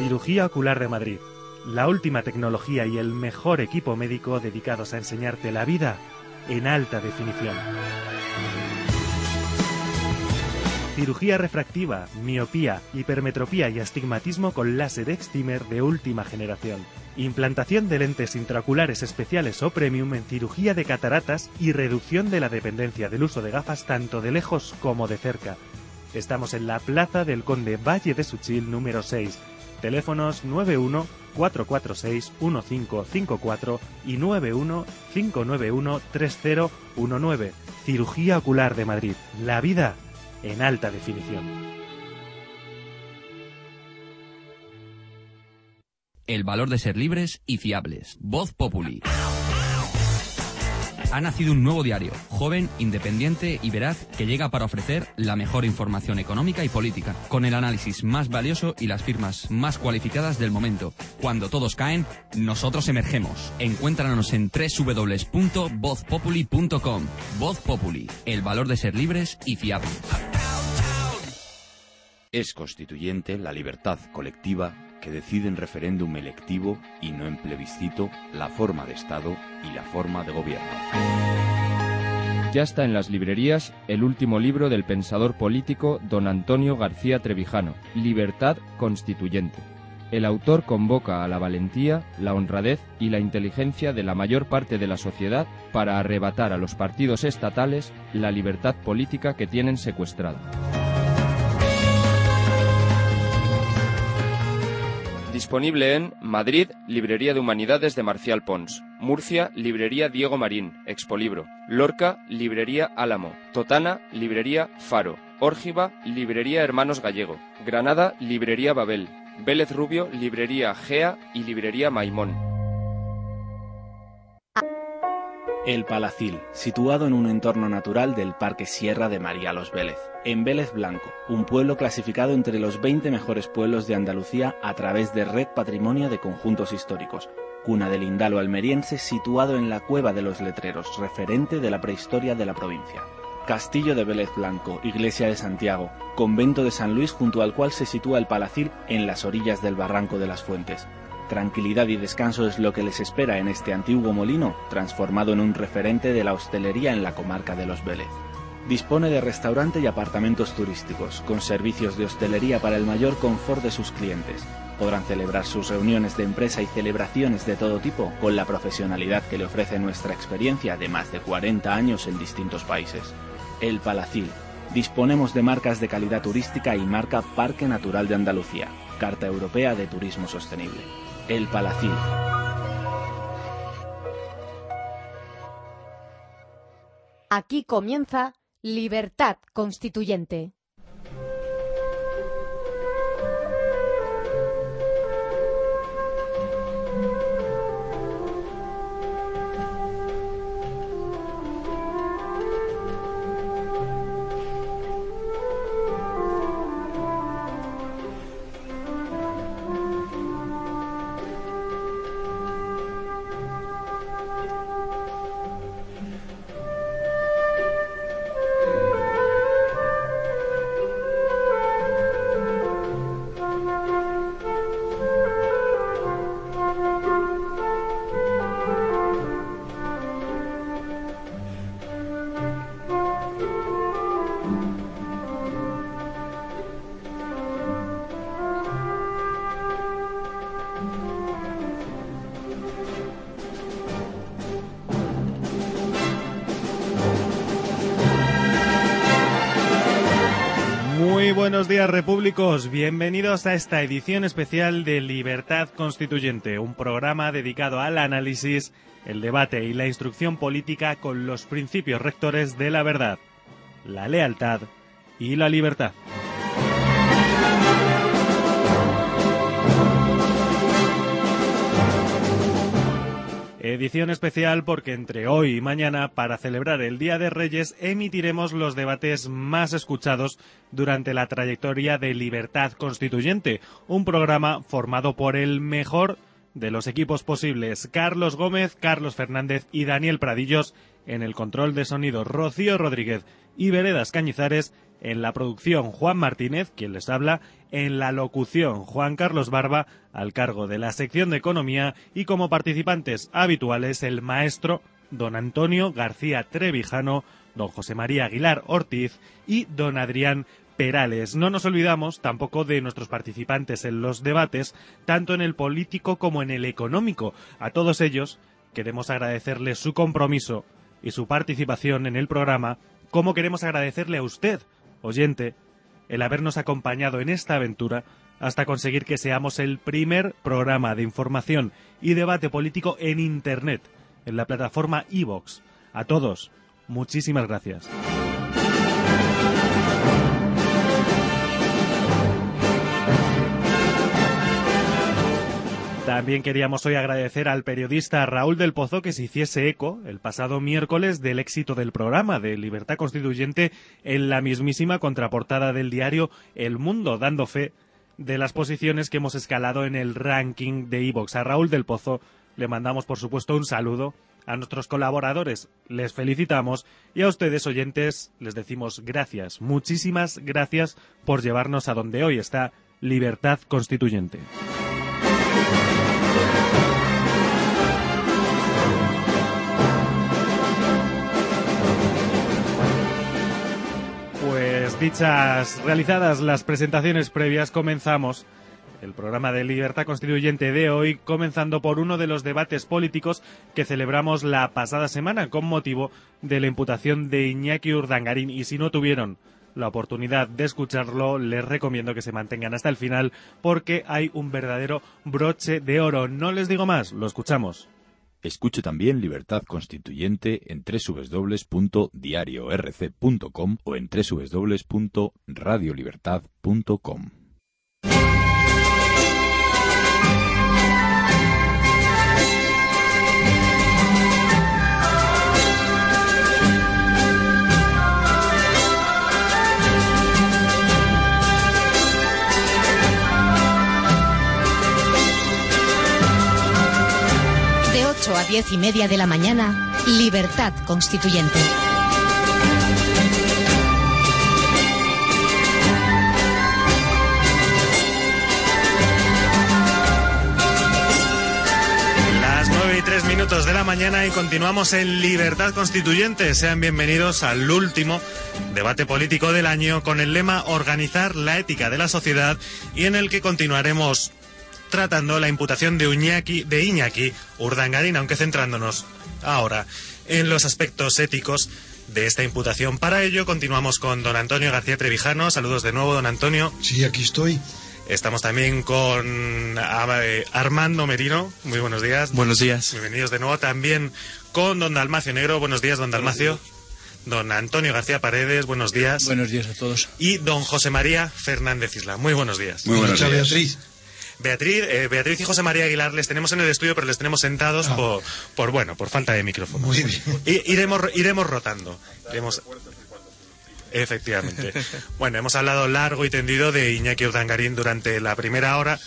Cirugía Ocular de Madrid. La última tecnología y el mejor equipo médico dedicados a enseñarte la vida en alta definición. Cirugía refractiva, miopía, hipermetropía y astigmatismo con láser excimer de última generación. Implantación de lentes intraoculares especiales o premium en cirugía de cataratas y reducción de la dependencia del uso de gafas tanto de lejos como de cerca. Estamos en la Plaza del Conde Valle de Suchil número 6. Teléfonos 91 446 1554 y 91 591 3019. Cirugía Ocular de Madrid. La vida en alta definición. El valor de ser libres y fiables. Voz Populi. Ha nacido un nuevo diario, joven, independiente y veraz, que llega para ofrecer la mejor información económica y política, con el análisis más valioso y las firmas más cualificadas del momento. Cuando todos caen, nosotros emergemos. Encuéntranos en www.vozpopuli.com. Voz Populi, el valor de ser libres y fiables. Es constituyente la libertad colectiva que decide en referéndum electivo y no en plebiscito la forma de Estado y la forma de gobierno. Ya está en las librerías el último libro del pensador político don Antonio García Trevijano, Libertad Constituyente. El autor convoca a la valentía, la honradez y la inteligencia de la mayor parte de la sociedad para arrebatar a los partidos estatales la libertad política que tienen secuestrada. Disponible en Madrid, Librería de Humanidades de Marcial Pons. Murcia, Librería Diego Marín, Expolibro. Lorca, Librería Álamo. Totana, Librería Faro. Órgiva, Librería Hermanos Gallego. Granada, Librería Babel. Vélez Rubio, Librería Gea y Librería Maimón. El Palacil, situado en un entorno natural del Parque Sierra de María Los Vélez, en Vélez Blanco, un pueblo clasificado entre los 20 mejores pueblos de Andalucía a través de Red Patrimonio de Conjuntos Históricos, cuna del Indalo almeriense situado en la Cueva de los Letreros, referente de la prehistoria de la provincia. Castillo de Vélez Blanco, Iglesia de Santiago, Convento de San Luis junto al cual se sitúa el Palacil en las orillas del Barranco de las Fuentes. Tranquilidad y descanso es lo que les espera en este antiguo molino, transformado en un referente de la hostelería en la comarca de Los Vélez. Dispone de restaurante y apartamentos turísticos, con servicios de hostelería para el mayor confort de sus clientes. Podrán celebrar sus reuniones de empresa y celebraciones de todo tipo con la profesionalidad que le ofrece nuestra experiencia de más de 40 años en distintos países. El Palacil. Disponemos de marcas de calidad turística y marca Parque Natural de Andalucía, Carta Europea de Turismo Sostenible. El Palacil. Aquí comienza Libertad Constituyente. Bienvenidos a esta edición especial de Libertad Constituyente, un programa dedicado al análisis, el debate y la instrucción política con los principios rectores de la verdad, la lealtad y la libertad. Edición especial porque entre hoy y mañana, para celebrar el Día de Reyes, emitiremos los debates más escuchados durante la trayectoria de Libertad Constituyente, un programa formado por el mejor de los equipos posibles, Carlos Gómez, Carlos Fernández y Daniel Pradillos, en el control de sonido Rocío Rodríguez y Veredas Cañizares, En la producción, Juan Martínez, quien les habla. En la locución, Juan Carlos Barba, al cargo de la sección de Economía. Y como participantes habituales, el maestro don Antonio García Trevijano, don José María Aguilar Ortiz y don Adrián Perales. No nos olvidamos tampoco de nuestros participantes en los debates, tanto en el político como en el económico. A todos ellos queremos agradecerles su compromiso y su participación en el programa, como queremos agradecerle a usted, oyente, el habernos acompañado en esta aventura hasta conseguir que seamos el primer programa de información y debate político en Internet, en la plataforma iVox. A todos, muchísimas gracias. También queríamos hoy agradecer al periodista Raúl del Pozo que se hiciese eco el pasado miércoles del éxito del programa de Libertad Constituyente en la mismísima contraportada del diario El Mundo, dando fe de las posiciones que hemos escalado en el ranking de Evox. A Raúl del Pozo le mandamos, por supuesto, un saludo. A nuestros colaboradores les felicitamos y a ustedes, oyentes, les decimos gracias, muchísimas gracias por llevarnos a donde hoy está Libertad Constituyente. Pues dichas realizadas las presentaciones previas, comenzamos el programa de Libertad Constituyente de hoy, comenzando por uno de los debates políticos que celebramos la pasada semana con motivo de la imputación de Iñaki Urdangarín. Y si no tuvieron la oportunidad de escucharlo, les recomiendo que se mantengan hasta el final porque hay un verdadero broche de oro. No les digo más, lo escuchamos. Escuche también Libertad Constituyente en www.diariorc.com o en www.radiolibertad.com. De 8 a 10 y media de la mañana, Libertad Constituyente. Tres minutos de la mañana y continuamos en Libertad Constituyente. Sean bienvenidos al último debate político del año con el lema Organizar la ética de la sociedad y en el que continuaremos tratando la imputación de, Uñaki, de Iñaki Urdangarín, aunque centrándonos ahora en los aspectos éticos de esta imputación. Para ello continuamos con don Antonio García Trevijano. Saludos de nuevo, don Antonio. Sí, aquí estoy. Estamos también con eh, Armando Merino. Muy buenos días. Buenos días. Bienvenidos de nuevo. También con don Dalmacio Negro. Buenos días, don Dalmacio. Don Antonio García Paredes. Buenos días. Buenos días a todos. Y don José María Fernández Isla. Muy buenos días. Muy buenas Beatriz. Beatriz, eh, Beatriz y José María Aguilar les tenemos en el estudio, pero les tenemos sentados Ah. por, por, bueno, por falta de micrófono. Muy bien. I- iremos, iremos rotando. Iremos... Efectivamente. Bueno, hemos hablado largo y tendido de Iñaki Urdangarín durante la primera hora.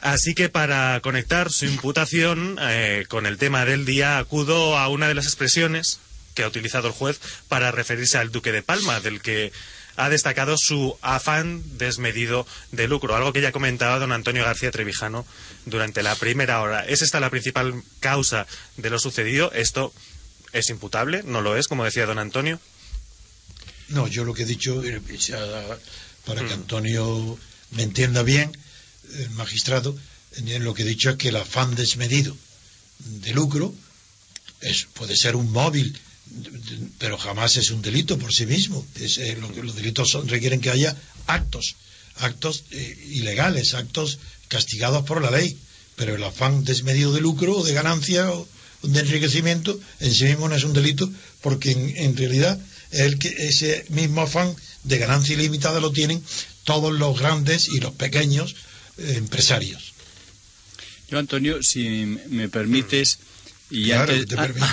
Así que para conectar su imputación eh, con el tema del día, acudo a una de las expresiones que ha utilizado el juez para referirse al Duque de Palma, del que ha destacado su afán desmedido de lucro, algo que ya comentaba don Antonio García Trevijano durante la primera hora. ¿Es esta la principal causa de lo sucedido? ¿Esto es imputable? ¿No lo es, como decía don Antonio? No, yo lo que he dicho, eh, para Mm. que Antonio me entienda bien, el magistrado, eh, lo que he dicho es que el afán desmedido de lucro es, puede ser un móvil, pero jamás es un delito por sí mismo. Es, eh, lo que- los delitos son- requieren que haya actos, actos eh, ilegales, actos castigados por la ley. Pero el afán desmedido de lucro o de ganancia o de enriquecimiento en sí mismo no es un delito porque en, realidad el que ese mismo afán de ganancia ilimitada lo tienen todos los grandes y los pequeños eh, empresarios. Yo, Antonio, si me permites, y Claro,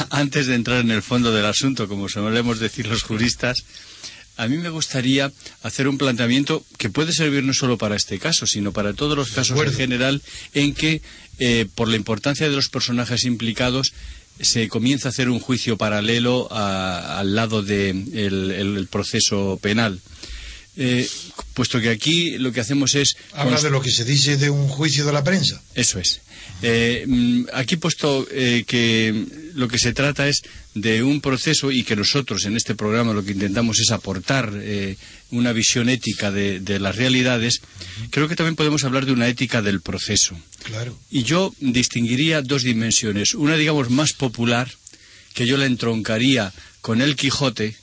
antes, a- de entrar en el fondo del asunto, como solemos decir los juristas, a mí me gustaría hacer un planteamiento que puede servir no solo para este caso, sino para todos los casos en general, en que, eh, por la importancia de los personajes implicados, se comienza a hacer un juicio paralelo a- al lado del de el- el proceso penal. eh, puesto que aquí lo que hacemos es... Habla de lo que se dice de un juicio de la prensa. Eso es. Eh, mm, aquí puesto eh, que lo que se trata es de un proceso y que nosotros en este programa lo que intentamos es aportar una visión ética de, de, las realidades, creo que también podemos hablar de una ética del proceso. Claro. Y yo distinguiría dos dimensiones. Una, digamos, más popular, que yo la entroncaría con el Quijote,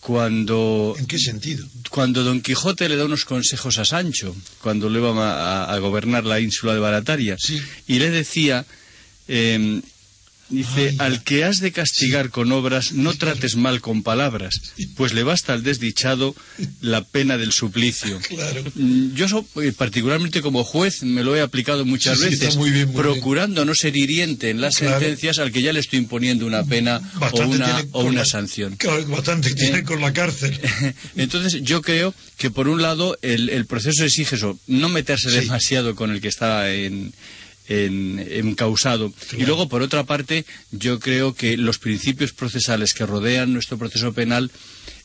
cuando... ¿En qué sentido? Cuando Don Quijote le da unos consejos a Sancho, cuando le iba a, gobernar la ínsula de Barataria, y le decía, em, Dice, al que has de castigar con obras, no trates mal con palabras, pues le basta al desdichado la pena del suplicio. Mm, yo, eh, particularmente como juez, me lo he aplicado muchas veces, procurando no ser hiriente en las sentencias al que ya le estoy imponiendo una pena o una, o una sanción. bastante tiene eh, con la cárcel. Entonces, yo creo que por un lado el, proceso exige eso, no meterse demasiado con el que está en en, causado. Y luego, por otra parte, yo creo que los principios procesales que rodean nuestro proceso penal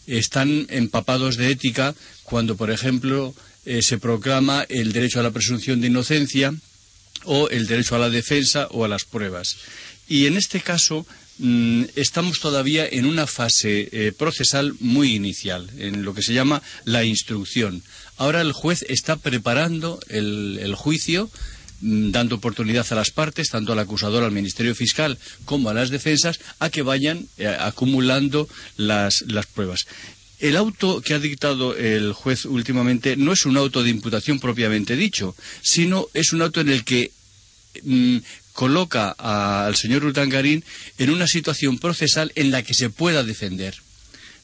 están empapados de ética cuando, por ejemplo, eh, se proclama el derecho a la presunción de inocencia o el derecho a la defensa o a las pruebas. Y en este caso mm, estamos todavía en una fase eh, procesal muy inicial, en lo que se llama la instrucción. Ahora el juez está preparando el juicio dando oportunidad a las partes, tanto al acusador, al Ministerio Fiscal, como a las defensas, a que vayan eh, acumulando las, pruebas. El auto que ha dictado el juez últimamente no es un auto de imputación propiamente dicho, sino es un auto en el que mm, coloca al señor Urtangarín en una situación procesal en la que se pueda defender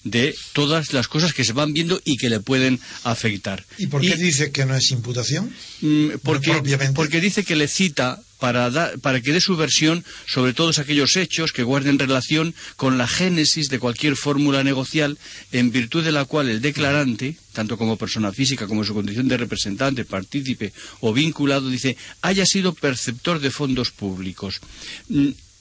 de todas las cosas que se van viendo y que le pueden afectar. ¿Y por qué dice que no es imputación? Mm, porque, dice que le cita para, para, que dé su versión sobre todos aquellos hechos que guarden relación con la génesis de cualquier fórmula negocial en virtud de la cual el declarante, tanto como persona física como en su condición de representante, partícipe o vinculado, dice, haya sido perceptor de fondos públicos.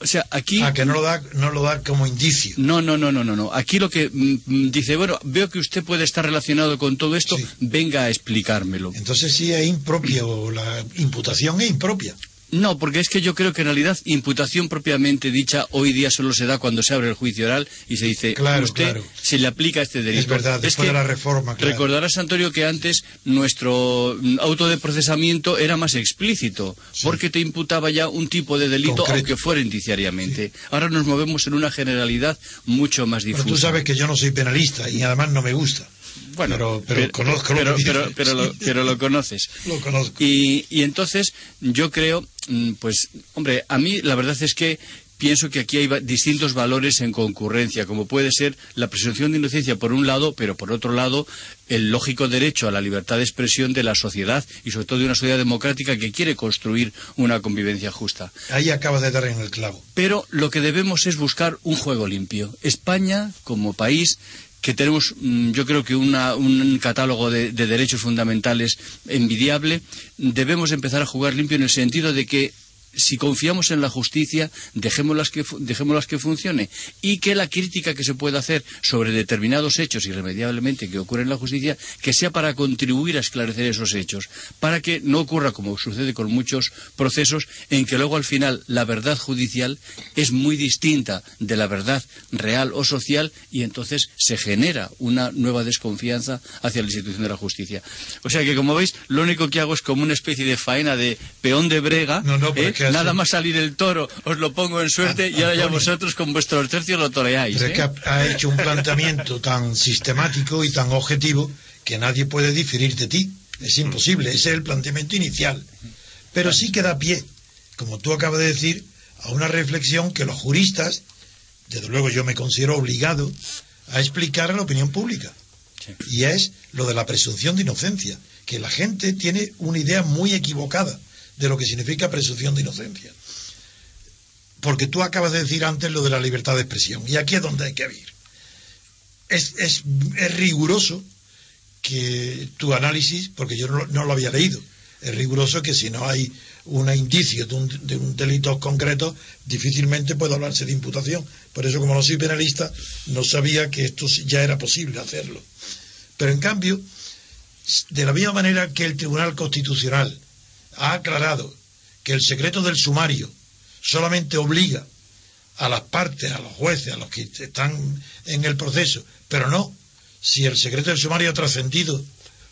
O sea, aquí... Ah, que no lo da, no lo da como indicio. No, no, no, no, no, no. Aquí lo que mm, mm, dice, bueno, veo que usted puede estar relacionado con todo esto, venga a explicármelo. Entonces sí es impropio, la imputación es impropia. No, porque es que yo creo que en realidad imputación propiamente dicha hoy día solo se da cuando se abre el juicio oral y se dice, claro, usted se le aplica este delito. Es verdad, después de la reforma. Claro. Recordarás, Antonio, que antes nuestro auto de procesamiento era más explícito, porque te imputaba ya un tipo de delito, aunque fuera indiciariamente. Ahora nos movemos en una generalidad mucho más difusa. Pero tú sabes que yo no soy penalista y además no me gusta. Bueno, pero, conozco pero, pero, lo, conoces. Lo conozco. Y, y entonces yo creo, mm, pues, hombre, a mí la verdad es que pienso que aquí hay distintos valores en concurrencia, como puede ser la presunción de inocencia por un lado, pero por otro lado el lógico derecho a la libertad de expresión de la sociedad y sobre todo de una sociedad democrática que quiere construir una convivencia justa. Ahí acaba de dar en el clavo. Pero lo que debemos es buscar un juego limpio. España, como país, que tenemos, mm, yo creo que un catálogo de, derechos fundamentales envidiable, debemos empezar a jugar limpio en el sentido de que si confiamos en la justicia, dejémoslas que, dejémoslas que funcione y que la crítica que se pueda hacer sobre determinados hechos irremediablemente que ocurren en la justicia, que sea para contribuir a esclarecer esos hechos, para que no ocurra como sucede con muchos procesos en que luego al final la verdad judicial es muy distinta de la verdad real o social y entonces se genera una nueva desconfianza hacia la institución de la justicia. O sea que como veis, lo único que hago es como una especie de faena de peón de brega. ¿eh? Nada más salir el toro, os lo pongo en suerte y ahora ya vosotros con vuestros tercios lo toreáis. Pero es que ¿eh? ha, hecho un planteamiento tan sistemático y tan objetivo que nadie puede diferir de ti. Es imposible, ese es el planteamiento inicial. Pero sí que da pie, como tú acabas de decir, a una reflexión que los juristas, desde luego yo me considero obligado a explicar a la opinión pública. Y es lo de la presunción de inocencia, que la gente tiene una idea muy equivocada de lo que significa presunción de inocencia. Porque tú acabas de decir antes lo de la libertad de expresión, y aquí es donde hay que ir. Es, es, riguroso que tu análisis, porque yo no, lo había leído, es riguroso que si no hay un indicio de un, de un, delito concreto, difícilmente puede hablarse de imputación. Por eso, como no soy penalista, no sabía que esto ya era posible hacerlo. Pero en cambio, De la misma manera que el Tribunal Constitucional ha aclarado que el secreto del sumario solamente obliga a las partes, a los jueces, a los que están en el proceso, pero no, si el secreto del sumario ha trascendido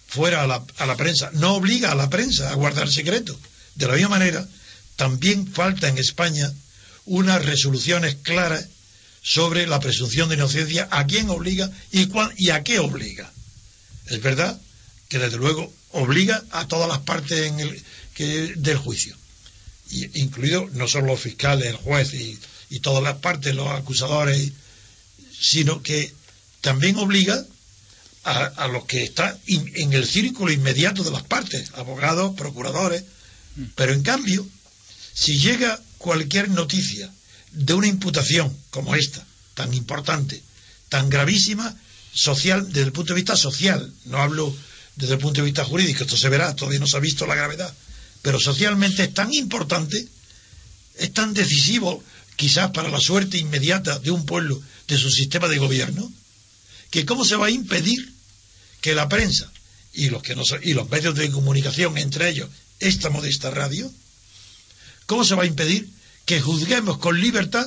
fuera a la, prensa, no obliga a la prensa a guardar secreto. De la misma manera, también falta en España unas resoluciones claras sobre la presunción de inocencia, a quién obliga y, y a qué obliga. Es verdad que desde luego obliga a todas las partes en el, que, del juicio, y, incluido no solo los fiscales, el juez y, y todas las partes, los acusadores, sino que también obliga a, a los que están en el círculo inmediato de las partes, abogados, procuradores. Mm. Pero en cambio, si llega cualquier noticia de una imputación como esta, tan importante, tan gravísima, social, desde el punto de vista social, no hablo desde el punto de vista jurídico, esto se verá, todavía no se ha visto la gravedad, pero socialmente es tan importante, es tan decisivo quizás para la suerte inmediata de un pueblo, de su sistema de gobierno, que cómo se va a impedir que la prensa y los, y los medios de comunicación, entre ellos esta modesta radio, ¿cómo se va a impedir que juzguemos con libertad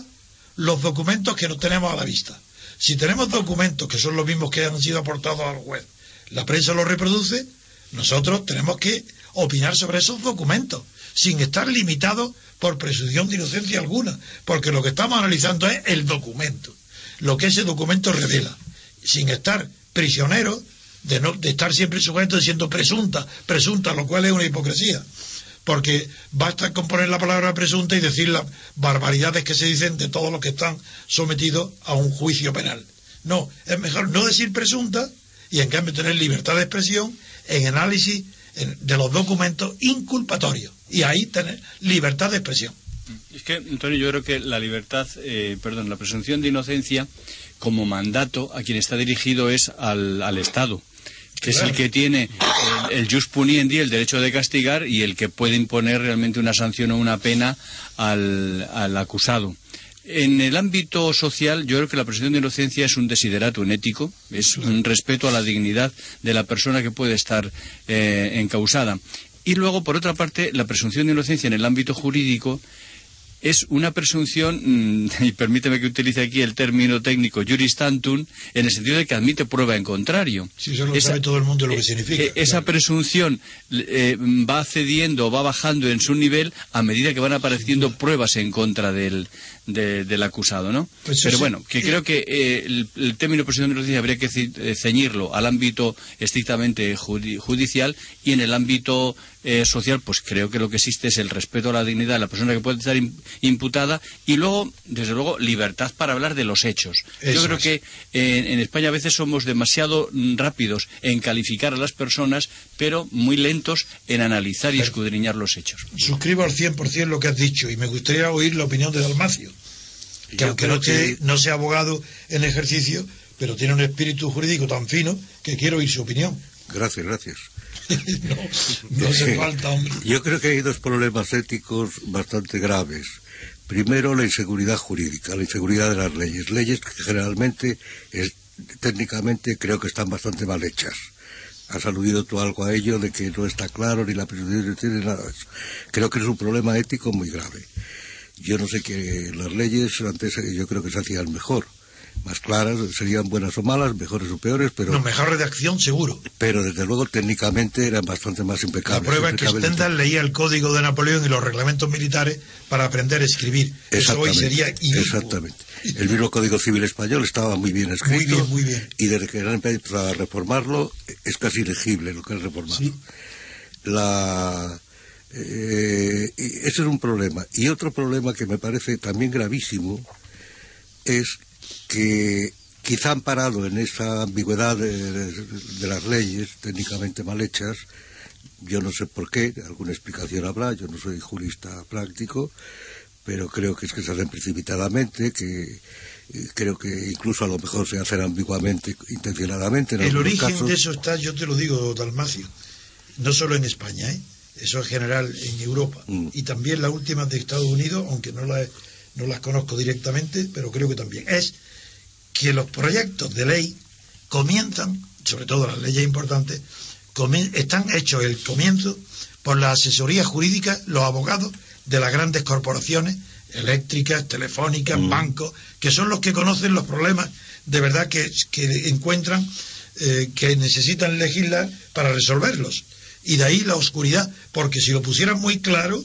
los documentos que no tenemos a la vista? Si tenemos documentos que son los mismos que han sido aportados al juez, la prensa los reproduce, nosotros tenemos que opinar sobre esos documentos, sin estar limitados por presunción de inocencia alguna, porque lo que estamos analizando es el documento, lo que ese documento revela, sin estar prisioneros de, no, de estar siempre sujeto diciendo presunta, presunta, lo cual es una hipocresía. Porque basta con poner la palabra presunta y decir las barbaridades que se dicen de todos los que están sometidos a un juicio penal. No, es mejor no decir presunta y en cambio tener libertad de expresión en análisis de los documentos inculpatorios y ahí tener libertad de expresión. Es que, Antonio, yo creo que la libertad, eh, perdón, la presunción de inocencia como mandato a quien está dirigido es al, al Estado que es el que tiene el, el jus puniendi, el derecho de castigar, y el que puede imponer realmente una sanción o una pena al, al acusado. En el ámbito social, yo creo que la presunción de inocencia es un desiderato ético, es un respeto a la dignidad de la persona que puede estar eh, encausada. Y luego, por otra parte, la presunción de inocencia en el ámbito jurídico es una presunción, mm, y permíteme que utilice aquí el término técnico juris tantum, en el sentido de que admite prueba en contrario. Sí, eso lo sabe todo el mundo lo que eh, significa. Eh, esa presunción eh, va cediendo va bajando en su nivel a medida que van apareciendo pruebas en contra del, de, del acusado, ¿no? Pues Pero sí. bueno, que creo que eh, el, el término presunción de inocencia habría que eh, ceñirlo al ámbito estrictamente judi- judicial y en el ámbito eh, social, pues creo que lo que existe es el respeto a la dignidad de la persona que puede estar im- imputada y luego, desde luego, libertad para hablar de los hechos. Yo creo es. que eh, en España a veces somos demasiado mm, rápidos en calificar a las personas, pero muy lentos en analizar y escudriñar los hechos. Suscribo al 100% lo que has dicho y me gustaría oír la opinión de Dalmacio, que Yo aunque creo no, esté- que- no sea abogado en ejercicio, pero tiene un espíritu jurídico tan fino que quiero oír su opinión. Gracias, gracias. no, no hace falta, hombre. Yo creo que hay dos problemas éticos bastante graves. Primero, la inseguridad jurídica, la inseguridad de las leyes. Leyes que generalmente, es- técnicamente, creo que están bastante mal hechas. Has aludido tú algo a ello de que no está claro ni la inocencia, ni nada de eso. Creo que es un problema ético muy grave. Yo no sé que las leyes antes eh, yo creo que se hacían mejor, más claras, serían buenas o malas, mejores o peores, pero No, mejor redacción seguro. pero desde luego técnicamente eran bastante más La impecables. prueba es que. Stendhal leía el código de Napoleón y los reglamentos militares para aprender a escribir. Eso hoy sería. Exactamente. El mismo Código Civil Español estaba muy bien escrito. bien, muy bien. Y desde que han empezado a reformarlo, es casi ilegible lo que han reformado. Sí. La, eh, y ese es un problema. Y otro problema que me parece también gravísimo es que quizá amparado en esa ambigüedad de, de- de las leyes técnicamente mal hechas, yo no sé por qué, alguna explicación habrá, yo no soy jurista práctico, pero creo que es que se hacen precipitadamente, que eh, creo que incluso a lo mejor se hacen ambiguamente, intencionadamente. En El origen casos. de eso está, yo te lo digo, Dalmacio, no solo en España, ¿eh? Eso es general en Europa. Mm. Y también las últimas de Estados Unidos, aunque no las, no las conozco directamente, pero creo que también. Es que los proyectos de ley comienzan, sobre todo las leyes importantes, están hechos el comienzo por la asesoría jurídica, los abogados de las grandes corporaciones eléctricas, telefónicas, mm. bancos, que son los que conocen los problemas de verdad que, encuentran eh, que necesitan legislar para resolverlos. Y de ahí la oscuridad, porque si lo pusieran muy claro,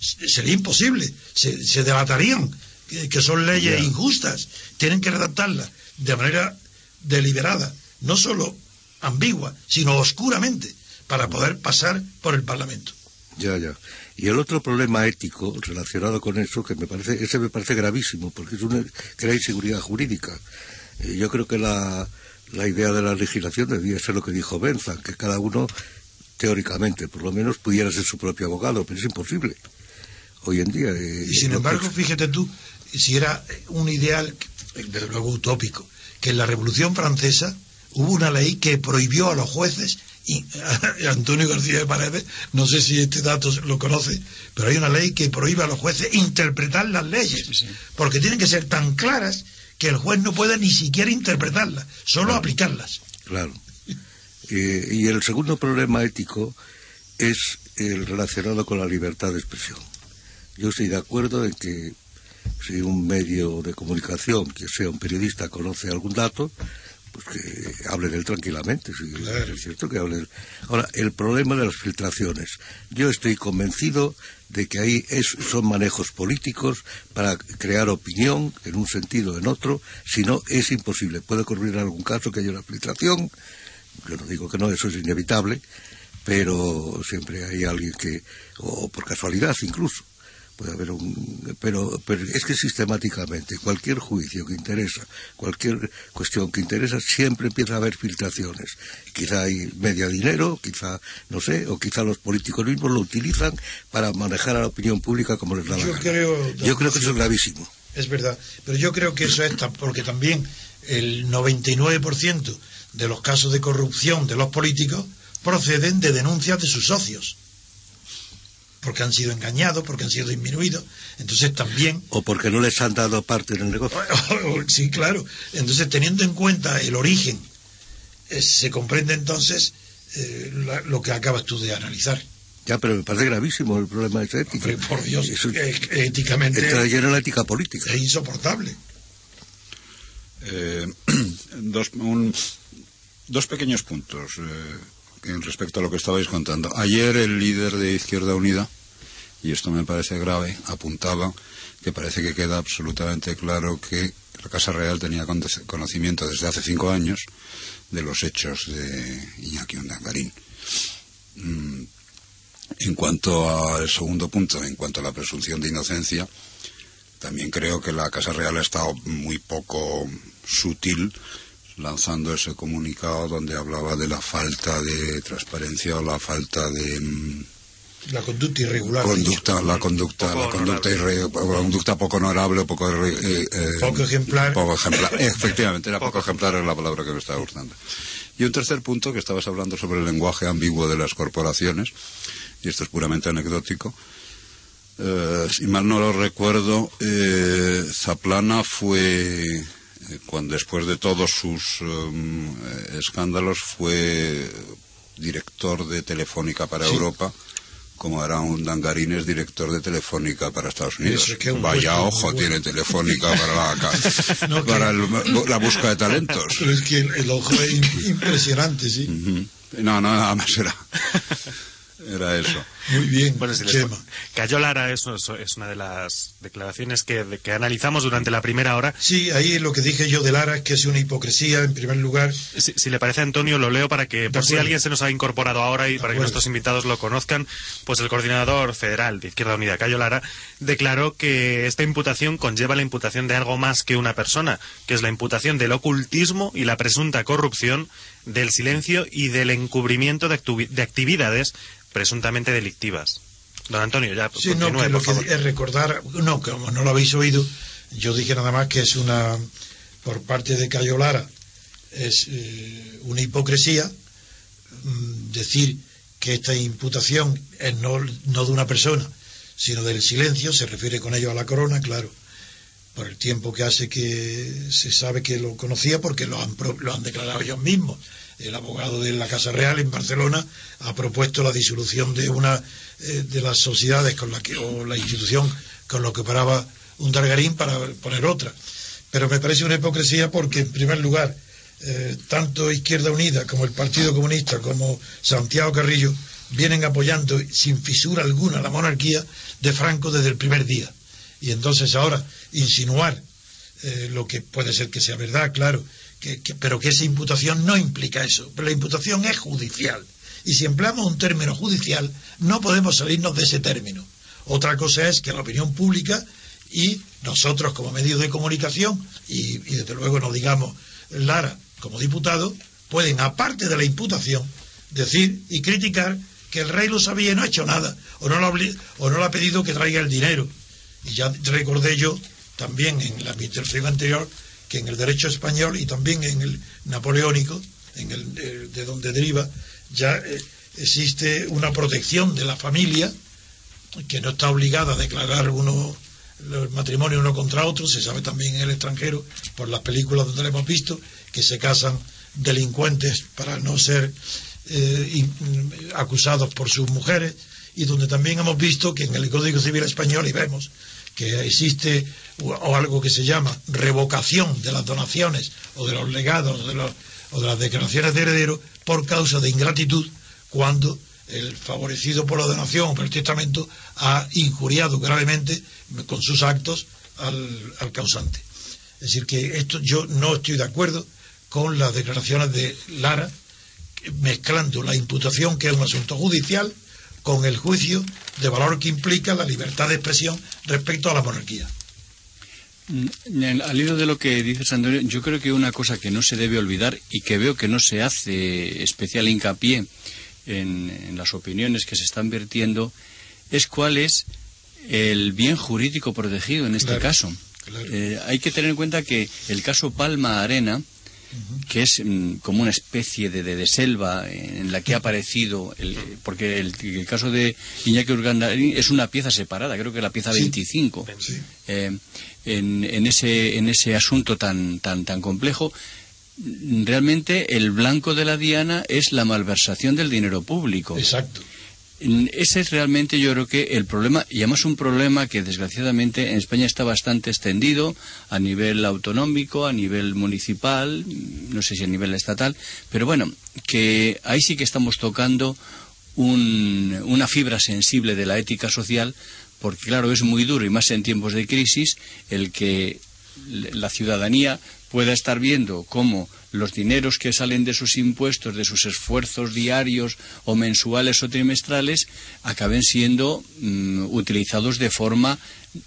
sería imposible, se, se delatarían que, son leyes injustas, tienen que redactarlas de manera deliberada, no solo ambigua, sino oscuramente, para poder pasar por el Parlamento. Ya, ya. Y el otro problema ético relacionado con eso, que me parece, ese me parece gravísimo, porque es una, crea inseguridad jurídica. Eh, yo creo que la, la idea de la legislación debía ser lo que dijo Benza, que cada uno, teóricamente, por lo menos, pudiera ser su propio abogado, pero es imposible hoy en día. Eh, y sin embargo, fíjate tú, si era un ideal, desde luego utópico, que en la Revolución Francesa hubo una ley que prohibió a los jueces y Antonio García de Paredes, no sé si este dato lo conoce, pero hay una ley que prohíbe a los jueces interpretar las leyes, porque tienen que ser tan claras que el juez no puede ni siquiera interpretarlas, solo aplicarlas. Claro. Y el segundo problema ético es el relacionado con la libertad de expresión. Yo estoy de acuerdo en que si un medio de comunicación, que sea un periodista, conoce algún dato, pues que hable de él tranquilamente. Es cierto que hable Ahora, el problema de las filtraciones. Yo estoy convencido de que ahí son manejos políticos para crear opinión en un sentido o en otro, si no es imposible. Puede ocurrir en algún caso que haya una filtración, yo no digo que no, eso es inevitable, pero siempre hay alguien que, o por casualidad incluso, puede haber un pero, pero es que sistemáticamente cualquier juicio que interesa cualquier cuestión que interesa siempre empieza a haber filtraciones. Quizá hay media dinero quizá no sé o quizá los políticos mismos lo utilizan para manejar a la opinión pública como les da la gana. creo, yo creo que eso es gravísimo. Es verdad pero yo creo que eso es porque también el 99% de los casos de corrupción de los políticos proceden de denuncias de sus socios porque han sido engañados, porque han sido disminuidos. Entonces también... O porque no les han dado parte en el negocio. sí, claro. Entonces, teniendo en cuenta el origen, eh, se comprende entonces eh, lo que acabas tú de analizar. Ya, pero me parece gravísimo el problema de esa ética. por Dios, éticamente... Lleno la ética política. Es insoportable. Eh, dos, dos pequeños puntos en respecto a lo que estabais contando. Ayer el líder de Izquierda Unida, y esto me parece grave, apuntaba que parece que queda absolutamente claro que la Casa Real tenía conocimiento desde hace cinco años de los hechos de Iñaki Undangarín. Mm, en cuanto al segundo punto, en cuanto a la presunción de inocencia, también creo que la Casa Real ha estado muy poco sutil lanzando ese comunicado donde hablaba de la falta de transparencia o la falta de mm, la conducta irregular conducta la conducta la conducta conducta poco honorable o poco eh, eh, poco ejemplar. poco ejemplar. Efectivamente era poco ejemplar es la palabra que me estaba gustando. Y un tercer punto que estabas hablando sobre el lenguaje ambiguo de las corporaciones y esto es puramente anecdótico eh, si mal no lo recuerdo Zaplana fue cuando después de todos sus um, escándalos fue director de Telefónica para Europa, como era un Dangarines director de Telefónica para Estados Unidos. Vaya ojo tiene Telefónica para la, para la búsqueda de talentos. Pero es que el, ojo es impresionante, sí. No, no, nada más era. Era eso. Muy bien. Bueno, si Cayo Lara es, es, una de las declaraciones que, que, analizamos durante la primera hora. Sí, ahí lo que dije yo de Lara es que es una hipocresía, en primer lugar. Si, le parece Antonio, lo leo para que, por si alguien se nos ha incorporado ahora y para que nuestros invitados lo conozcan, pues el coordinador federal de Izquierda Unida, Cayo Lara, declaró que esta imputación conlleva la imputación de algo más que una persona, que es la imputación del ocultismo y la presunta corrupción, del silencio y del encubrimiento de, de actividades presuntamente delictivas. Don Antonio, ya. Sí, no, que lo que es recordar, no, como no lo habéis oído, yo dije nada más que es una, por parte de Cayo Lara, es eh, una hipocresía mm, decir que esta imputación es no, no de una persona, sino del silencio, se refiere con ello a la corona, claro, por el tiempo que hace que se sabe que lo conocía porque lo han, lo han declarado ellos mismos el abogado de la Casa Real en Barcelona ha propuesto la disolución de una eh, de las sociedades con la que o la institución con lo que paraba un Dargarín para poner otra. Pero me parece una hipocresía porque, en primer lugar, eh, tanto Izquierda Unida como el Partido Comunista como Santiago Carrillo vienen apoyando sin fisura alguna la monarquía de Franco desde el primer día. Y entonces ahora insinuar eh, lo que puede ser que sea verdad, claro, pero que esa imputación no implica eso. Pero la imputación es judicial. Y si empleamos un término judicial, no podemos salirnos de ese término. Otra cosa es que la opinión pública y nosotros como medios de comunicación, y, desde luego no digamos Lara como diputado, pueden, aparte de la imputación, decir y criticar que el rey lo sabía y no ha hecho nada, o no, lo, o no ha pedido que traiga el dinero. Y ya recordé yo también en la administración anterior que en el derecho español y también en el napoleónico, en el, eh, de donde deriva, ya eh, existe una protección de la familia que no está obligada a declarar uno los matrimonios uno contra otro, se sabe también en el extranjero, por las películas donde lo hemos visto, que se casan delincuentes para no ser eh, acusados por sus mujeres, y donde también hemos visto que en el Código Civil Español, y vemos que existe o algo que se llama revocación de las donaciones o de los legados o de las declaraciones de heredero por causa de ingratitud cuando el favorecido por la donación o por el testamento ha injuriado gravemente con sus actos al, causante. Es decir, que esto yo no estoy de acuerdo con las declaraciones de Lara, mezclando la imputación, que es un asunto judicial, con el juicio de valor que implica la libertad de expresión respecto a la monarquía. Mm, al hilo de lo que dices, Antonio, yo creo que una cosa que no se debe olvidar y que veo que no se hace especial hincapié en, las opiniones que se están vertiendo es cuál es el bien jurídico protegido en este caso. Eh, hay que tener en cuenta que el caso Palma Arena, que es mm, como una especie de, selva en la que ha aparecido, el, porque el, caso de Iñaki Urgandarín es una pieza separada, creo que la pieza 25, eh, en, en, ese, en ese asunto tan, tan, tan complejo, realmente el blanco de la diana es la malversación del dinero público. Exacto. Ese es realmente yo creo que el problema, y además un problema que desgraciadamente en España está bastante extendido a nivel autonómico, a nivel municipal, no sé si a nivel estatal, pero bueno, que ahí sí que estamos tocando una fibra sensible de la ética social, porque claro, es muy duro y más en tiempos de crisis el que la ciudadanía pueda estar viendo cómo los dineros que salen de sus impuestos, de sus esfuerzos diarios o mensuales o trimestrales, acaben siendo mm, utilizados de forma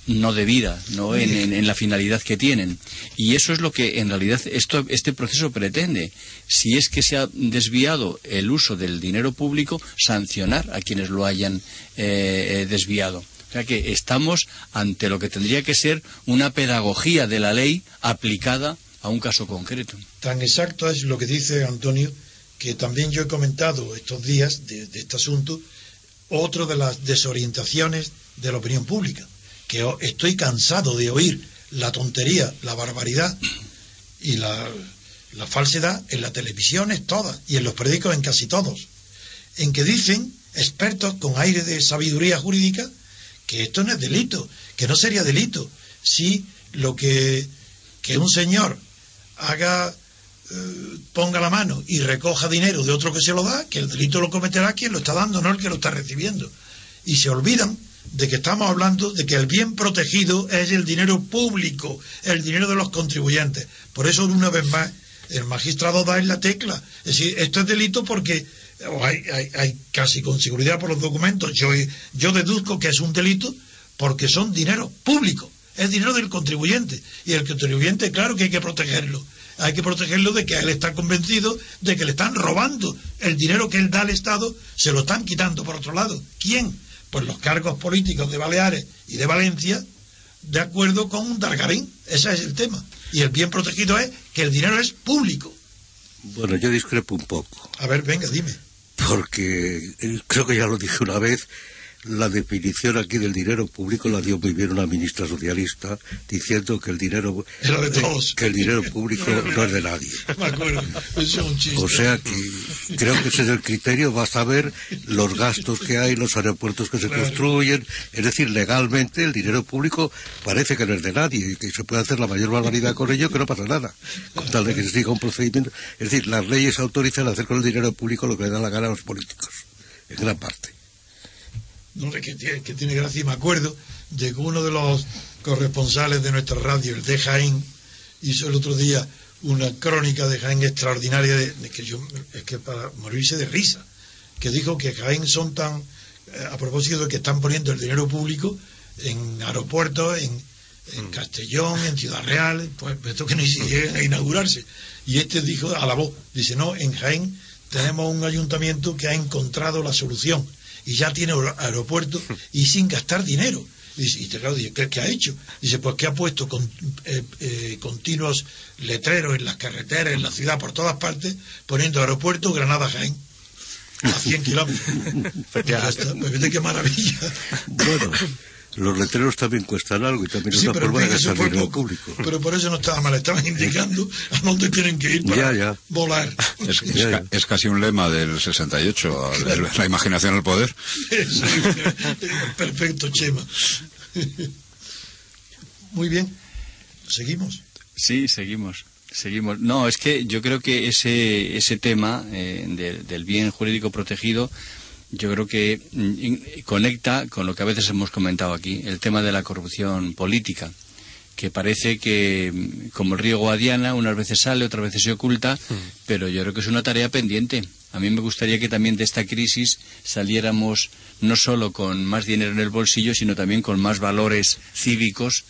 no debida, no en, la finalidad que tienen. Y eso es lo que en realidad esto, este proceso pretende. Si es que se ha desviado el uso del dinero público, sancionar a quienes lo hayan eh, eh, desviado. O sea que estamos ante lo que tendría que ser una pedagogía de la ley aplicada a un caso concreto. Tan exacto es lo que dice Antonio, que también yo he comentado estos días de, este asunto, otro de las desorientaciones de la opinión pública, que estoy cansado de oír la tontería, la barbaridad y la, falsedad en las televisiones todas y en los periódicos en casi todos, en que dicen expertos con aire de sabiduría jurídica que esto no es delito, que no sería delito si lo que, que un señor haga eh, ponga la mano y recoja dinero de otro que se lo da, que el delito lo cometerá quien lo está dando, no el que lo está recibiendo. Y se olvidan de que estamos hablando de que el bien protegido es el dinero público, el dinero de los contribuyentes. Por eso, una vez más, el magistrado da en la tecla. Es decir, esto es delito porque hay, hay, casi con seguridad por los documentos. Yo, yo deduzco que es un delito porque son dinero público es dinero del contribuyente. Y el contribuyente, claro que hay que protegerlo. Hay que protegerlo de que él está convencido de que le están robando el dinero que él da al Estado, se lo están quitando por otro lado. ¿Quién? Pues los cargos políticos de Baleares y de Valencia, de acuerdo con un Dargarín. Ese es el tema. Y el bien protegido es que el dinero es público. Bueno, yo discrepo un poco. A ver, venga, dime. Porque eh, creo que ya lo dije una vez, la definición aquí del dinero público la dio muy bien una ministra socialista diciendo que el dinero Era de todos. que el dinero público no es de nadie. Me acuerdo. O sea que creo que ese es el criterio, basta ver los gastos que hay, los aeropuertos que se Claro. construyen, es decir, legalmente el dinero público parece que no es de nadie y que se puede hacer la mayor barbaridad con ello que no pasa nada, con tal de que se siga un procedimiento. Es decir, las leyes autorizan hacer con el dinero público lo que le da la gana a los políticos, en gran parte. No, es que, tiene, que tiene gracia y me acuerdo de que uno de los corresponsales de nuestra radio, el de Jaén, hizo el otro día una crónica de Jaén extraordinaria de, de que yo es que para morirse de risa que dijo que Jaén son tan eh, a propósito de que están poniendo el dinero público en aeropuertos en, en Castellón en Ciudad Real pues esto que ni si lleguen a inaugurarse. Y este dijo a la voz dice no en Jaén tenemos un ayuntamiento que ha encontrado la solución y ya tiene aer- aeropuerto y sin gastar dinero. Y, y te claro, dice, ¿qué, qué ha hecho? Dice, pues que ha puesto con- eh, eh, continuos letreros en las carreteras, en la ciudad, por todas partes, poniendo aeropuerto Granada-Jaén. A 100 kilómetros. Pues qué maravilla. Bueno, los letreros también cuestan algo y también es Sí, una pero, forma de dinero poco. público. pero por eso no estaba mal, estaban indicando a dónde tienen que ir para Ya, ya. volar. Es, es Ya, es casi un lema del 68, al- el- la imaginación al poder. Perfecto, Chema. Muy bien. Seguimos. Sí, seguimos. Seguimos. No, es que yo creo que ese, ese tema eh, de- del bien jurídico protegido, yo creo que mm, conecta con lo que a veces hemos comentado aquí, el tema de la corrupción política, que parece que, mm, como el río Guadiana, unas veces sale, otras veces se oculta, pero yo creo que es una tarea pendiente. A mí me gustaría que también de esta crisis saliéramos no solo con más dinero en el bolsillo, sino también con más valores cívicos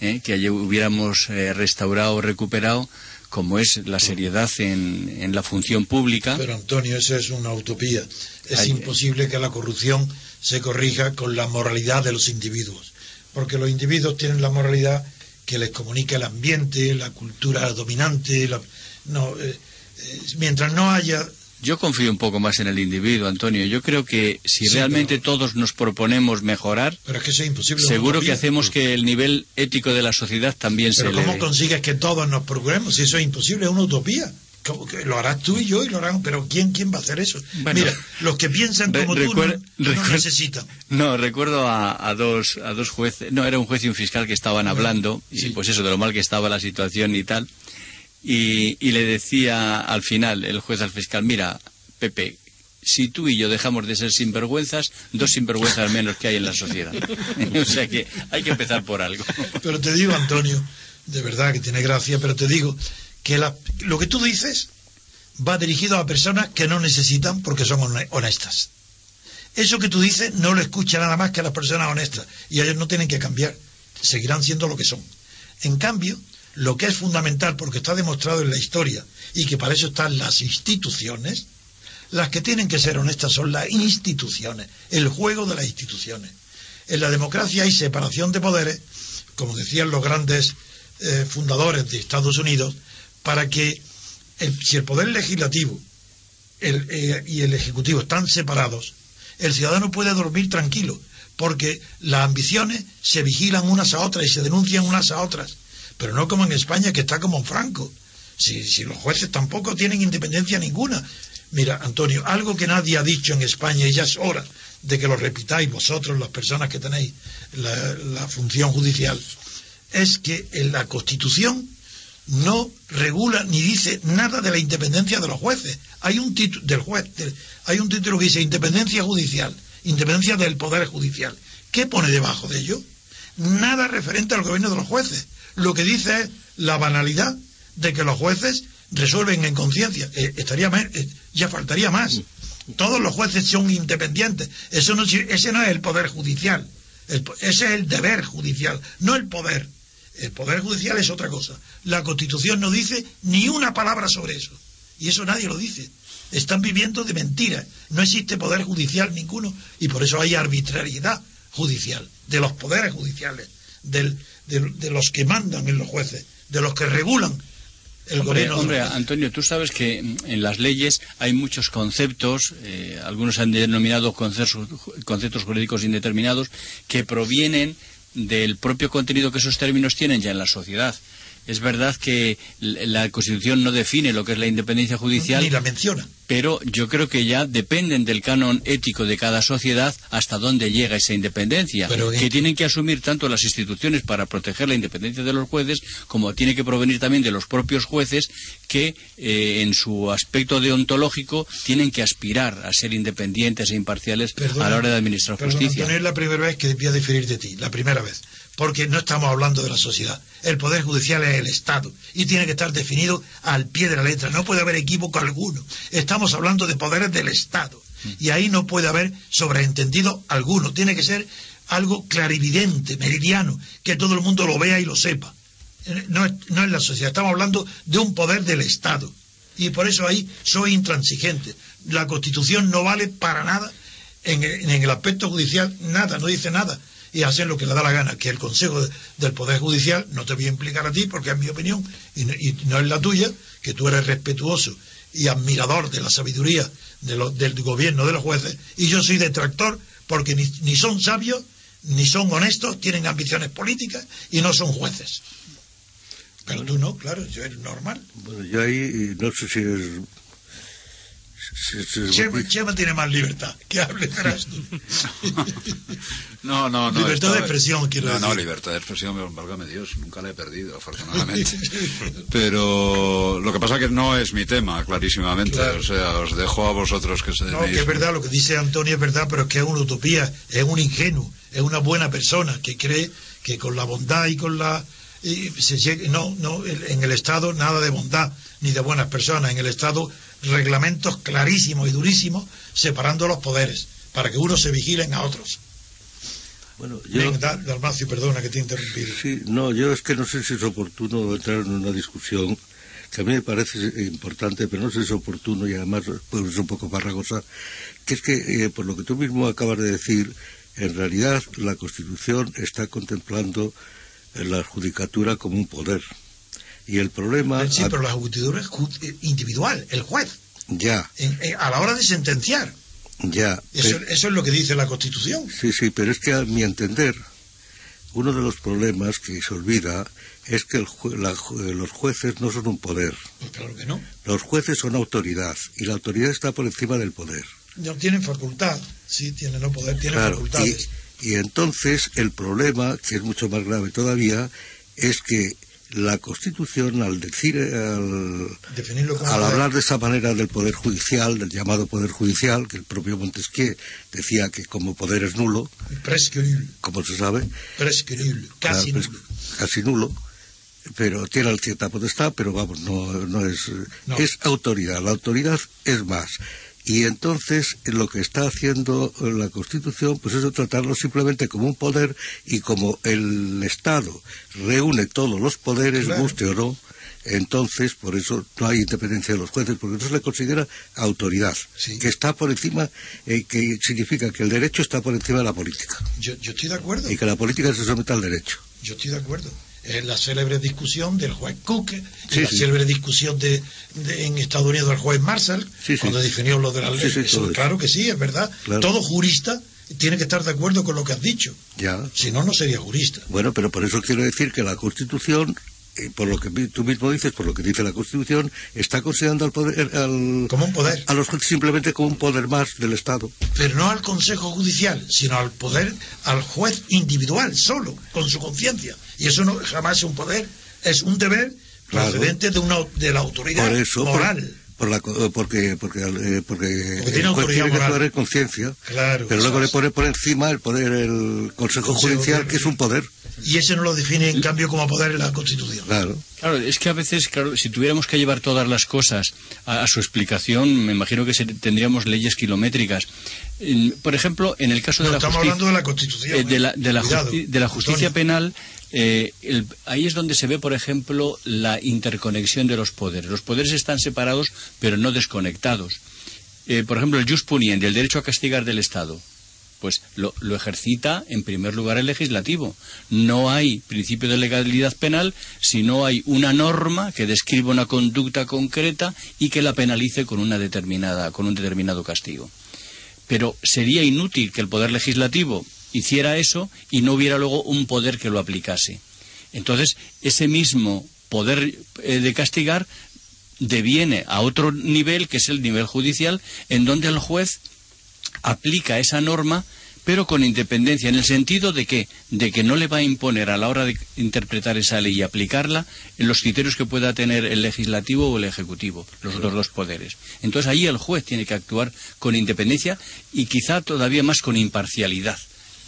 ¿eh? que ayer hubiéramos eh, restaurado o recuperado, como es la seriedad en, en la función pública. Pero Antonio, eso es una utopía. Es Ay, imposible que la corrupción se corrija con la moralidad de los individuos. Porque los individuos tienen la moralidad que les comunica el ambiente, la cultura dominante. la- no, eh, eh, mientras no haya Yo confío un poco más en el individuo, Antonio. Yo creo que si Sí, realmente pero- todos nos proponemos mejorar, Pero es que eso es imposible. una seguro que hacemos que el nivel ético de la sociedad también se Pero ¿cómo eleve. consigues que todos nos procuremos? Si eso es imposible, es una utopía. ¿Cómo que lo harás tú y yo y lo harán, pero ¿quién, quién va a hacer eso? Bueno. Mira, los que piensan como tú no, no necesitan. No, recuerdo a, a dos, a dos jueces, no, era un juez y un fiscal que estaban hablando, y pues eso, de lo mal que estaba la situación y tal, y, y le decía al final el juez al fiscal, mira, Pepe, si tú y yo dejamos de ser sinvergüenzas, dos sinvergüenzas menos que hay en la sociedad. o sea que hay que empezar por algo. Pero te digo, Antonio, de verdad que tiene gracia, pero te digo que lo que tú dices va dirigido a personas que no necesitan porque son hone- honestas. Eso que tú dices no lo escucha nada más que las personas honestas y ellos no tienen que cambiar, seguirán siendo lo que son. En cambio, lo que es fundamental, porque está demostrado en la historia y que para eso están las instituciones, las que tienen que ser honestas son las instituciones, el juego de las instituciones. En la democracia hay separación de poderes, como decían los grandes eh, fundadores de Estados Unidos, para que el- si el poder legislativo eh, y el ejecutivo están separados, el ciudadano puede dormir tranquilo, porque las ambiciones se vigilan unas a otras y se denuncian unas a otras, pero no como en España que está como en Franco. Si, los jueces tampoco tienen independencia ninguna. Mira, Antonio, algo que nadie ha dicho en España y ya es hora de que lo repitáis vosotros, las personas que tenéis la, función judicial, es que en la Constitución no regula ni dice nada de la independencia de los jueces. Hay un título del juez, hay un título que dice independencia judicial, independencia del poder judicial. ¿Qué pone debajo de ello? Nada referente al gobierno de los jueces. Lo que dice es la banalidad de que los jueces resuelven en conciencia. Eh, estaría eh, ya faltaría más. Todos los jueces son independientes. Eso no, ese no es el poder judicial. Ese es el deber judicial, no el poder. El poder judicial es otra cosa. La Constitución no dice ni una palabra sobre eso. Y eso nadie lo dice. Están viviendo de mentiras. No existe poder judicial ninguno. Y por eso hay arbitrariedad judicial, de los poderes judiciales, del- de, de los que mandan en los jueces, de los que regulan el Hombre, gobierno. hombre, Antonio, tú sabes que en las leyes hay muchos conceptos, eh, algunos han denominado conceptos, conceptos jurídicos indeterminados, que provienen del propio contenido que esos términos tienen ya en la sociedad. Es verdad que la Constitución no define lo que es la independencia judicial, Ni la menciona. pero yo creo que ya dependen del canon ético de cada sociedad hasta dónde llega esa independencia, Pero que tienen que asumir tanto las instituciones para proteger la independencia de los jueces, como tiene que provenir también de los propios jueces que eh, en su aspecto deontológico tienen que aspirar a ser independientes e imparciales Perdona, a la hora de administrar perdona, justicia. Antonio, es la primera vez que voy a diferir de ti, la primera vez. Porque no estamos hablando de la sociedad. El Poder Judicial es el Estado y tiene que estar definido al pie de la letra. No puede haber equívoco alguno. Estamos hablando de poderes del Estado. Y ahí no puede haber sobreentendido alguno. Tiene que ser algo clarividente, meridiano, que todo el mundo lo vea y lo sepa. No es, no es la sociedad. Estamos hablando de un poder del Estado. Y por eso ahí soy intransigente. La Constitución no vale para nada en en el aspecto judicial nada, no dice nada. Y hacen lo que le da la gana, que el Consejo de- del Poder Judicial, no te voy a implicar a ti porque es mi opinión y no, es la tuya, que tú eres respetuoso y admirador de la sabiduría del gobierno de los jueces, y yo soy detractor porque ni, ni son sabios, ni son honestos, tienen ambiciones políticas y no son jueces. Pero tú no, claro, yo es normal. Bueno, yo ahí no sé si es... es- Chema, Chema tiene más libertad, que hable. No, no, no. Libertad de expresión, quiero no, decir. No, libertad de expresión, válgame Dios, nunca la he perdido, afortunadamente. Pero lo que pasa que no es mi tema, clarísimamente. Claro. O sea, os dejo a vosotros que se No, que es verdad, lo que dice Antonio es verdad, pero es que es una utopía, es un ingenuo, es una buena persona que cree que con la bondad y con la... y se llegue- no, no, en el Estado nada de bondad ni de buenas personas, en el Estado reglamentos clarísimos y durísimos separando los poderes para que unos se vigilen a otros. Bueno, yo... Dalmacio, perdona que te he interrumpido. Sí, no, yo es que no sé si es oportuno entrar en una discusión que a mí me parece importante, pero no sé si es oportuno y además pues, es un poco farragosa, que es que, eh, por lo que tú mismo acabas de decir, en realidad la Constitución está contemplando la judicatura como un poder. Y el problema... Sí, pero la judicatura es eh, individual, el juez, Ya, en- en- a la hora de sentenciar. ya. Eso, eso es lo que dice la Constitución. Sí, sí, pero es que a mi entender, uno de los problemas que se olvida es que el jue- la ju- eh, los jueces no son un poder. Pues claro que no. Los jueces son autoridad y la autoridad está por encima del poder. No tienen facultad, sí, tienen no poder, tienen Claro, facultades. y, y entonces el problema, que es mucho más grave todavía, es que la Constitución, al decir, al, como al hablar de esa manera del poder judicial, del llamado poder judicial, que el propio Montesquieu decía que como poder es nulo, como se sabe, casi pues, casi nulo, pero tiene cierta potestad, pero vamos, no, no es, No. es autoridad. La autoridad es más. Y entonces lo que está haciendo la Constitución, pues es tratarlo simplemente como un poder y como el Estado reúne todos los poderes, Claro. guste o no, entonces por eso no hay independencia de los jueces, porque entonces le considera autoridad, Sí. que está por encima, eh, que significa que el derecho está por encima de la política Yo, yo estoy de acuerdo, y que la política se somete al derecho. yo estoy de acuerdo. Es la célebre discusión del juez Cook, y Sí, la sí. célebre discusión de, de- en Estados Unidos del juez Marshall, Sí, cuando definió lo de la ley. Eso, claro que sí, es verdad. Claro. Todo jurista tiene que estar de acuerdo con lo que has dicho. Ya. Si no, no sería jurista. Bueno, pero por eso quiero decir que la Constitución, eh, por lo que tú mismo dices, por lo que dice la Constitución, está considerando al poder, al- Como un poder. a los jueces simplemente como un poder más del Estado. Pero no al Consejo Judicial, sino al poder, al juez individual, solo, con su conciencia. Y eso no jamás es un poder, es un deber Claro. procedente de, una, de la autoridad Por eso, moral. por la co- eh, porque, porque, eh, porque, tiene el juez autoridad tiene que conciencia, Claro. pero luego le pone por encima el poder, el Consejo Judicial, que es un poder. Y ese no lo define, en cambio, como poder en la Constitución. Claro. Claro, es que a veces, claro, si tuviéramos que llevar todas las cosas a, a su explicación, me imagino que se- tendríamos leyes kilométricas. Por ejemplo, en el caso No, de la estamos justicia, hablando de la Constitución. eh, de la, de la Cuidado, justi- de la justicia Antonio. penal, eh, ahí es donde se ve, por ejemplo, la interconexión de los poderes. Los poderes están separados, pero no desconectados. Eh, por ejemplo, el jus puniendi, el derecho a castigar del Estado. Pues lo, lo, ejercita en primer lugar el legislativo. No hay principio de legalidad penal si no hay una norma que describa una conducta concreta y que la penalice con una determinada, con un determinado castigo. Pero sería inútil que el poder legislativo hiciera eso y no hubiera luego un poder que lo aplicase. Entonces, ese mismo poder eh, de castigar deviene a otro nivel, que es el nivel judicial, en donde el juez aplica esa norma pero con independencia, en el sentido de que, de que no le va a imponer a la hora de interpretar esa ley y aplicarla en los criterios que pueda tener el legislativo o el ejecutivo, los otros dos poderes. Entonces ahí el juez tiene que actuar con independencia y quizá todavía más con imparcialidad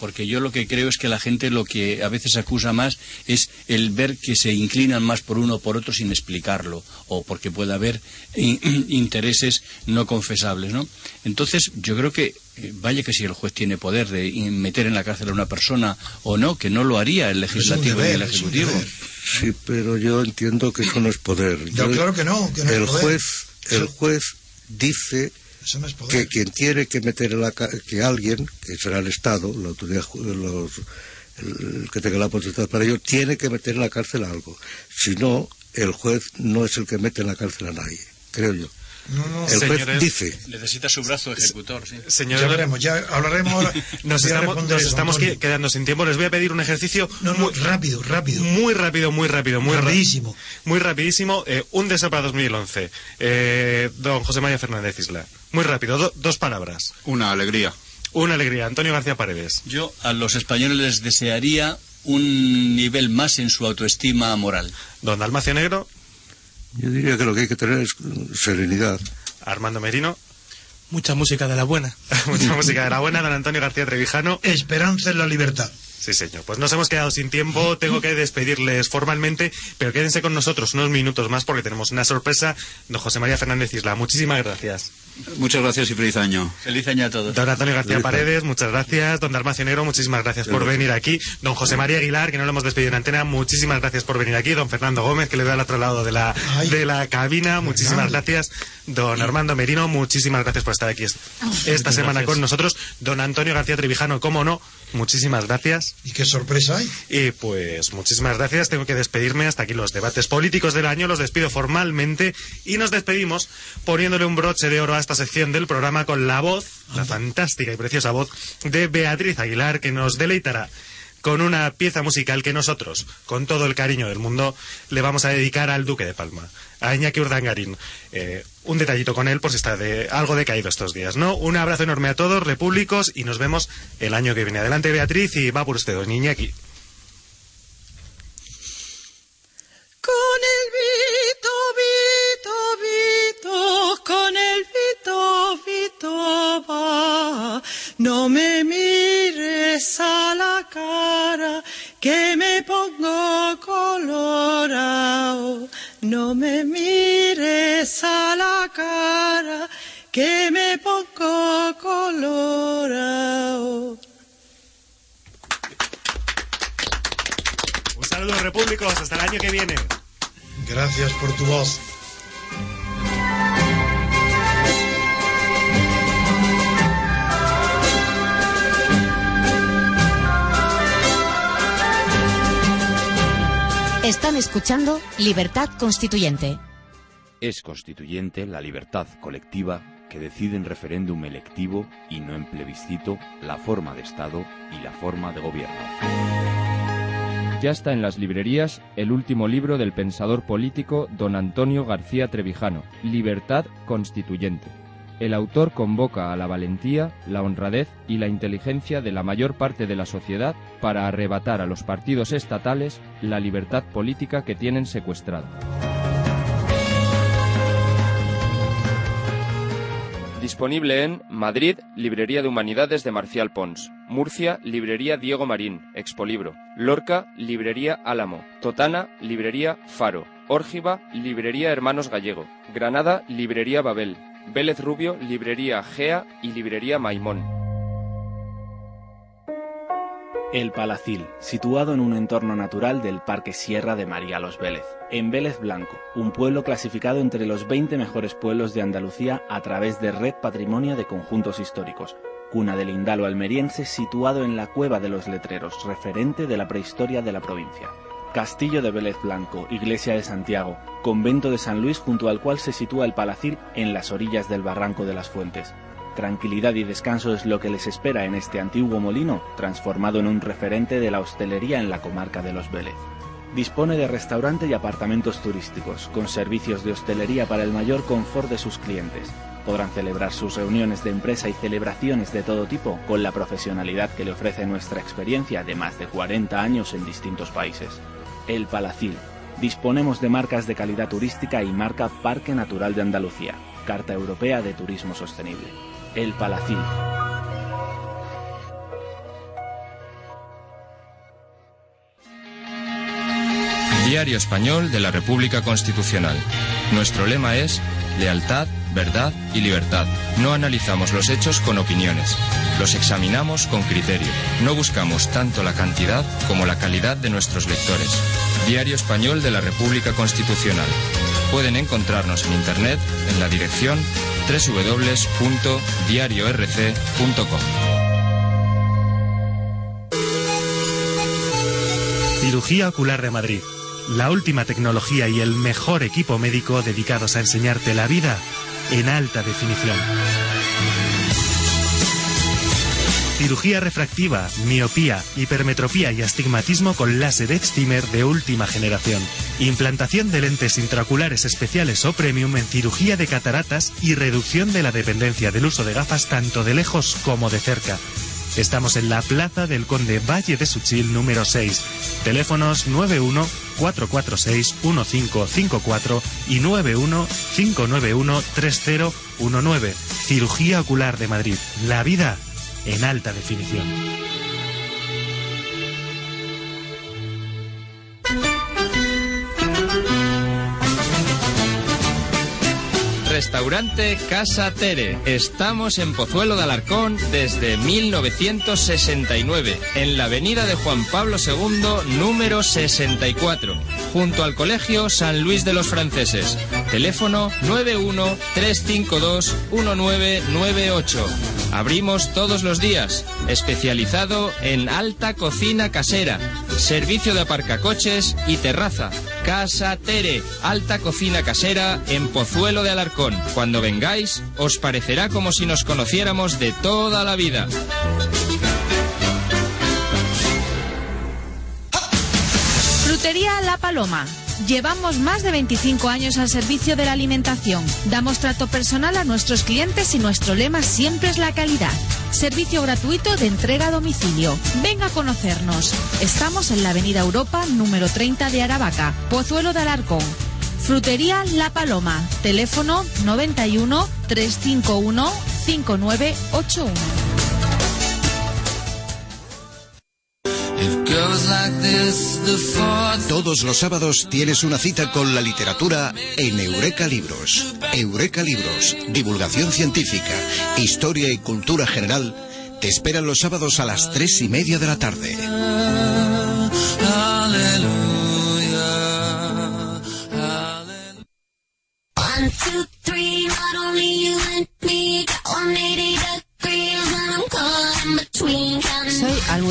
porque yo lo que creo es que la gente lo que a veces acusa más es el ver que se inclinan más por uno o por otro sin explicarlo, o porque puede haber intereses no confesables, ¿no? Entonces, yo creo que eh, vaya que si el juez tiene poder de meter en la cárcel a una persona o no, que no lo haría el legislativo y el ejecutivo. Sí, pero yo entiendo que eso no es poder. Yo, claro que no, que no el es poder. juez, el juez dice Que quien tiene que meter la que alguien, que será el Estado, la autoridad, los, el que tenga la potestad para ello, tiene que meter en la cárcel algo. Si no, el juez no es el que mete en la cárcel a nadie, creo yo. No, no. El juez Señores, dice, Necesita su brazo ejecutor, sí. Señor, Ya veremos, ya hablaremos ahora. nos estamos, nos quedando sin tiempo. Les voy a pedir un ejercicio No, no, muy, rápido, rápido. muy rápido, muy rápido, muy ra- Rapidísimo. Muy rapidísimo. Eh, un deseo para 2011. Eh, don José María Fernández Isla. Muy rápido, do- dos palabras. Una alegría. Una alegría. Antonio García Paredes. Yo a los españoles les desearía un nivel más en su autoestima moral. Don Dalmacio Negro. Yo diría que lo que hay que tener es serenidad. Armando Merino. Mucha música de la buena. Mucha música de la buena. Don Antonio García Trevijano. Esperanza en la libertad. Sí, señor. Pues nos hemos quedado sin tiempo. Tengo que despedirles formalmente, pero quédense con nosotros unos minutos más porque tenemos una sorpresa. Don José María Fernández Isla, muchísimas gracias. Muchas gracias y feliz año. Feliz año a todos. Don Antonio García Feliz Paredes, muchas gracias. Don Dalmacio Negro, muchísimas gracias por venir aquí. Don José María Aguilar, que no lo hemos despedido en antena, muchísimas gracias por venir aquí. Don Fernando Gómez, que le veo al otro lado de la, Ay. de la cabina, muchísimas gracias. Don Armando Merino, muchísimas gracias por estar aquí est- esta semana con nosotros. Don Antonio García Trevijano, cómo no, muchísimas gracias. ¿Y qué sorpresa hay? Y pues muchísimas gracias. Tengo que despedirme. Hasta aquí los debates políticos del año. Los despido formalmente y nos despedimos poniéndole un broche de oro a esta sección del programa con la voz, la fantástica y preciosa voz de Beatriz Aguilar, que nos deleitará con una pieza musical que nosotros, con todo el cariño del mundo, le vamos a dedicar al Duque de Palma, a Iñaki Urdangarín. Eh, un detallito con él, por si está de, algo decaído estos días, ¿no? Un abrazo enorme a todos, repúblicos, y nos vemos el año que viene. Adelante, Beatriz, y va por usted, don Iñaki. Con el Vito, Vito, Vito, con el Vito, Vito va. No me mires a la cara, que me pongo colorado. No me mires a la cara, que me pongo colorado. Un saludo, repúblicos, hasta el año que viene. Gracias por tu voz. Están escuchando Libertad Constituyente. Es constituyente la libertad colectiva que decide en referéndum electivo y no en plebiscito la forma de Estado y la forma de gobierno. Ya está en las librerías el último libro del pensador político don Antonio García Trevijano, Libertad Constituyente. El autor convoca a la valentía, la honradez y la inteligencia de la mayor parte de la sociedad para arrebatar a los partidos estatales la libertad política que tienen secuestrada. Disponible en Madrid, Librería de Humanidades de Marcial Pons. Murcia, Librería Diego Marín, Expolibro. Lorca, Librería Álamo. Totana, Librería Faro. Órgiva, Librería Hermanos Gallego. Granada, Librería Babel. Vélez Rubio, Librería Gea y Librería Maimón. El Palacil, situado en un entorno natural del Parque Sierra de María Los Vélez, en Vélez Blanco, un pueblo clasificado entre los 20 mejores pueblos de Andalucía a través de Red Patrimonio de Conjuntos Históricos, cuna del Indalo almeriense situado en la Cueva de los Letreros, referente de la prehistoria de la provincia. Castillo de Vélez Blanco, Iglesia de Santiago, Convento de San Luis junto al cual se sitúa el Palacil en las orillas del Barranco de las Fuentes. Tranquilidad y descanso es lo que les espera en este antiguo molino, transformado en un referente de la hostelería en la comarca de los Vélez. Dispone de restaurante y apartamentos turísticos, con servicios de hostelería para el mayor confort de sus clientes. Podrán celebrar sus reuniones de empresa y celebraciones de todo tipo con la profesionalidad que le ofrece nuestra experiencia de más de 40 años en distintos países. El Palacil. Disponemos de marcas de calidad turística y marca Parque Natural de Andalucía, Carta Europea de Turismo Sostenible. El Palacil. Diario Español de la República Constitucional. Nuestro lema es lealtad, verdad y libertad. No analizamos los hechos con opiniones, los examinamos con criterio. No buscamos tanto la cantidad como la calidad de nuestros lectores. Diario Español de la República Constitucional. Pueden encontrarnos en Internet en la dirección www.diariorc.com. Cirugía Ocular de Madrid. La última tecnología y el mejor equipo médico dedicados a enseñarte la vida en alta definición. Cirugía refractiva, miopía, hipermetropía y astigmatismo con láser excimer de última generación. Implantación de lentes intraoculares especiales o premium en cirugía de cataratas y reducción de la dependencia del uso de gafas tanto de lejos como de cerca. Estamos en la Plaza del Conde Valle de Suchil número 6. Teléfonos 91 446 1554 y 91 591 3019. Cirugía Ocular de Madrid. La vida en alta definición. Restaurante Casa Tere. Estamos en Pozuelo de Alarcón desde 1969, en la avenida de Juan Pablo II, número 64, junto al Colegio San Luis de los Franceses. Teléfono 91-352-1998. Abrimos todos los días, especializado en alta cocina casera, servicio de aparcacoches y terraza. Casa Tere, alta cocina casera en Pozuelo de Alarcón. Cuando vengáis, os parecerá como si nos conociéramos de toda la vida. Frutería La Paloma. Llevamos más de 25 años al servicio de la alimentación. Damos trato personal a nuestros clientes y nuestro lema siempre es la calidad. Servicio gratuito de entrega a domicilio. Venga a conocernos. Estamos en la Avenida Europa, número 30 de Aravaca, Pozuelo de Alarcón. Frutería La Paloma. Teléfono 91 351 5981. Todos los sábados tienes una cita con la literatura en Eureka Libros. Eureka Libros, divulgación científica, historia y cultura general, te esperan los sábados a las tres y media de la tarde.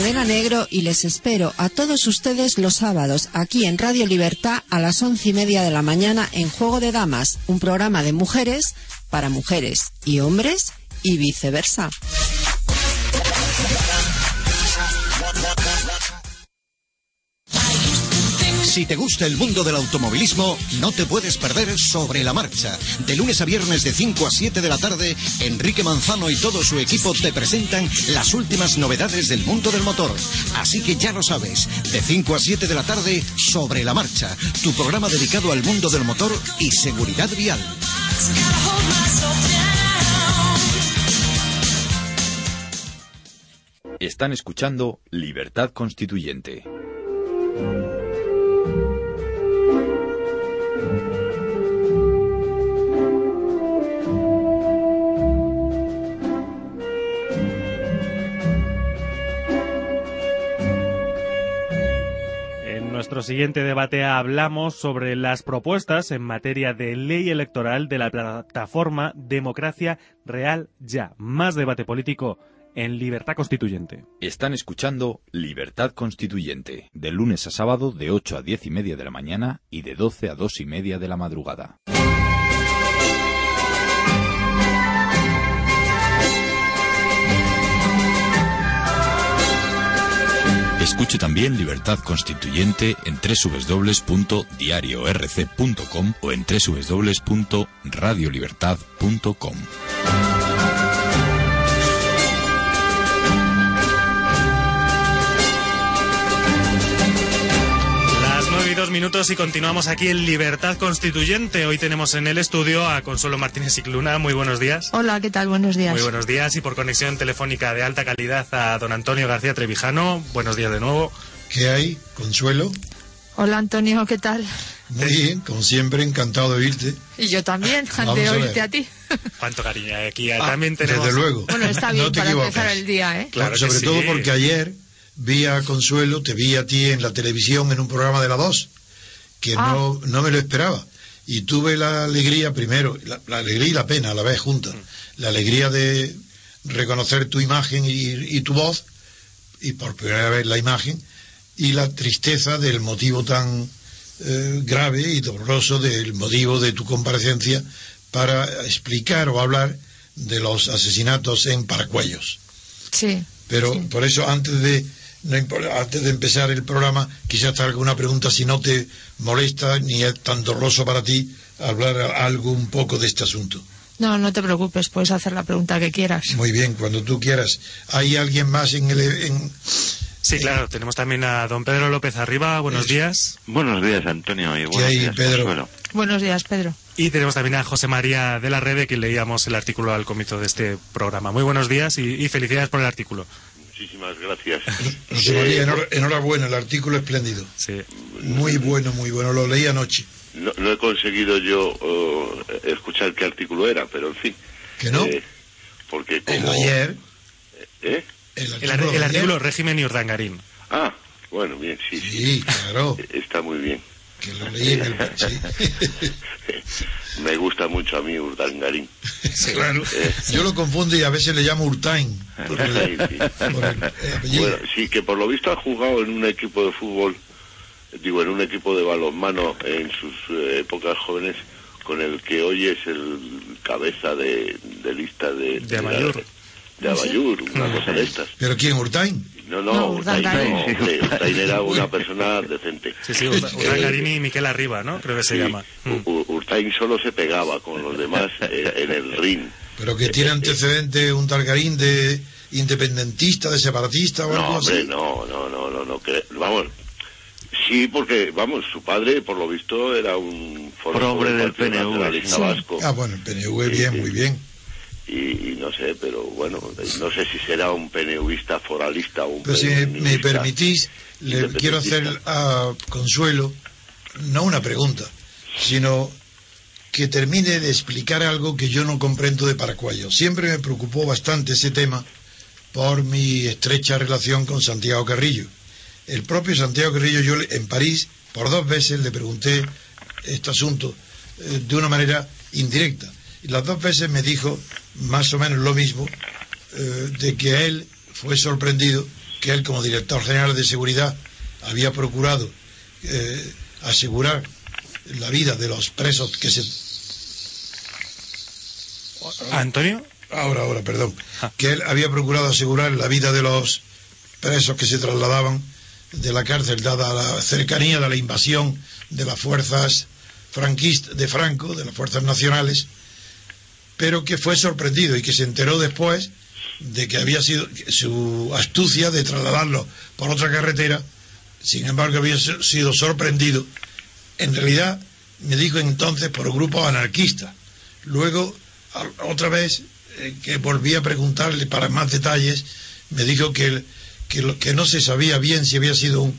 Negro y les espero a todos ustedes los sábados aquí en Radio Libertad a las once y media de la mañana en Juego de Damas, un programa de mujeres para mujeres y hombres y viceversa. Si te gusta el mundo del automovilismo, no te puedes perder Sobre la Marcha. De lunes a viernes de 5 a 7 de la tarde, Enrique Manzano y todo su equipo te presentan las últimas novedades del mundo del motor. Así que ya lo sabes, de 5 a 7 de la tarde, Sobre la Marcha, tu programa dedicado al mundo del motor y seguridad vial. Están escuchando Libertad Constituyente. Nuestro siguiente debate hablamos sobre las propuestas en materia de ley electoral de la plataforma Democracia Real Ya. Más debate político en Libertad Constituyente. Están escuchando Libertad Constituyente, de lunes a sábado de 8 a 10 y media de la mañana y de 12 a 2 y media de la madrugada. Escuche también Libertad Constituyente en www.diariorc.com o en www.radiolibertad.com. y dos minutos y continuamos aquí en Libertad Constituyente. Hoy tenemos en el estudio a Consuelo Martínez Cicluna. Muy buenos días. Hola, ¿qué tal? Buenos días. Muy buenos días y por conexión telefónica de alta calidad a don Antonio García Trevijano. Buenos días de nuevo. ¿Qué hay, Consuelo? Hola, Antonio, ¿qué tal? Muy bien, como siempre, encantado de oírte. Y yo también, Vamos de a oírte a ti. Cuánto cariño aquí. Ah, también tenemos... Desde luego. Bueno, está bien No te para equivocas. empezar el día, ¿eh? Claro que Sobre sí. todo porque ayer vi a Consuelo, te vi a ti en la televisión en un programa de la 2, que Ah. no, no me lo esperaba. Y tuve la alegría, primero, la, la alegría y la pena a la vez juntas. La alegría de reconocer tu imagen y, y tu voz, y por primera vez la imagen, y la tristeza del motivo tan eh, grave y doloroso del motivo de tu comparecencia para explicar o hablar de los asesinatos en Paracuellos. Sí. Pero por eso antes de no antes de empezar el programa quise hacer alguna pregunta si no te molesta ni es tan doloroso para ti hablar algo un poco de este asunto. No, no te preocupes, puedes hacer la pregunta que quieras. Muy bien, cuando tú quieras. ¿Hay alguien más en el en- Sí, claro. Tenemos también a don Pedro López Arriba. Buenos días. Buenos días, Antonio, y buenos hay, días, Pedro? Consuelo. Buenos días, Pedro. Y tenemos también a José María de la Rebe, que leíamos el artículo al comienzo de este programa. Muy buenos días y, y felicidades por el artículo. Muchísimas gracias. José María, enhor- enhorabuena, el artículo espléndido. Sí. Muy bueno, muy bueno, lo leí anoche. No, no he conseguido yo eh, escuchar qué artículo era, pero en fin. ¿Que no? Eh, porque El como... ayer, ¿Eh? el El, artículo, ar- el de artículo régimen y Urdangarín. Ah, bueno, bien, sí, sí. Sí, claro, Está muy bien. Que lo leí en el... sí. Me gusta mucho a mí Urdangarín. Claro. Eh, Yo lo confundo y a veces le llamo Urtain. el- sí, sí. por el, eh, apellido. Bueno, sí, que por lo visto ha jugado en un equipo de fútbol, digo, en un equipo de balonmano en sus eh, épocas jóvenes, con el que hoy es el cabeza de, de lista de... De Abayur. De Abayur, una cosa de estas. ¿Pero quién, Urtain? No, no, No, Urdangarín. no, hombre, Urtain era una persona decente. Sí, sí, Urda- Urdangarín y Miquel Arriba, ¿no? Creo que se Sí, llama. Mm. U- Urtain solo se pegaba con los demás eh, en el ring. Pero que tiene antecedente un Targarín de independentista, de separatista o No, algo hombre, así. no, no, no, no, no, que- vamos, sí, porque, vamos, su padre, por lo visto, era un hombre del PNV, sí. vasco, Ah, bueno, el PNV, Sí, bien, sí. muy bien. Y, y no sé, pero bueno, no sé si será un PNVista foralista o un Pero si me, permitís, le quiero hacer a Consuelo no una pregunta, sino que termine de explicar algo que yo no comprendo de Paracuello. Siempre me preocupó bastante ese tema por mi estrecha relación con Santiago Carrillo. El propio Santiago Carrillo, yo en París, por dos veces le pregunté este asunto eh, de una manera indirecta. Y las dos veces me dijo más o menos lo mismo, eh, de que él fue sorprendido que él como director general de seguridad había procurado eh, asegurar la vida de los presos que se ¿Antonio? ahora ahora perdón que él había procurado asegurar la vida de los presos que se trasladaban de la cárcel dada la cercanía de la invasión de las fuerzas franquistas de Franco de las fuerzas nacionales pero que fue sorprendido y que se enteró después de que había sido su astucia de trasladarlo por otra carretera sin embargo había si- sido sorprendido. En realidad me dijo entonces por grupos anarquistas luego otra vez eh, que volví a preguntarle para más detalles me dijo que, que no se sabía bien si había sido un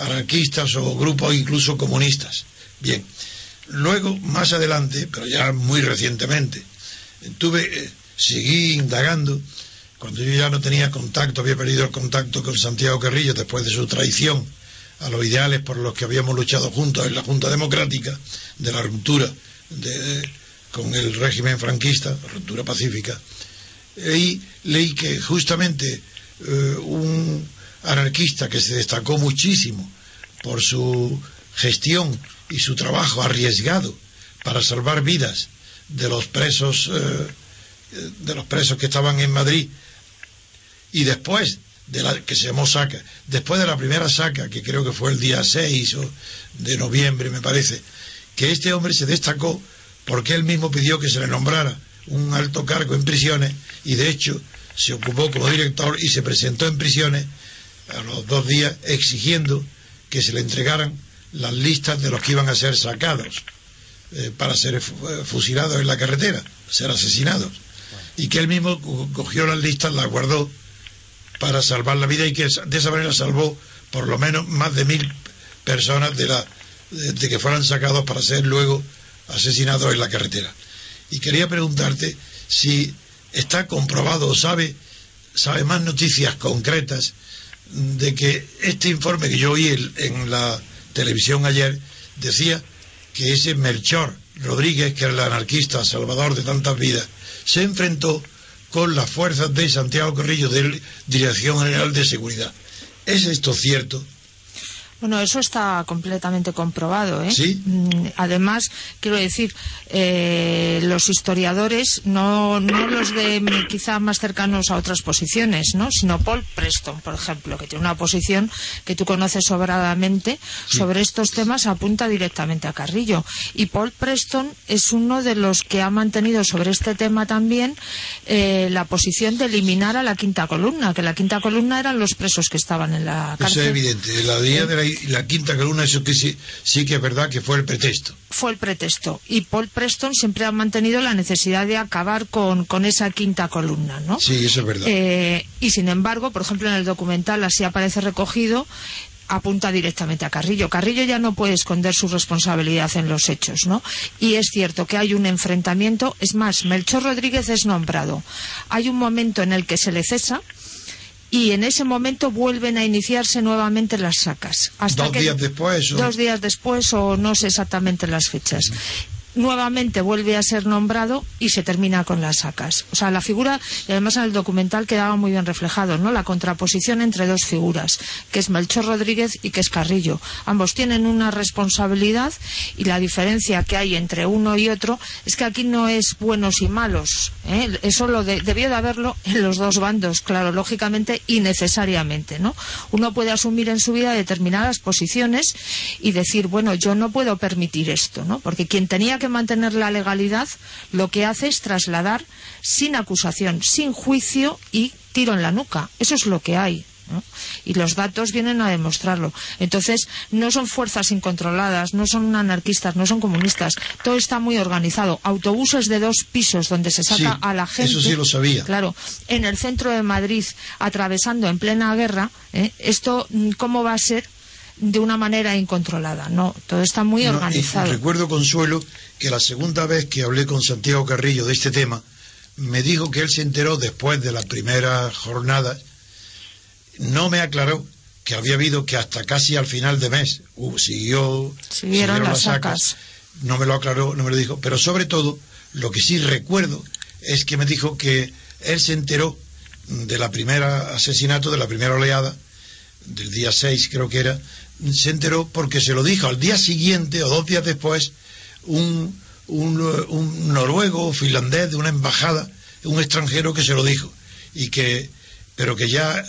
anarquistas o grupos incluso comunistas. Bien. Luego más adelante pero ya muy recientemente tuve eh, seguí indagando. Cuando yo ya no tenía contacto había perdido el contacto con Santiago Carrillo después de su traición a los ideales por los que habíamos luchado juntos en la Junta Democrática de la ruptura con el régimen franquista, ruptura pacífica, Y leí que justamente eh, un anarquista que se destacó muchísimo por su gestión y su trabajo arriesgado para salvar vidas de los presos eh, de los presos que estaban en Madrid. Y después de la que se llamó saca después de la primera saca que creo que fue el día 6 o de noviembre me parece que este hombre se destacó porque él mismo pidió que se le nombrara un alto cargo en prisiones y de hecho se ocupó como director y se presentó en prisiones a los dos días exigiendo que se le entregaran las listas de los que iban a ser sacados eh, para ser eh, fusilados en la carretera, ser asesinados. Y que él mismo co- cogió las listas, las guardó para salvar la vida y que de esa manera salvó por lo menos más de mil personas de, la, de, de que fueran sacados para ser luego asesinados en la carretera. Y quería preguntarte si está comprobado o sabe, sabe más noticias concretas de que este informe que yo oí en la televisión ayer decía que ese Melchor Rodríguez, que era el anarquista salvador de tantas vidas, se enfrentó con las fuerzas de Santiago Carrillo de Dirección General de Seguridad. ¿Es esto cierto? Bueno, eso está completamente comprobado. ¿eh? ¿Sí? Mm, Además, quiero decir, eh, los historiadores, no, no los de quizá más cercanos a otras posiciones, ¿no? sino Paul Preston, por ejemplo, que tiene una posición que tú conoces sobradamente sobre estos temas, apunta directamente a Carrillo. Y Paul Preston es uno de los que ha mantenido sobre este tema también eh, la posición de eliminar a la quinta columna, que la quinta columna eran los presos que estaban en la Eso cárcel. es evidente. La día de la, la quinta columna, eso que sí, sí que es verdad que fue el pretexto. fue el pretexto. Y Paul Preston siempre ha mantenido la necesidad de acabar con, con esa quinta columna, ¿no? Sí, eso es verdad. Eh, y sin embargo, por ejemplo, en el documental así aparece recogido apunta directamente a Carrillo. Carrillo ya no puede esconder su responsabilidad en los hechos, ¿no? Y es cierto que hay un enfrentamiento. Es más, Melchor Rodríguez es nombrado. Hay un momento en el que se le cesa y en ese momento vuelven a iniciarse nuevamente las sacas. Hasta Dos que- días después. o- Dos días después o no sé exactamente las fechas. Nuevamente vuelve a ser nombrado y se termina con las sacas. O sea, la figura, y además en el documental quedaba muy bien reflejado, ¿no? La contraposición entre dos figuras, que es Melchor Rodríguez y que es Carrillo. Ambos tienen una responsabilidad y la diferencia que hay entre uno y otro es que aquí no es buenos y malos. ¿eh? Eso lo de- debió de haberlo en los dos bandos, claro, lógicamente y necesariamente, ¿no? Uno puede asumir en su vida determinadas posiciones y decir, bueno, yo no puedo permitir esto, ¿no? Porque quien tenía que mantener la legalidad lo que hace es trasladar sin acusación, sin juicio y tiro en la nuca. Eso es lo que hay. ¿no? Y los datos vienen a demostrarlo. Entonces, no son fuerzas incontroladas, no son anarquistas, no son comunistas. Todo está muy organizado. Autobuses de dos pisos donde se saca Sí, a la gente. eso sí lo sabía. Claro, en el centro de Madrid, atravesando en plena guerra, ¿eh? esto, mm, ¿cómo va a ser? De una manera incontrolada. No, todo está muy No, y organizado. recuerdo, Consuelo, que la segunda vez que hablé con Santiago Carrillo de este tema, me dijo que él se enteró después de la primera jornada, no me aclaró que había habido que hasta casi al final de mes hubo- siguió, Siguieron las sacas. no me lo aclaró, no me lo dijo, pero sobre todo lo que sí recuerdo es que me dijo que él se enteró de la primera asesinato, de la primera oleada, del día 6 creo que era, se enteró porque se lo dijo al día siguiente o dos días después un, un, eh, un noruego o finlandés de una embajada, un extranjero que se lo dijo y que pero que ya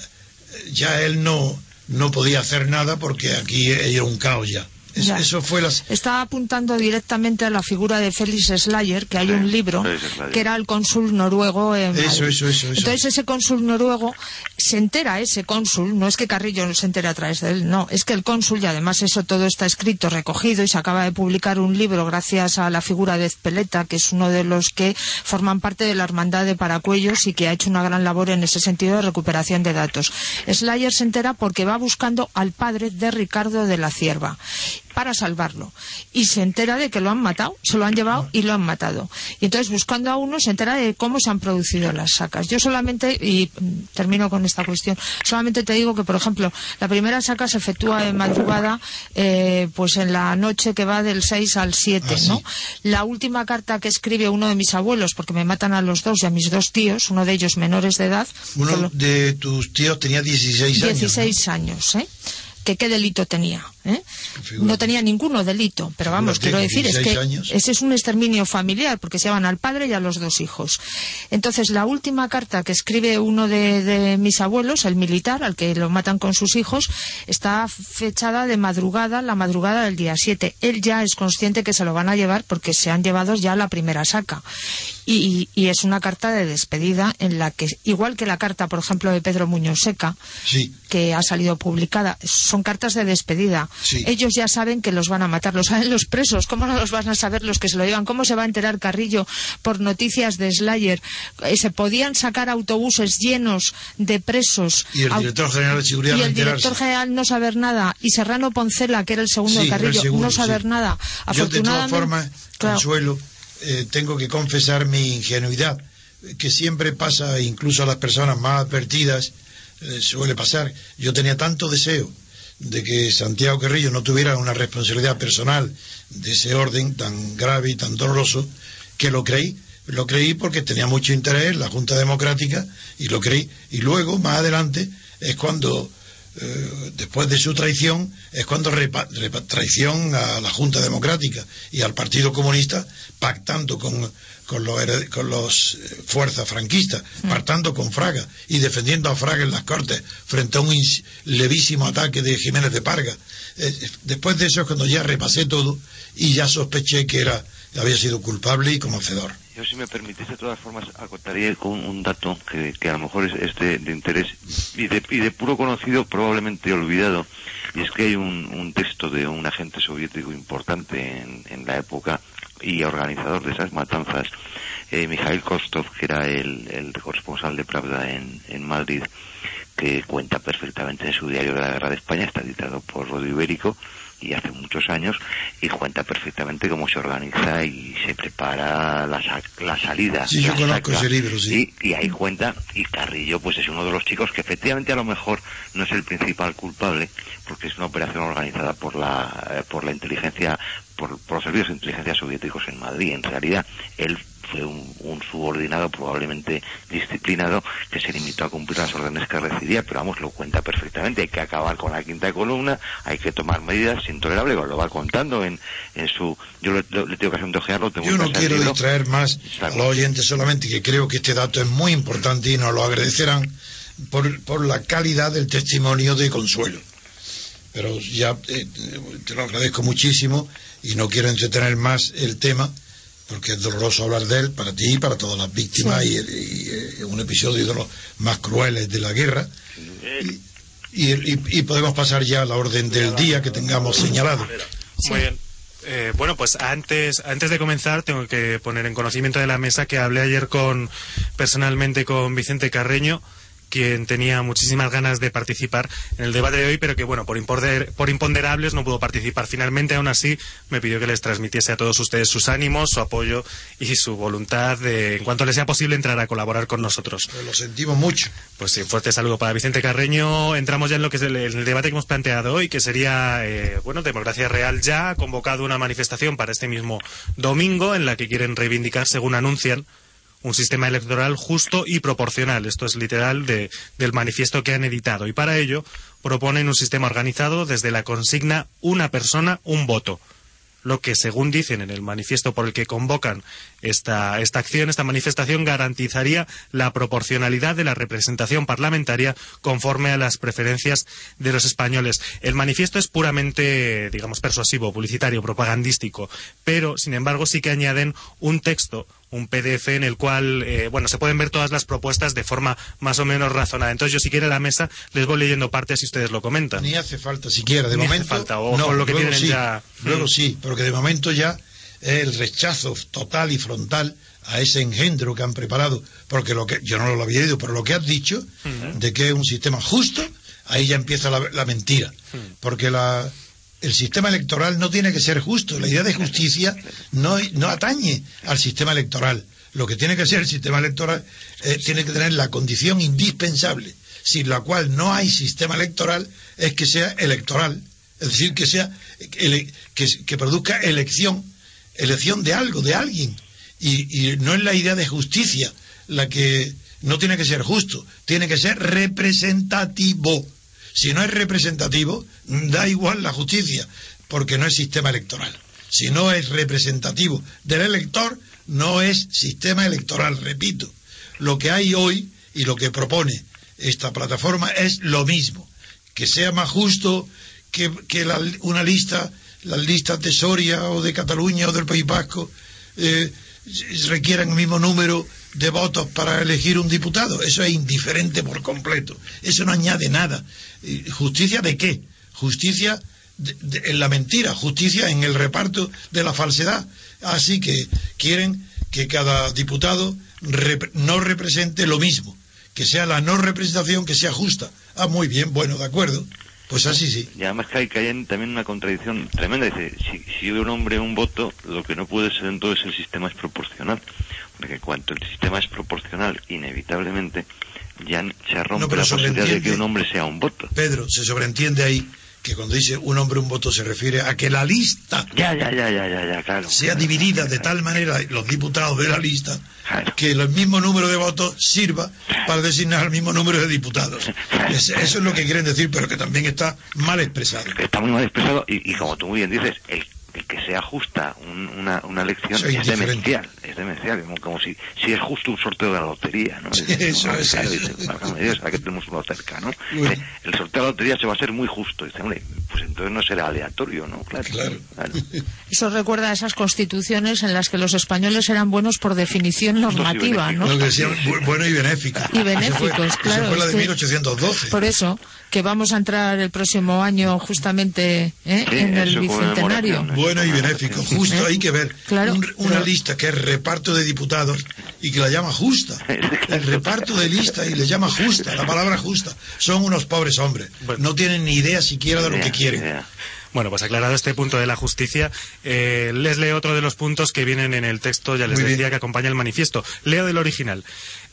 ya él no no podía hacer nada porque aquí era un caos ya. Es- Ya. eso fue las Está apuntando directamente a la figura de Félix Slayer, que hay un libro, que era el cónsul noruego en Eso, Madrid. eso, eso, eso. Entonces ese cónsul noruego se entera, ese cónsul, no es que Carrillo no se entere a través de él, no, es que el cónsul, y además eso todo está escrito, recogido, y se acaba de publicar un libro gracias a la figura de Ezpeleta, que es uno de los que forman parte de la hermandad de Paracuellos y que ha hecho una gran labor en ese sentido de recuperación de datos. Slayer se entera porque va buscando al padre de Ricardo de la Cierva para salvarlo. Y se entera de que lo han matado, se lo han llevado y lo han matado. Y entonces, buscando a uno, se entera de cómo se han producido las sacas. Yo solamente, y mm, termino con esta cuestión, solamente te digo que, por ejemplo, la primera saca se efectúa en madrugada, eh, pues en la noche que va del 6 al 7, ¿no? La última carta que escribe uno de mis abuelos, porque me matan a los dos y a mis dos tíos, uno de ellos menores de edad, Uno de tus tíos tenía 16 años. 16 años, ¿eh? Que qué delito tenía. ¿eh? No tenía ninguno delito, pero vamos, quiero decir, es 16 que años. ese es un exterminio familiar, porque se llaman al padre y a los dos hijos. Entonces, la última carta que escribe uno de, de mis abuelos, el militar, al que lo matan con sus hijos, está fechada de madrugada, la madrugada del día 7. Él ya es consciente que se lo van a llevar porque se han llevado ya la primera saca. Y, y es una carta de despedida en la que, igual que la carta, por ejemplo, de Pedro Muñoz Seca, Sí. que ha salido publicada, son cartas de despedida. Sí. Ellos ya saben que los van a matar, lo saben los presos. ¿Cómo no los van a saber los que se lo llevan? ¿Cómo se va a enterar Carrillo por noticias de Slayer? Eh, se podían sacar autobuses llenos de presos. Y el director general de seguridad y el director general no saber nada. Y Serrano Poncela, que era el segundo Sí, de Carrillo, segundo, no saber sí. nada. Yo, de todas formas, claro. Consuelo, eh, tengo que confesar mi ingenuidad, que siempre pasa, incluso a las personas más advertidas, eh, suele pasar. Yo tenía tanto deseo de que Santiago Carrillo no tuviera una responsabilidad personal de ese orden tan grave y tan doloroso, que lo creí. Lo creí porque tenía mucho interés la Junta Democrática y lo creí. Y luego, más adelante, es cuando eh, después de su traición, es cuando repa- traición a la Junta Democrática y al Partido Comunista, pactando con, con los, con los eh, fuerzas franquistas, pactando con Fraga y defendiendo a Fraga en las Cortes frente a un levísimo ataque de Jiménez de Parga. Eh, eh, después de eso es cuando ya repasé todo y ya sospeché que era había sido culpable y conocedor. Yo, si me permitís, de todas formas, acotaría con un dato que, que a lo mejor es, es de, de interés y de, y de puro conocido, probablemente olvidado, y es que hay un, un texto de un agente soviético importante en, en la época y organizador de esas matanzas, eh, Mikhail Kostov, que era el, el corresponsal de Pravda en, en Madrid, que cuenta perfectamente en su diario de la Guerra de España, está editado por Rodrigo Ibérico, y hace muchos años y cuenta perfectamente cómo se organiza y se prepara la, sa- la salida. Sí, yo conozco ese libro, sí. Y, y ahí cuenta, y Carrillo pues es uno de los chicos que efectivamente a lo mejor no es el principal culpable, porque es una operación organizada por la, eh, por la inteligencia, por, por los servicios de inteligencia soviéticos en Madrid. En realidad, él fue un, un subordinado probablemente disciplinado que se limitó a cumplir las órdenes que recibía, pero vamos, lo cuenta perfectamente. Hay que acabar con la quinta columna, hay que tomar medidas intolerables, lo va contando en, en su... Yo le, le tengo que hacer un ojearlo, tengo Yo no quiero distraer más a los oyentes solamente que creo que este dato es muy importante y nos lo agradecerán por, por la calidad del testimonio de Consuelo. Pero ya eh, te lo agradezco muchísimo y no quiero entretener más el tema porque es doloroso hablar de él para ti y para todas las víctimas y, y, eh, un episodio de los más crueles de la guerra. Y, y- y podemos pasar ya a la orden del día que tengamos señalado. Muy bien. Eh, bueno, pues antes, antes de comenzar tengo que poner en conocimiento de la mesa que hablé ayer con personalmente con Vicente Carreño, quien tenía muchísimas ganas de participar en el debate de hoy, pero que bueno, por, por imponderables no pudo participar. Finalmente, aún así, me pidió que les transmitiese a todos ustedes sus ánimos, su apoyo y su voluntad de, en cuanto les sea posible, entrar a colaborar con nosotros. Lo sentimos mucho. Pues sí, fuerte saludo para Vicente Carreño. Entramos ya en lo que es el debate que hemos planteado hoy, que sería, eh, bueno, Democracia Real ya ha convocado una manifestación para este mismo domingo en la que quieren reivindicar, según anuncian, un sistema electoral justo y proporcional. Esto es literal de- del manifiesto que han editado. Y para ello proponen un sistema organizado desde la consigna una persona, un voto lo que, según dicen en el manifiesto por el que convocan esta, esta acción, esta manifestación, garantizaría la proporcionalidad de la representación parlamentaria conforme a las preferencias de los españoles. El manifiesto es puramente, digamos, persuasivo, publicitario, propagandístico, pero, sin embargo, sí que añaden un texto un PDF en el cual, eh, bueno, se pueden ver todas las propuestas de forma más o menos razonada. Entonces, yo si quiere la mesa les voy leyendo partes y ustedes lo comentan. Ni hace falta siquiera, de Ni hace momento. falta, o no, lo que tienen sí, ya. Luego Mm. sí, porque de momento ya el rechazo total y frontal a ese engendro que han preparado, porque lo que yo no lo había oído, pero lo que has dicho de que es un sistema justo, ahí ya empieza la, la mentira, porque la el sistema electoral no tiene que ser justo. La idea de justicia no, atañe al sistema electoral. Lo que tiene que ser el sistema electoral eh, tiene que tener la condición indispensable, sin la cual no hay sistema electoral, es que sea electoral. Es decir, que sea que produzca elección, elección de algo, de alguien. Y, y no es la idea de justicia la que no tiene que ser justo, tiene que ser representativo. Si no es representativo, da igual la justicia, porque no es sistema electoral. Si no es representativo del elector, no es sistema electoral, repito. Lo que hay hoy y lo que propone esta plataforma es lo mismo, que sea más justo que, que la- una lista, las listas de Soria o de Cataluña o del País Vasco, eh, requieran el mismo número de votos para elegir un diputado. Eso es indiferente por completo. Eso no añade nada. ¿Justicia de qué? Justicia en la mentira, justicia en el reparto de la falsedad. Así que quieren que cada diputado no represente lo mismo, que sea la no representación que sea justa. Ah, muy bien, bueno, de acuerdo. Pues así sí. Y además que hay, que también una contradicción tremenda. Dice, si, si un hombre un voto, lo que no puede ser entonces el sistema es proporcional. Porque cuando el sistema es proporcional, inevitablemente, ya se rompe pero la posibilidad de que un hombre sea un voto. Pedro, se sobreentiende ahí que cuando dice un hombre un voto se refiere a que la lista Ya, ya, ya, ya, ya, ya, claro. sea dividida de tal manera los diputados de la lista que el mismo número de votos sirva para designar el mismo número de diputados. Es- eso es lo que quieren decir, pero que también está mal expresado. Está muy mal expresado y, y como tú muy bien dices, el, el que sea justa un- una, una elección Eso es demencial. Es demencial, como, como si, si es justo un sorteo de la lotería, ¿no? Sí, eso "Ah, es, claro", eso. dices, "Válgame Dios, aquí tenemos uno cerca, ¿no? Bueno. Dice, el sorteo de la lotería se va a ser muy justo. Dice, hombre, pues entonces no será aleatorio, ¿no? Claro. claro. Eso recuerda a esas constituciones en las que los españoles eran buenos por definición normativa, ¿no? Lo que decían, bu- bueno y benéfico. Y benéficos, fue- esa claro, fue la de que- 1812. Por eso, que vamos a entrar el próximo año justamente ¿eh? Sí, en el bicentenario. Bueno y benéfico, justo, ¿Eh? hay que ver Claro, un- una pero- lista que es reparto de diputados y que la llama justa. El reparto de lista y le llama justa, la palabra justa. Son unos pobres hombres, no tienen ni idea siquiera de lo que quieren. Bueno, pues aclarado este punto de la justicia, eh, les leo otro de los puntos que vienen en el texto, ya les Muy bien. decía, que acompaña el manifiesto. Leo del original.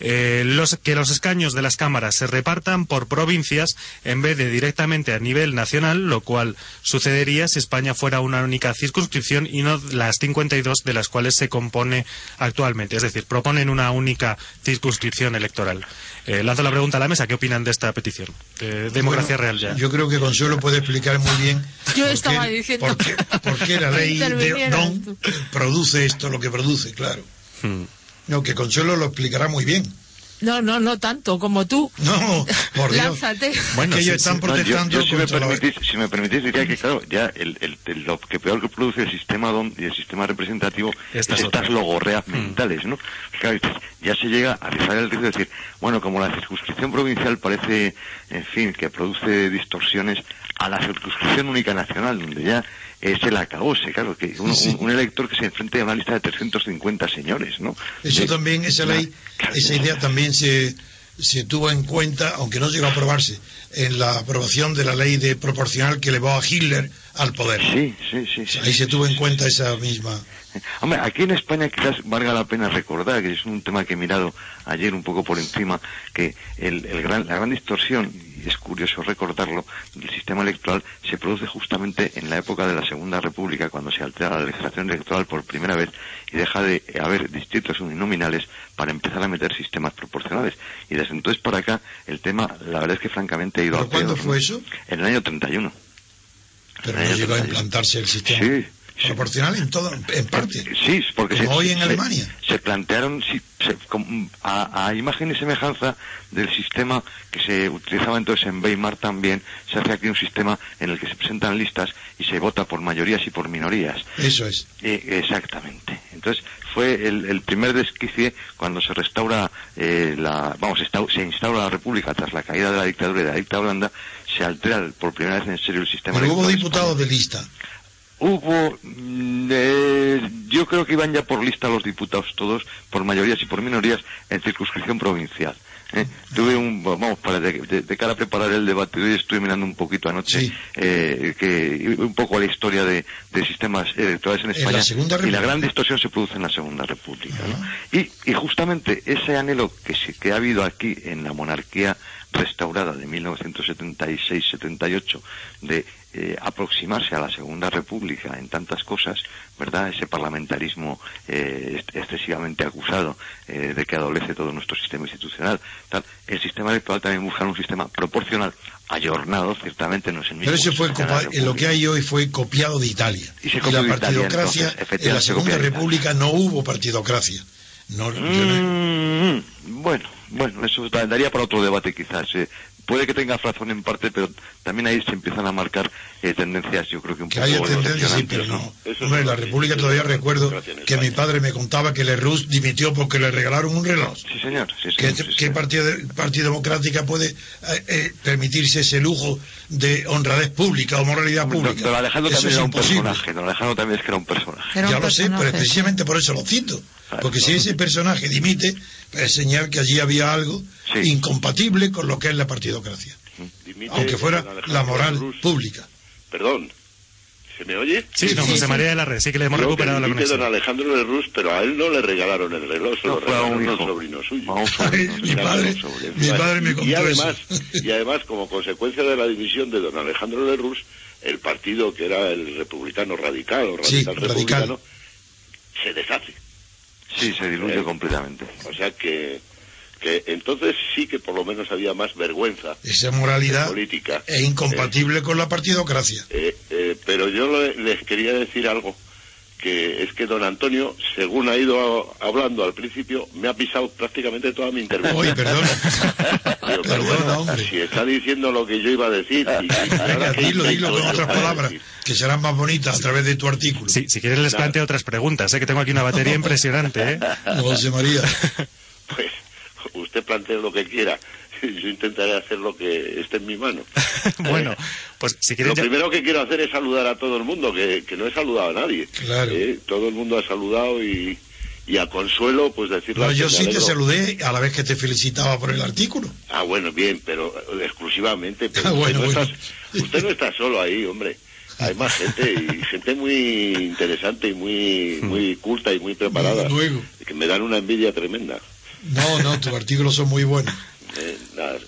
Eh, los, que los escaños de las cámaras se repartan por provincias en vez de directamente a nivel nacional, lo cual sucedería si España fuera una única circunscripción y no las 52 de las cuales se compone actualmente. Es decir, proponen una única circunscripción electoral. Eh, lanzo la pregunta a la mesa, ¿qué opinan de esta petición? De democracia Bueno, real ya. Yo creo que Consuelo puede explicar muy bien Yo por estaba qué- diciendo por qué, por qué la ley de intervinieras Don tú. produce esto, lo que produce, claro. Hmm. No, que Consuelo lo explicará muy bien. No, no, no tanto como tú. No, por Dios. Lánzate. Bueno, que ellos están No, yo- protestando yo, si, me permitís, si me permitís, diría que, claro, ya el, el- el- lo que peor que produce el sistema DOM y el sistema representativo Esta es es estas logorreas mentales, ¿no? Claro, ya se llega a rizar el riesgo de decir, bueno, como la circunscripción provincial parece, en fin, que produce distorsiones a la circunscripción única nacional, donde ya es el acabose, claro, que un, Sí. un- un elector que se enfrente a una lista de 350 señores, ¿no? Eso De- también, esa ley, esa idea también se, se tuvo en cuenta, aunque no llegó a aprobarse, en la aprobación de la ley de proporcional que elevó a Hitler al poder. Sí, sí, sí. Ahí se tuvo en cuenta esa misma. Hombre, aquí en España quizás valga la pena recordar, que es un tema que he mirado ayer un poco por encima, que el, el gran, la gran distorsión, y es curioso recordarlo, del sistema electoral se produce justamente en la época de la Segunda República, cuando se altera la legislación electoral por primera vez y deja de haber distritos uninominales para empezar a meter sistemas proporcionales. Y desde entonces para acá, el tema, la verdad es que francamente ha ido ¿Pero a peor, cuándo ¿no? fue eso? En el año 31. Pero el no llegó a 31. implantarse el sistema Sí, proporcional en todo, en parte. Sí, porque Como se, hoy en se- Alemania. se plantearon sí, se- a, a imagen y semejanza del sistema que se utilizaba entonces en Weimar también, se hace aquí un sistema en el que se presentan listas y se vota por mayorías y por minorías. Eso es. Eh, exactamente. Entonces fue el, el primer desquicie cuando se restaura eh, la, vamos, se instaura la República tras la caída de la dictadura y de la dictadura blanda, se altera por primera vez en serio el sistema. Pero hubo diputados de lista. Hubo, mm, eh, yo creo que iban ya por lista los diputados todos, por mayorías y por minorías, en circunscripción provincial. ¿eh? Tuve un, vamos, para de, de- de cara a preparar el debate, hoy estuve mirando un poquito anoche, eh, que, un poco la historia de, de sistemas electorales en En la España. Segunda y la gran distorsión se produce en la Segunda República. ¿no? Y, y justamente ese anhelo que, que ha habido aquí en la monarquía restaurada de 1976-78 de eh, aproximarse a la Segunda República en tantas cosas, ¿verdad? Ese parlamentarismo eh, excesivamente acusado eh, de que adolece todo nuestro sistema institucional, tal. El sistema electoral también busca un sistema proporcional, ayornado, ciertamente no es el mismo. Pero ese fue copa- lo que hay hoy fue copiado de Italia. Y se Y, copió la Italia, partidocracia, entonces, en la se Segunda República no hubo partidocracia. No, no- Mm, bueno, bueno, eso da- daría para otro debate quizás. eh. Puede que tenga razón en parte, pero también ahí se empiezan a marcar eh, tendencias, yo creo que un que poco haya tendencia, sí, pero ¿no? no. Hombre, en la República todavía recuerdo que mi padre me contaba que Lerroux dimitió porque le regalaron un reloj. Sí, señor. Sí, ¿Qué, señor, sí, qué partido, partido democrática puede eh, eh, permitirse ese lujo de honradez pública o moralidad Don, pública? don Alejandro Eso también es era un imposible. personaje. Don Alejandro también es que era un personaje. ya lo sé, pero precisamente por eso lo cito. Porque si ese personaje dimite, es señal que allí había algo incompatible con lo que es la partidocracia. Dimite Aunque fuera la moral Rus. pública. Perdón, ¿se me oye? Sí, don José María de la Red, sí que le hemos Creo recuperado que la conexión. don Alejandro Lerroux, pero a él no le regalaron el reloj, se No, lo fue a regalaron un un sobrino suyo. mi padre, mi padre me y contó además, eso. y además, como consecuencia de la división de don Alejandro Lerroux, el partido que era el republicano radical o Sí, radical radical. republicano se deshace. Sí, se diluye Eh, completamente. O sea que, que entonces sí que por lo menos había más vergüenza Esa moralidad política. es incompatible con la partidocracia. Eh, eh, pero yo le- les quería decir algo, que es que don Antonio, según ha ido a- hablando al principio, me ha pisado prácticamente toda mi intervención. Oye, perdón. Digo, pero bueno, si está diciendo lo que yo iba a decir, y, y Venga, dilo, dilo con yo otras palabras, que serán más bonitas a través de tu artículo. Sí, si quieres les planteo otras preguntas, ¿eh? que tengo aquí una batería impresionante. ¿eh? José María. Pues usted plantee lo que quiera, yo intentaré hacer lo que esté en mi mano. bueno, pues si quieres Lo ya- primero que quiero hacer es saludar a todo el mundo, que, que no he saludado a nadie. Claro. Eh, Todo el mundo ha saludado y, y a Consuelo, pues decirle... No, yo sí te saludé a la vez que te felicitaba por el artículo. Ah, bueno, bien, pero eh, exclusivamente. Pero Ah, usted, bueno, no bueno. está, usted no está solo ahí, hombre. Hay más gente, y gente muy interesante y muy, muy culta y muy preparada, Luego. que me dan una envidia tremenda. No, no, tus artículos son muy buenos. Eh, nada,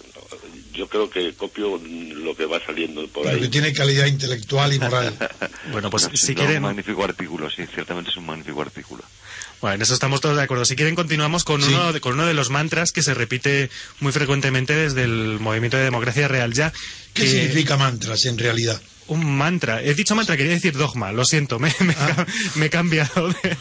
yo creo que copio lo que va saliendo por Pero ahí. que tiene calidad intelectual y moral. Bueno, pues si duda, quieren... Un magnífico artículo, sí, ciertamente es un magnífico artículo. Bueno, en eso estamos todos de acuerdo. Si quieren, continuamos con, Sí. uno, de, con uno de los mantras que se repite muy frecuentemente desde el movimiento de democracia real ya. ¿Qué que- significa mantras en realidad? Un mantra. He dicho mantra, quería decir dogma. Lo siento, me, me, Ah. me he cambiado de,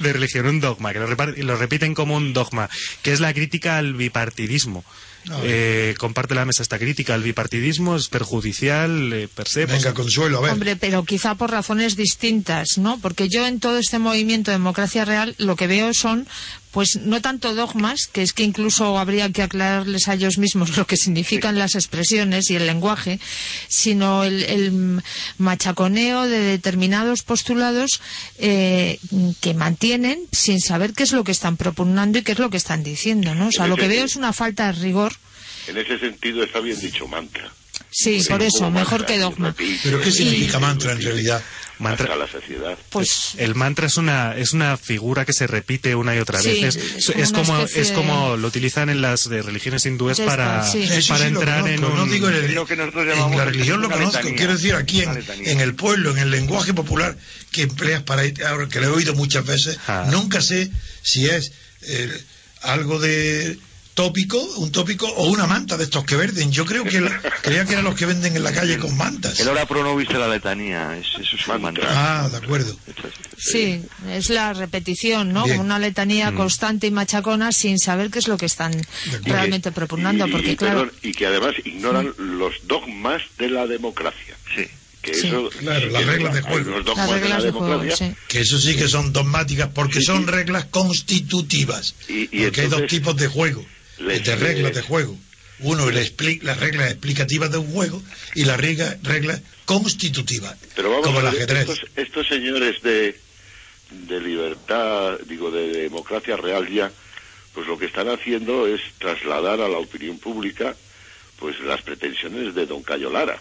de religión. Un dogma, que lo, lo repiten como un dogma, que es la crítica al bipartidismo. Ah. Eh, comparte la mesa esta crítica. El bipartidismo es perjudicial, eh, per se. pues, Venga, Consuelo, a ver. Hombre, pero quizá por razones distintas, ¿no? Porque yo en todo este movimiento de democracia real lo que veo son, pues no tanto dogmas, que es que incluso habría que aclararles a ellos mismos lo que significan las expresiones y el lenguaje, sino el, el machaconeo de determinados postulados eh, que mantienen sin saber qué es lo que están propugnando y qué es lo que están diciendo, ¿no? O sea, lo que veo es una falta de rigor. En ese sentido está bien dicho mantra. Sí, por eso, mejor mantra, que dogma. ¿Pero qué significa mantra en realidad? Mantra- Hasta la saciedad. Pues El mantra es una es una figura que se repite una y otra Sí, vez. es Es, como es de- como lo utilizan en las de religiones hindúes para, sí. Para sí entrar en conozco, un no digo en, el- Lo que nosotros en la religión lo conozco, letanía. quiero decir aquí en, en el pueblo, en el lenguaje popular que empleas para ahora que lo he oído muchas veces, Ah. nunca sé si es eh, algo de tópico, un tópico o una manta de estos que venden. Yo creo que la- creía que eran los que venden en la calle con mantas. El hora pro nobis de la letanía, es- eso es un mantra. Ah, de acuerdo. Sí, es la repetición, ¿no? Bien. Una letanía Mm. constante y machacona sin saber qué es lo que están realmente propugnando, y- porque y, claro, perdón, y que además ignoran los dogmas de la democracia. Sí. Que Sí. eso, Claro, sí las reglas de juego. las dogmas de la reglas de juego, democracia sí. Que eso sí que son dogmáticas, porque son reglas constitutivas. Y- y porque hay dos tipos de juego, les- de reglas de juego. Uno, le expli- las reglas explicativas de un juego y las reglas reglas constitutivas, Pero vamos como el a ver, ajedrez. estos, estos señores de, de libertad, digo, de democracia real ya, pues lo que están haciendo es trasladar a la opinión pública pues las pretensiones de don Cayo Lara,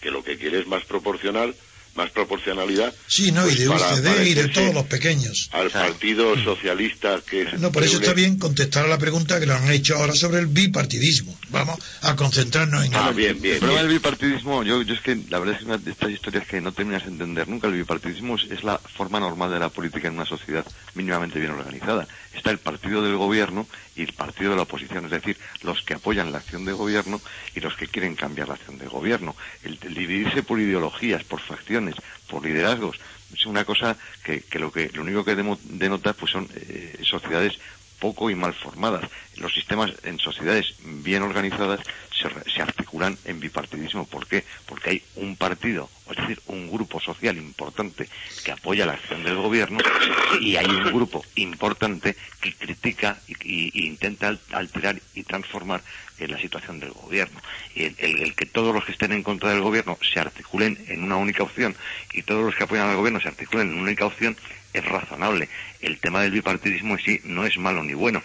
que lo que quiere es más proporcional, más proporcionalidad. Sí, no, y pues, de para UCD y de todos los pequeños. Al Partido Socialista que es No, por eso está bien contestar a la pregunta que le han hecho ahora sobre el bipartidismo. Vamos a concentrarnos en Ah, el bien, bien, El problema del bipartidismo, yo, yo es que la verdad es que una de estas historias que no terminas de entender nunca. El bipartidismo es, es la forma normal de la política en una sociedad mínimamente bien organizada. Está el partido del gobierno y el partido de la oposición, es decir, los que apoyan la acción de gobierno y los que quieren cambiar la acción de gobierno. El, dividirse por ideologías, por facciones, por liderazgos, es una cosa que, lo que lo único que denota pues son eh, sociedades poco y mal formadas. Los sistemas en sociedades bien organizadas se, se articulan en bipartidismo. ¿Por qué? Porque hay un partido, es decir, un grupo social importante que apoya la acción del gobierno y hay un grupo importante que critica y intenta al- alterar y transformar eh, la situación del gobierno. Y el, el- el que todos los que estén en contra del gobierno se articulen en una única opción y todos los que apoyan al gobierno se articulen en una única opción es razonable. El tema del bipartidismo en sí no es malo ni bueno.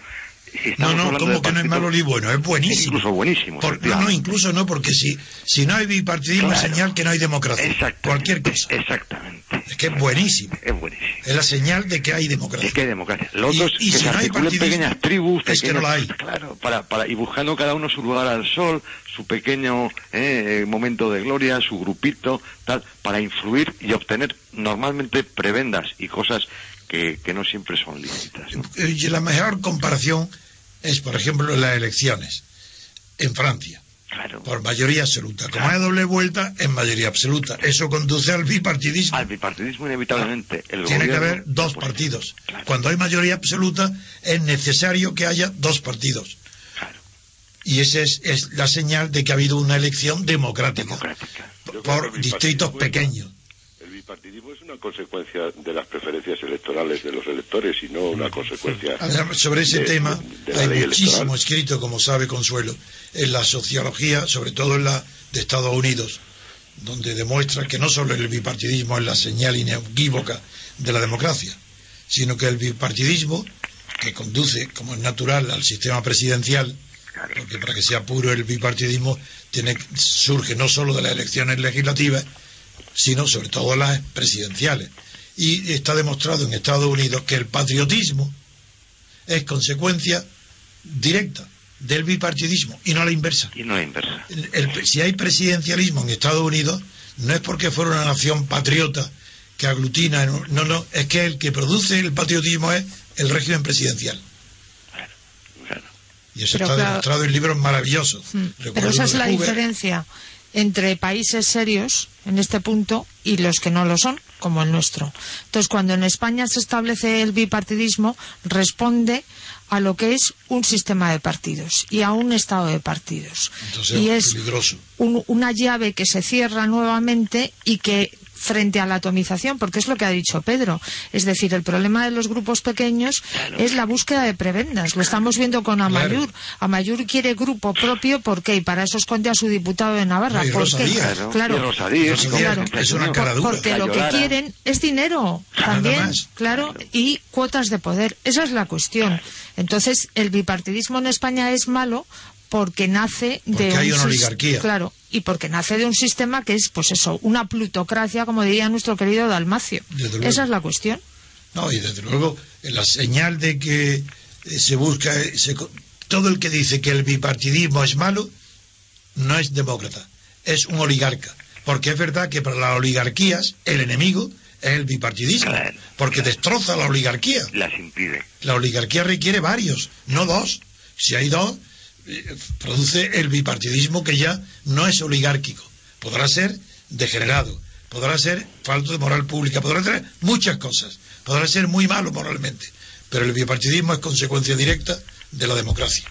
Si No, no, como que no es malo ni bueno, es buenísimo. Incluso buenísimo. Por- no, incluso no, porque si, si no hay bipartidismo es señal que no hay democracia. Cualquier cosa. Exactamente. Es que es buenísimo. Es buenísimo. Es la señal de que hay democracia. Es que hay democracia. Lo otro es y que si se no hay pequeñas tribus, es que no la hay. Claro, para, para, y buscando cada uno su lugar al sol, su pequeño eh, momento de gloria, su grupito, tal, para influir y obtener normalmente prebendas y cosas que, que no siempre son lícitas. ¿no? Y la mejor comparación es, por ejemplo, las elecciones en Francia. Por mayoría absoluta. Como hay doble vuelta, en mayoría absoluta. Eso conduce al bipartidismo. Al bipartidismo inevitablemente. El Tiene que haber dos partidos. Cuando hay mayoría absoluta, es necesario que haya dos partidos. Y esa es, es la señal de que ha habido una elección democrática. Por distritos pequeños. Bipartidismo es una consecuencia de las preferencias electorales de los electores y no una consecuencia. Sobre ese de- tema de hay muchísimo electoral. escrito, como sabe Consuelo, en la sociología, sobre todo en la de Estados Unidos, donde demuestra que no solo el bipartidismo es la señal inequívoca de la democracia, sino que el bipartidismo, que conduce, como es natural, al sistema presidencial, porque para que sea puro el bipartidismo tiene, surge no solo de las elecciones legislativas, sino sobre todo las presidenciales. Y está demostrado en Estados Unidos que el patriotismo es consecuencia directa del bipartidismo y no la inversa. Y no la inversa. El- el- si hay presidencialismo en Estados Unidos, no es porque fuera una nación patriota que aglutina, en un- no, no, es que el que produce el patriotismo es el régimen presidencial. Y eso Pero está claro- demostrado en libros maravillosos. Mm. Pero esa es la Hoover, diferencia entre países serios en este punto y los que no lo son, como el nuestro. Entonces, cuando en España se establece el bipartidismo, responde a lo que es un sistema de partidos y a un estado de partidos. Entonces y es un- una llave que se cierra nuevamente y que frente a la atomización, porque es lo que ha dicho Pedro. Es decir, el problema de los grupos pequeños es la búsqueda de prebendas. Lo estamos viendo con Amayur. Amayur quiere grupo propio, ¿por qué? Y para eso esconde a su diputado de Navarra. No, ¿Por qué? Claro, claro. es una cara dura. Porque lo que quieren es dinero también, claro, y cuotas de poder. Esa es la cuestión. Entonces, el bipartidismo en España es malo porque nace de Porque hay un una oligarquía. Claro, y porque nace de un sistema que es, pues eso, una plutocracia, como diría nuestro querido Dalmacio. Esa es la cuestión. No, y desde luego, la señal de que eh, se busca, eh, se co- todo el que dice que el bipartidismo es malo, no es demócrata, es un oligarca. Porque es verdad que para las oligarquías el enemigo es el bipartidismo, porque destroza la oligarquía. Las impide. La oligarquía requiere varios, no dos. Si hay dos, produce el bipartidismo que ya no es oligárquico. Podrá ser degenerado, podrá ser falto de moral pública, podrá tener muchas cosas, podrá ser muy malo moralmente, pero el bipartidismo es consecuencia directa de la democracia.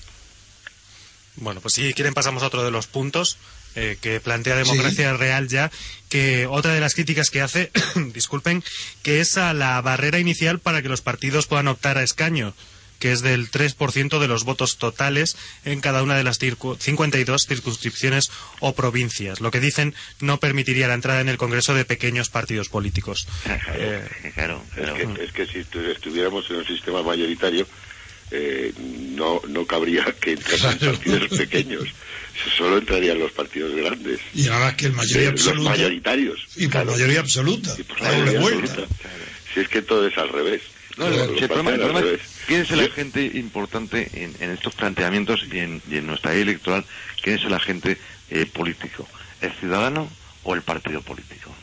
Bueno, pues si quieren pasamos a otro de los puntos eh, que plantea Democracia Real ya, que otra de las críticas que hace, disculpen, que es a la barrera inicial para que los partidos puedan optar a escaño, que es del 3% de los votos totales en cada una de las circu- 52 circunscripciones o provincias. Lo que dicen no permitiría la entrada en el Congreso de pequeños partidos políticos. Eh, Claro, Es que, es que si tu- estuviéramos en un sistema mayoritario, eh, no, no cabría que entraran partidos pequeños. Solo entrarían los partidos grandes. Y más que el mayoría Eh, absoluta. Los mayoritarios. Y por claro. mayoría absoluta. Por La mayoría absoluta. Si es que todo es al revés. No, problema, el partidos al revés. Quién es el agente importante en, en estos planteamientos y en, y en nuestra ley electoral, quién es el agente eh, político, el ciudadano o el partido político.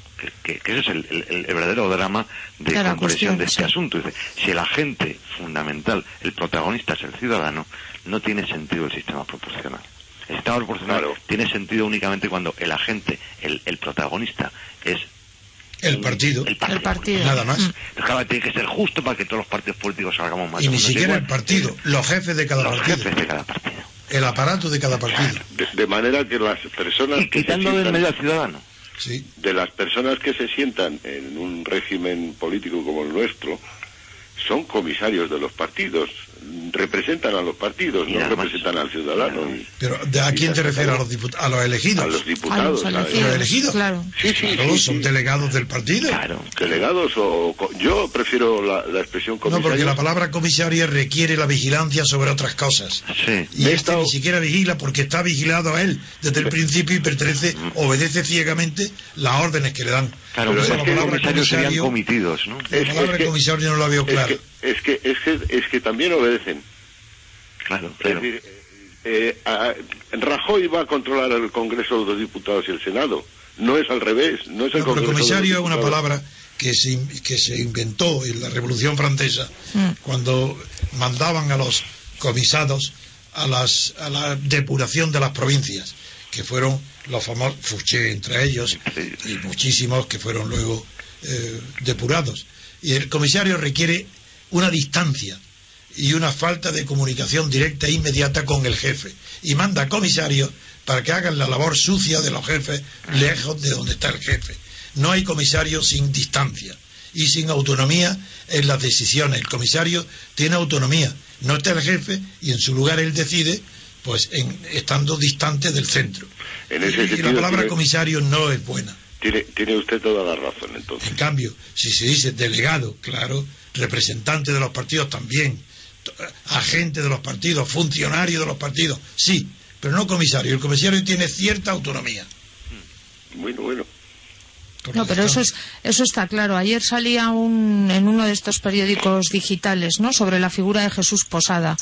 Que, que- ese es el, el- el verdadero drama de la comprensión de este sí. asunto. Dice, si el agente fundamental, el protagonista es el ciudadano, no tiene sentido el sistema proporcional. El sistema proporcional tiene sentido únicamente cuando el agente, el, el protagonista, es El partido. el partido. Nada más. Entonces, claro, tiene que ser justo para que todos los partidos políticos salgamos más Y ni siquiera igual. el partido, los jefes de cada Los partido. jefes de cada partido. El aparato de cada partido. De, de manera que las personas Y que quitando del medio al ciudadano. Sí. de las personas que se sientan en un régimen político como el nuestro son comisarios de los partidos, representan a los partidos, no representan al ciudadano. Pero ¿de ¿a quién te refieres? ¿A los, a los elegidos? A los diputados, ¿A los a- elegidos? elegidos? Claro. Sí, sí, Claro, sí, son sí. delegados del partido. Delegados o... Yo prefiero la, la expresión No, comisario. porque la palabra comisaria requiere la vigilancia sobre otras cosas. Sí. Y este ni siquiera vigila porque está vigilado a él desde el principio y pertenece, obedece ciegamente las órdenes que le dan. Claro, Por pero eso es la que palabra comisarios serían comitidos, ¿no? La palabra comisario no la veo es clara. que, es que, es que, es que también obedecen. Claro, Es decir, eh, a- Rajoy va a controlar el Congreso de los Diputados y el Senado. No es al revés. No es el No, Congreso comisario es una palabra que se, que se inventó en la Revolución Francesa Mm. cuando mandaban a los comisados a, las, a la depuración de las provincias, que fueron los famosos Fouché entre ellos y muchísimos que fueron luego eh, depurados. Y el comisario requiere una distancia y una falta de comunicación directa e inmediata con el jefe. Y manda comisarios para que hagan la labor sucia de los jefes lejos de donde está el jefe. No hay comisario sin distancia y sin autonomía en las decisiones. El comisario tiene autonomía. No está el jefe y en su lugar él decide, pues en- estando distante del centro. En ese y, la palabra comisario no es buena. Tiene, tiene usted toda la razón, entonces. En cambio, si se dice delegado, claro, representante de los partidos también, agente de los partidos, funcionario de los partidos, sí, pero no comisario. El comisario tiene cierta autonomía. Bueno, bueno. No, pero eso es eso está claro. Ayer salía un, en uno de estos periódicos digitales, ¿no? Sobre la figura de Jesús Posada,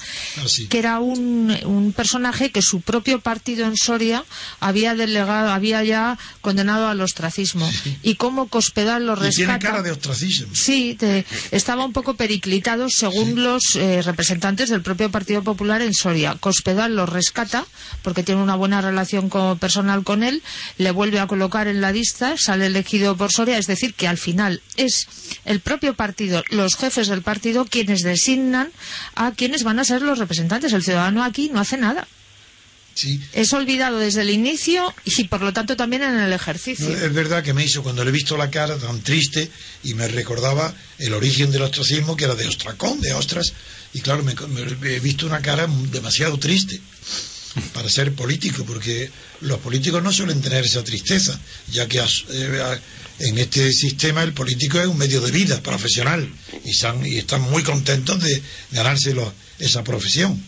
Así. que era un, un personaje que su propio partido en Soria había delegado, había ya condenado al ostracismo y cómo Cospedal lo Y tiene rescata. cara de ostracismo. Sí, te- estaba un poco periclitado según los eh, representantes del propio Partido Popular en Soria. Cospedal lo rescata porque tiene una buena relación co- personal con él, le vuelve a colocar en la lista, sale elegido por Soria, es decir, que al final es el propio partido, los jefes del partido quienes designan a quienes van a ser los representantes. El ciudadano aquí no hace nada. Sí. Es olvidado desde el inicio y por lo tanto también en el ejercicio. No, es verdad que me hizo cuando le he visto la cara tan triste y me recordaba el origen del ostracismo que era de ostracón, de ostras, y claro, me, me he visto una cara demasiado triste para ser político, porque los políticos no suelen tener esa tristeza, ya que eh, en este sistema el político es un medio de vida profesional y, san- y están muy contentos de ganárselo esa profesión.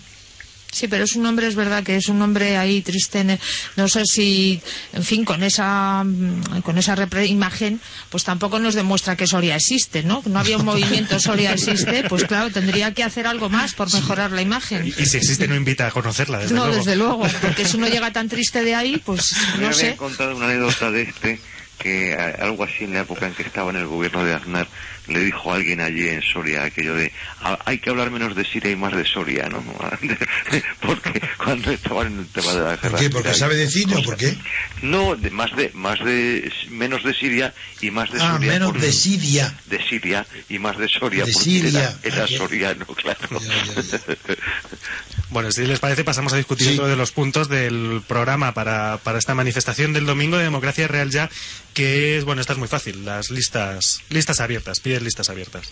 Sí, pero es un hombre, es verdad que es un hombre ahí triste. No sé si, en fin, con esa, mm, con esa repre- imagen, pues tampoco nos demuestra que Soria existe, ¿no? No había un movimiento Soria existe, pues claro, tendría que hacer algo más por mejorar la imagen. Y si existe, no invita a conocerla, desde no, luego. desde luego, porque si uno llega tan triste de ahí, pues Me no sé. contado una anécdota de este que algo así en la época en que estaba en el gobierno de Aznar le dijo a alguien allí en Soria aquello de "Ah, hay que hablar menos de Siria y más de Soria, ¿no? Porque cuando estaban en el tema de la guerra. ¿Por qué? ¿Porque sabe de cine o por qué? No, de- más de más de menos de Siria y más de Ah, Soria. menos por- de Siria. de Siria y más de Soria De porque Siria. era, era Ah, soriano, claro. Bueno, si les parece, pasamos a discutir otro de los puntos del programa para, para esta manifestación del domingo de Democracia Real Ya, que es, bueno, esta es muy fácil, las listas listas abiertas, listas abiertas.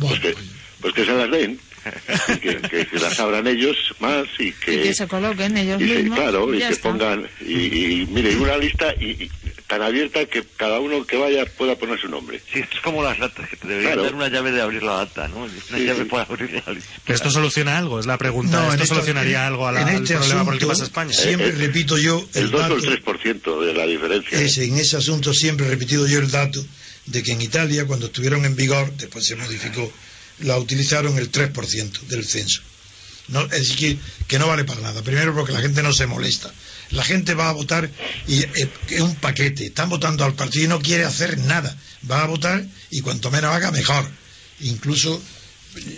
Pues que, pues que se las den, y que, que se las abran ellos más y Y que, que se coloquen ellos y se- mismos. claro, y ya que está. pongan, y, y mire, una lista, y, y tan abierta que cada uno que vaya pueda poner su nombre. Sí, esto es como las latas, que te deberían Claro. dar una llave de abrir la lata, ¿no? Una Sí, llave sí. para abrir la ¿Que ¿Esto soluciona algo? Es la pregunta. No, en ¿Esto solucionaría algo a la- en al este problema por el que asunto, pasa España? Siempre repito yo El el 2 o dato. el 3% de la diferencia. Ese, en ese asunto siempre he repetido yo el dato de que en Italia, cuando estuvieron en vigor, después se modificó, la utilizaron el 3% del censo. No, es decir, que, no vale para nada. Primero porque la gente no se molesta. La gente va a votar y eh, es un paquete. Están votando al partido y no quiere hacer nada. Va a votar y cuanto menos haga, mejor. Incluso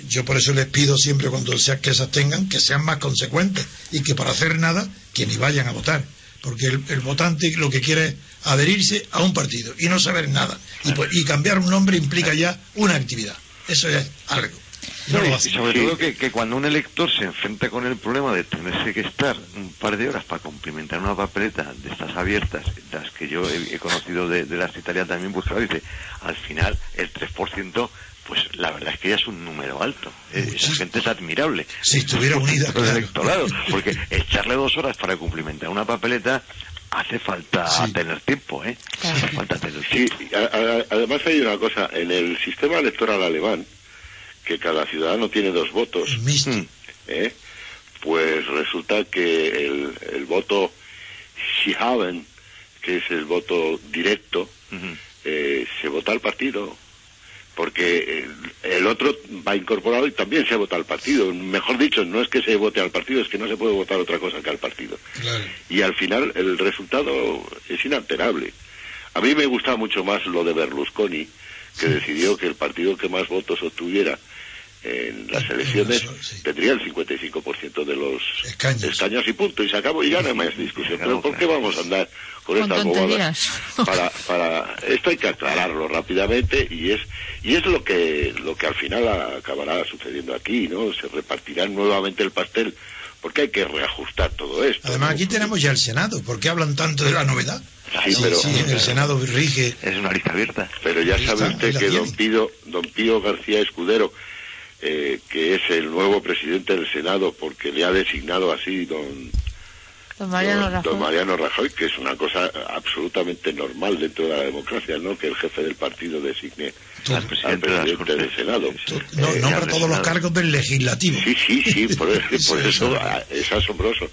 yo por eso les pido siempre cuando sea que se abstengan que sean más consecuentes y que para hacer nada que ni vayan a votar porque el, el votante lo que quiere es adherirse a un partido y no saber nada. Y, pues- y cambiar un nombre implica ya una actividad. Eso es algo. Y no No, lo y hacen. sobre todo que, que cuando un elector se enfrenta con el problema de tenerse que estar un par de horas para cumplimentar una papeleta de estas abiertas, las que yo he, he conocido de, de las italianas también, pues claro, dice, al final el 3%, pues la verdad es que ya es un número alto. Eh, Esa gente es admirable. si estuviera unida el claro. electorado, porque echarle dos horas para cumplimentar una papeleta hace falta tener tiempo, ¿eh? Hace falta tener Sí, tiempo. a- a- además hay una cosa, en el sistema electoral alemán, que cada ciudadano tiene dos votos, ¿eh? pues resulta que el, el voto Schihaben, que es el voto directo, eh, se vota al partido, porque el, otro va incorporado y también se vota al partido. Mejor dicho, no es que se vote al partido, es que no se puede votar otra cosa que al partido. Y al final el resultado es inalterable. A mí me gusta mucho más lo de Berlusconi, que decidió que el partido que más votos obtuviera en las elecciones tendría el 55% de los escaños. y punto, y se acabó y ya no hay más discusión. Pero ¿por qué vamos a andar con, Con estas bobadas? tonterías. Para, para, esto hay que aclararlo rápidamente y es, y es lo que, lo que al final acabará sucediendo aquí, ¿no? Se repartirán nuevamente el pastel porque hay que reajustar todo esto. además aquí tenemos ya el Senado ¿por qué hablan tanto de la novedad? Sí, pero- sí, el Senado rige Es una lista abierta. Pero ya sabe usted que don Pío, don Pío García Escudero, eh, que es el nuevo presidente del Senado, porque le ha designado así don, Don Mariano don- Rajoy. don Mariano Rajoy, que es una cosa absolutamente normal dentro de la democracia, ¿no? Que el jefe del partido designe al presidente, del Senado. no, Eh, nombra al todos los cargos del legislativo Sí, sí, sí, por, eso- por Sí, eso sí. ah, es asombroso.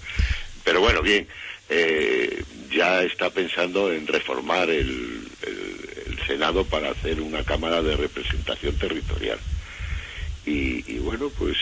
Pero bueno, bien, eh, ya está pensando en reformar el, el- el Senado para hacer una Cámara de Representación Territorial. Y, y bueno, pues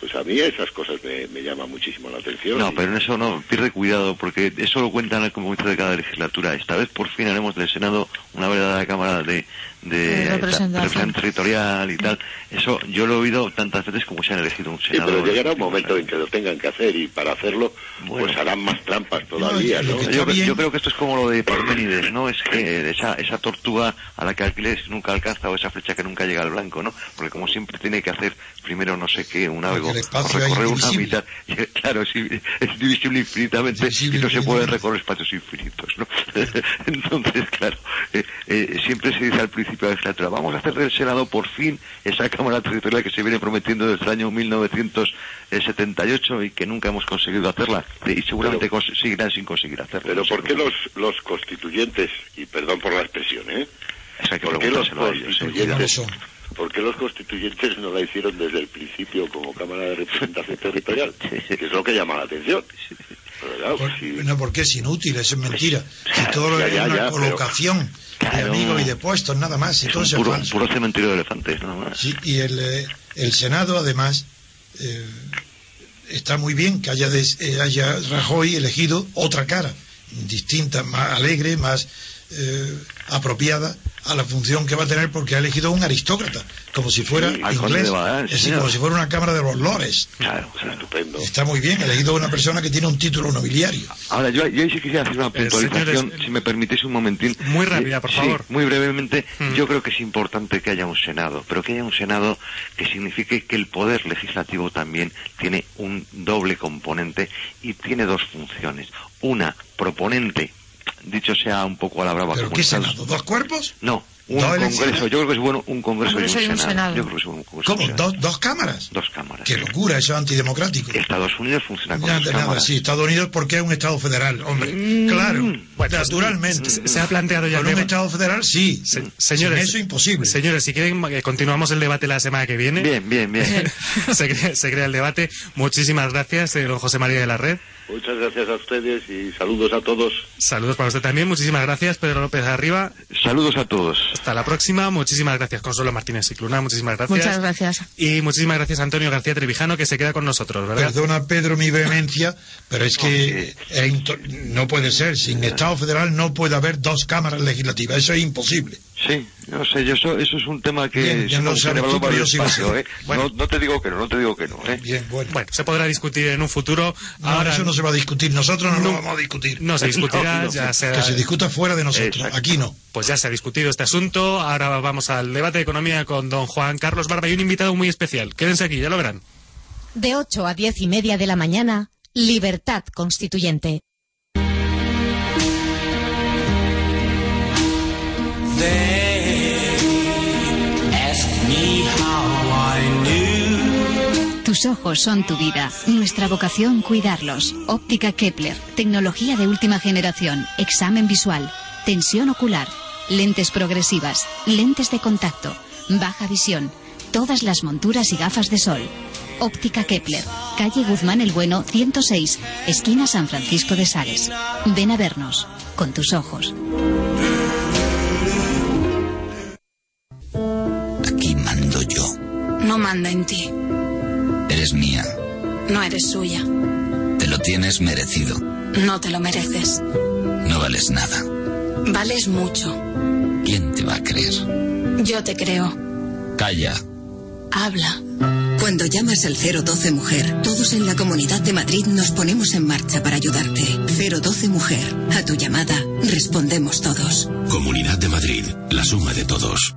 pues a mí esas cosas me, me llaman muchísimo la atención. No, Y- pero en eso no, pierde cuidado, porque eso lo cuentan como comienzo de cada legislatura. Esta vez por fin haremos del Senado una verdadera Cámara de, de, De representación. territorial y tal. Eso yo lo he oído tantas veces como se han elegido un Sí, Senado. pero llegará un momento en que lo tengan que hacer y para hacerlo pues harán más trampas todavía, ¿no? Yo, yo creo que esto es como lo de Parménides, ¿no? Es que esa, esa tortuga a la que alquiles nunca alcanza o esa flecha que nunca llega al blanco, ¿no? Porque como siempre tiene que hacer primero no sé qué, un algo, el espacio recorrer es una mitad. Claro, es, es divisible infinitamente y no se puede recorrer espacios infinitos, ¿no? Entonces, claro, eh, eh, siempre se dice al principio de la legislatura, vamos a hacer del Senado por fin esa Cámara Territorial que se viene prometiendo desde el año 1978 y que nunca hemos conseguido hacerla y seguramente cons- seguirán sin conseguir hacerla. Pero ¿por qué los, los constituyentes, y perdón por la expresión, ¿eh? Que ¿Por qué los preguntárselo a ellos, eh, constituyentes. Por qué los constituyentes no la hicieron desde el principio como Cámara de Representación Territorial? Que es lo que llama la atención. Pero claro, pues sí. no porque es inútil eso es mentira si todo Ya, es ya, una ya, pero- colocación de amigos y de puestos nada más y Es todo un es puro, falso. puro cementerio de elefantes, nada más. Sí, y el, eh, el Senado, además, eh, está muy bien que haya, des- eh, haya Rajoy elegido otra cara, distinta, más alegre, más eh, apropiada a la función que va a tener porque ha elegido a un aristócrata, como si fuera Sí, inglés, de Badal, es decir, señor. como si fuera una Cámara de los Lores. Claro, estupendo. Está muy bien, ha elegido a una persona que tiene un título nobiliario. Ahora, yo, yo ahí sí quisiera hacer una puntualización, si me permitís un momentín. Muy rápida, Eh, por sí, favor. muy brevemente. Yo creo que es importante que haya un Senado, pero que haya un Senado que signifique que el poder legislativo también tiene un doble componente y tiene dos funciones. Una, proponente, dicho sea un poco a la brava. ¿Pero como qué Senado? ¿Dos cuerpos? No, un dos congreso, elecciones. yo creo que es bueno un congreso, Congreso y y un un senado. senado. Yo creo que es bueno un congreso un ¿Cómo? ¿Dos, dos cámaras? Dos cámaras. Qué locura, eso es antidemocrático. Estados Unidos funciona con Nada, dos nada, cámaras. sí, Estados Unidos porque es un Estado federal, hombre. Mm. Claro, naturalmente. Se, se ha planteado ya Con el un. Estado federal, sí. Se- señores, Sin eso imposible. Señores, si quieren, eh, continuamos el debate la semana que viene. Bien, bien, bien. se, crea, se crea el debate. Muchísimas gracias, eh, don José María de la Red. Muchas gracias a ustedes y saludos a todos. Saludos para usted también. Muchísimas gracias, Pedro López Arriba. Saludos a todos. Hasta la próxima. Muchísimas gracias, Consuelo Martínez Cicluna. Muchísimas gracias. Muchas gracias. Y muchísimas gracias, Antonio García Trevijano, que se queda con nosotros, ¿verdad? Perdona, Pedro, mi vehemencia, pero es que no puede ser. Sin Estado federal no puede haber dos cámaras legislativas. Eso es imposible. Sí, no sé, yo eso, eso es un tema que Bien, ya se lo sabes tú, pero así. ¿eh? Bueno. No, no te digo que no, no te digo que no, ¿eh? Bien, bueno. Bueno, se podrá discutir en un futuro. No, Ahora eso no se va a discutir. Nosotros no, No. lo vamos a discutir. no se discutirá, No, no. ya se Que se discuta fuera de nosotros. Exacto. Aquí no. Pues ya se ha discutido este asunto. Ahora vamos al debate de economía con don Juan Carlos Barba y un invitado muy especial. Quédense aquí, ya lo verán. De 8 a 10 y media de la mañana, Libertad Constituyente. Tus ojos son tu vida, nuestra vocación cuidarlos. Óptica Kepler, tecnología de última generación, examen visual, tensión ocular, lentes progresivas, lentes de contacto, baja visión, todas las monturas y gafas de sol. Óptica Kepler, calle Guzmán el Bueno 106, esquina San Francisco de Sales. Ven a vernos, con tus ojos. Aquí mando yo. No manda en ti. Eres mía. No eres suya. Te lo tienes merecido. No te lo mereces. No vales nada. Vales mucho. ¿Quién te va a creer? Yo te creo. Calla. Habla. Cuando llamas al 012 Mujer, todos en la Comunidad de Madrid nos ponemos en marcha para ayudarte. 012 Mujer, a tu llamada respondemos todos. Comunidad de Madrid, la suma de todos.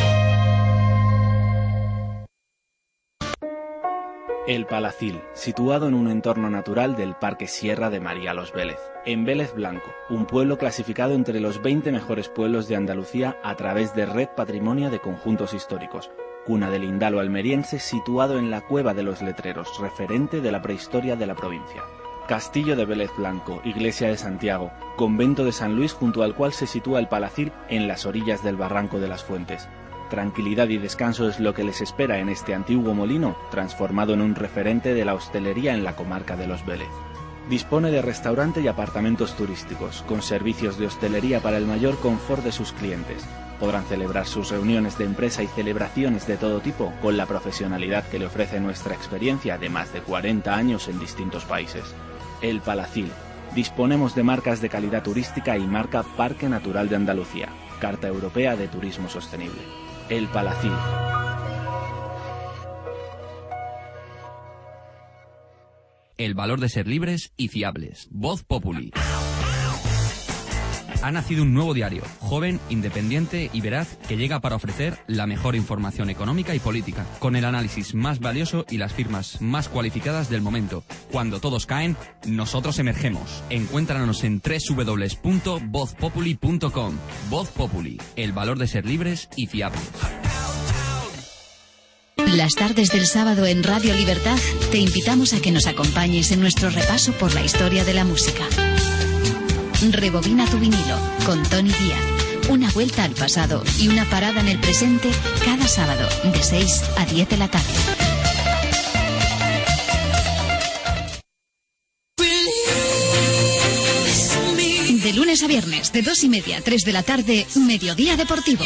El Palacil, situado en un entorno natural del Parque Sierra de María Los Vélez, en Vélez Blanco, un pueblo clasificado entre los 20 mejores pueblos de Andalucía a través de Red Patrimonio de Conjuntos Históricos, cuna del Indalo almeriense situado en la Cueva de los Letreros, referente de la prehistoria de la provincia. Castillo de Vélez Blanco, Iglesia de Santiago, Convento de San Luis junto al cual se sitúa el Palacil en las orillas del Barranco de las Fuentes. Tranquilidad y descanso es lo que les espera en este antiguo molino, transformado en un referente de la hostelería en la comarca de Los Vélez. Dispone de restaurante y apartamentos turísticos, con servicios de hostelería para el mayor confort de sus clientes. Podrán celebrar sus reuniones de empresa y celebraciones de todo tipo con la profesionalidad que le ofrece nuestra experiencia de más de 40 años en distintos países. El Palacil. Disponemos de marcas de calidad turística y marca Parque Natural de Andalucía, Carta Europea de Turismo Sostenible. El Palacil. El valor de ser libres y fiables. Voz Populi. Ha nacido un nuevo diario, joven, independiente y veraz, que llega para ofrecer la mejor información económica y política, con el análisis más valioso y las firmas más cualificadas del momento. Cuando todos caen, nosotros emergemos. Encuéntranos en www.vozpopuli.com. Voz Populi, el valor de ser libres y fiables. Las tardes del sábado en Radio Libertad te invitamos a que nos acompañes en nuestro repaso por la historia de la música. Rebobina tu vinilo con Tony Díaz. Una vuelta al pasado y una parada en el presente cada sábado de 6 a 10 de la tarde. De lunes a viernes, de 2 y media a 3 de la tarde, Mediodía Deportivo.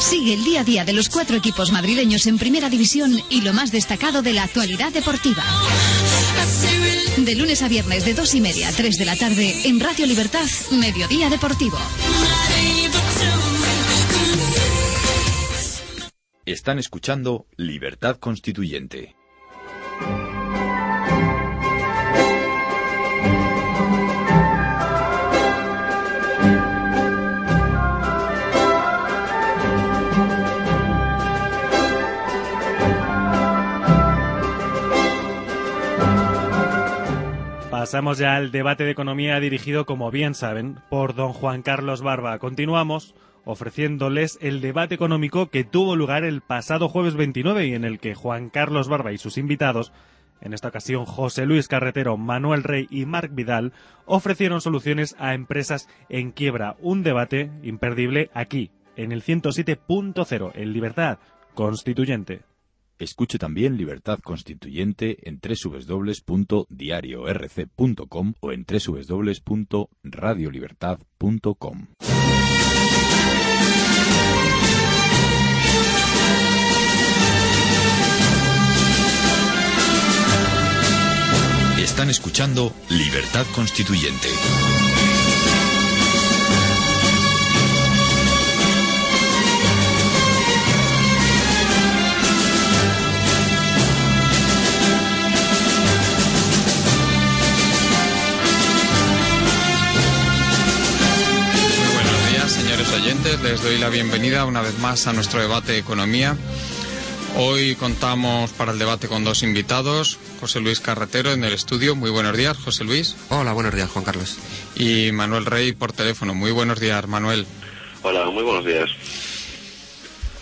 Sigue el día a día de los cuatro equipos madrileños en primera división y lo más destacado de la actualidad deportiva. De lunes a viernes de dos y media a 3 de la tarde en Radio Libertad, Mediodía Deportivo. Están escuchando Libertad Constituyente. Pasamos ya al debate de economía dirigido, como bien saben, por don Juan Carlos Barba. Continuamos ofreciéndoles el debate económico que tuvo lugar el pasado jueves 29 y en el que Juan Carlos Barba y sus invitados, en esta ocasión José Luis Carretero, Manuel Rey y Marc Vidal, ofrecieron soluciones a empresas en quiebra. Un debate imperdible aquí, en el 107.0, en Libertad Constituyente. Escuche también Libertad Constituyente en www.diariorc.com o en www.radiolibertad.com. Están escuchando Libertad Constituyente. Oyentes. Les doy la bienvenida una vez más a nuestro debate de economía. Hoy contamos para el debate con dos invitados. José Luis Carretero en el estudio. Muy buenos días, José Luis. Hola, buenos días, Juan Carlos. Y Manuel Rey por teléfono. Muy buenos días, Manuel. Hola, muy buenos días.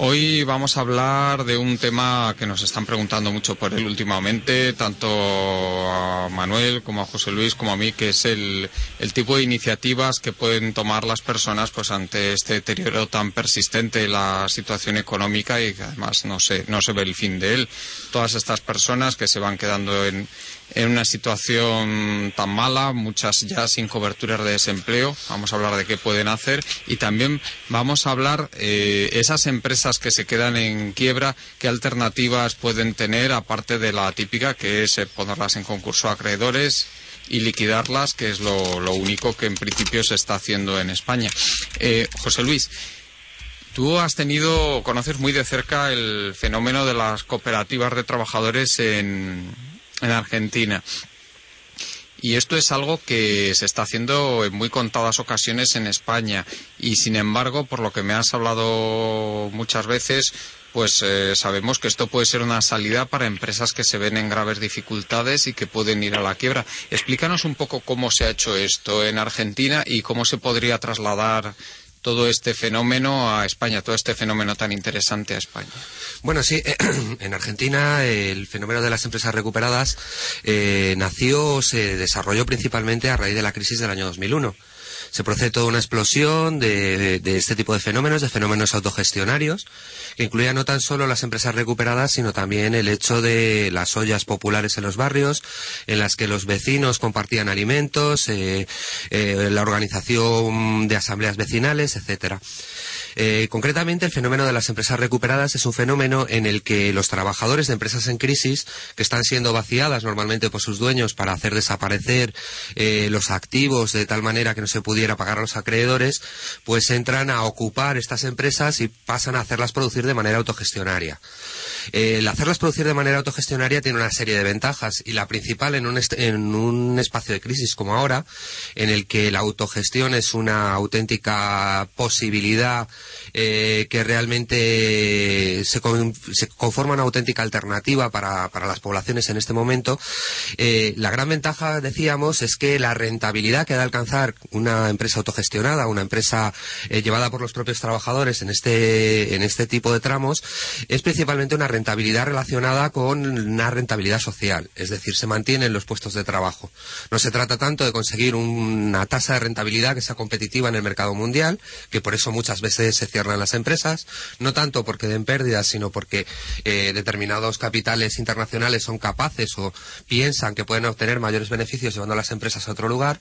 Hoy vamos a hablar de un tema que nos están preguntando mucho por él últimamente, tanto a Manuel como a José Luis como a mí, que es el, el tipo de iniciativas que pueden tomar las personas pues ante este deterioro tan persistente de la situación económica y que además no se, no se ve el fin de él. Todas estas personas que se van quedando en, en una situación tan mala, muchas ya sin coberturas de desempleo. Vamos a hablar de qué pueden hacer y también vamos a hablar eh, esas empresas que se quedan en quiebra, qué alternativas pueden tener aparte de la típica que es eh, ponerlas en concurso a acreedores y liquidarlas, que es lo, único que en principio se está haciendo en España. Eh, José Luis. Tú has tenido, conoces muy de cerca el fenómeno de las cooperativas de trabajadores en, en Argentina. Y esto es algo que se está haciendo en muy contadas ocasiones en España. Y sin embargo, por lo que me has hablado muchas veces, pues eh, sabemos que esto puede ser una salida para empresas que se ven en graves dificultades y que pueden ir a la quiebra. Explícanos un poco cómo se ha hecho esto en Argentina y cómo se podría trasladar todo este fenómeno a España, todo este fenómeno tan interesante a España. Bueno, sí, en Argentina el fenómeno de las empresas recuperadas eh, nació, se desarrolló principalmente a raíz de la crisis del año 2001. Se procede toda una explosión de, de, este tipo de fenómenos, de fenómenos autogestionarios, que incluía no tan solo las empresas recuperadas, sino también el hecho de las ollas populares en los barrios, en las que los vecinos compartían alimentos, eh, eh, la organización de asambleas vecinales, etcétera. Eh, concretamente, el fenómeno de las empresas recuperadas es un fenómeno en el que los trabajadores de empresas en crisis, que están siendo vaciadas normalmente por sus dueños para hacer desaparecer eh, los activos de tal manera que no se pudiera pagar a los acreedores, pues entran a ocupar estas empresas y pasan a hacerlas producir de manera autogestionaria. El hacerlas producir de manera autogestionaria tiene una serie de ventajas y la principal en un, en un espacio de crisis como ahora, en el que la autogestión es una auténtica posibilidad eh, que realmente se, con, conforma una auténtica alternativa para, para las poblaciones en este momento, eh, la gran ventaja, decíamos, es que la rentabilidad que de alcanzar una empresa autogestionada, una empresa eh, llevada por los propios trabajadores en este, en este tipo de tramos, es principalmente una rentabilidad relacionada con una rentabilidad social, es decir, se mantienen los puestos de trabajo. No se trata tanto de conseguir una tasa de rentabilidad que sea competitiva en el mercado mundial, que por eso muchas veces se cierran las empresas, no tanto porque den pérdidas, sino porque eh, determinados capitales internacionales son capaces o piensan que pueden obtener mayores beneficios llevando a las empresas a otro lugar,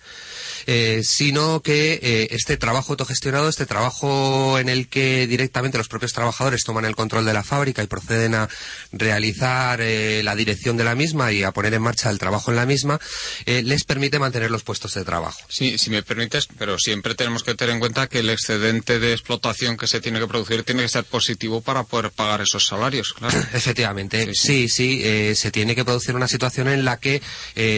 eh, sino que eh, este trabajo autogestionado, este trabajo en el que directamente los propios trabajadores toman el control de la fábrica y proceden a a realizar eh, la dirección de la misma y a poner en marcha el trabajo en la misma, eh, les permite mantener los puestos de trabajo. Sí, si me permites, pero siempre tenemos que tener en cuenta que el excedente de explotación que se tiene que producir tiene que ser positivo para poder pagar esos salarios, claro. Efectivamente, sí, sí, eh, se tiene que producir una situación en la que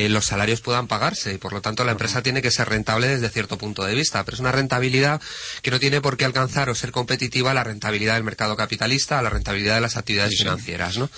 los salarios puedan pagarse y por lo tanto la empresa tiene que ser rentable desde cierto punto de vista, pero es una rentabilidad que no tiene por qué alcanzar o ser competitiva a la rentabilidad del mercado capitalista, a la rentabilidad de las actividades sí. Financieras, ¿no?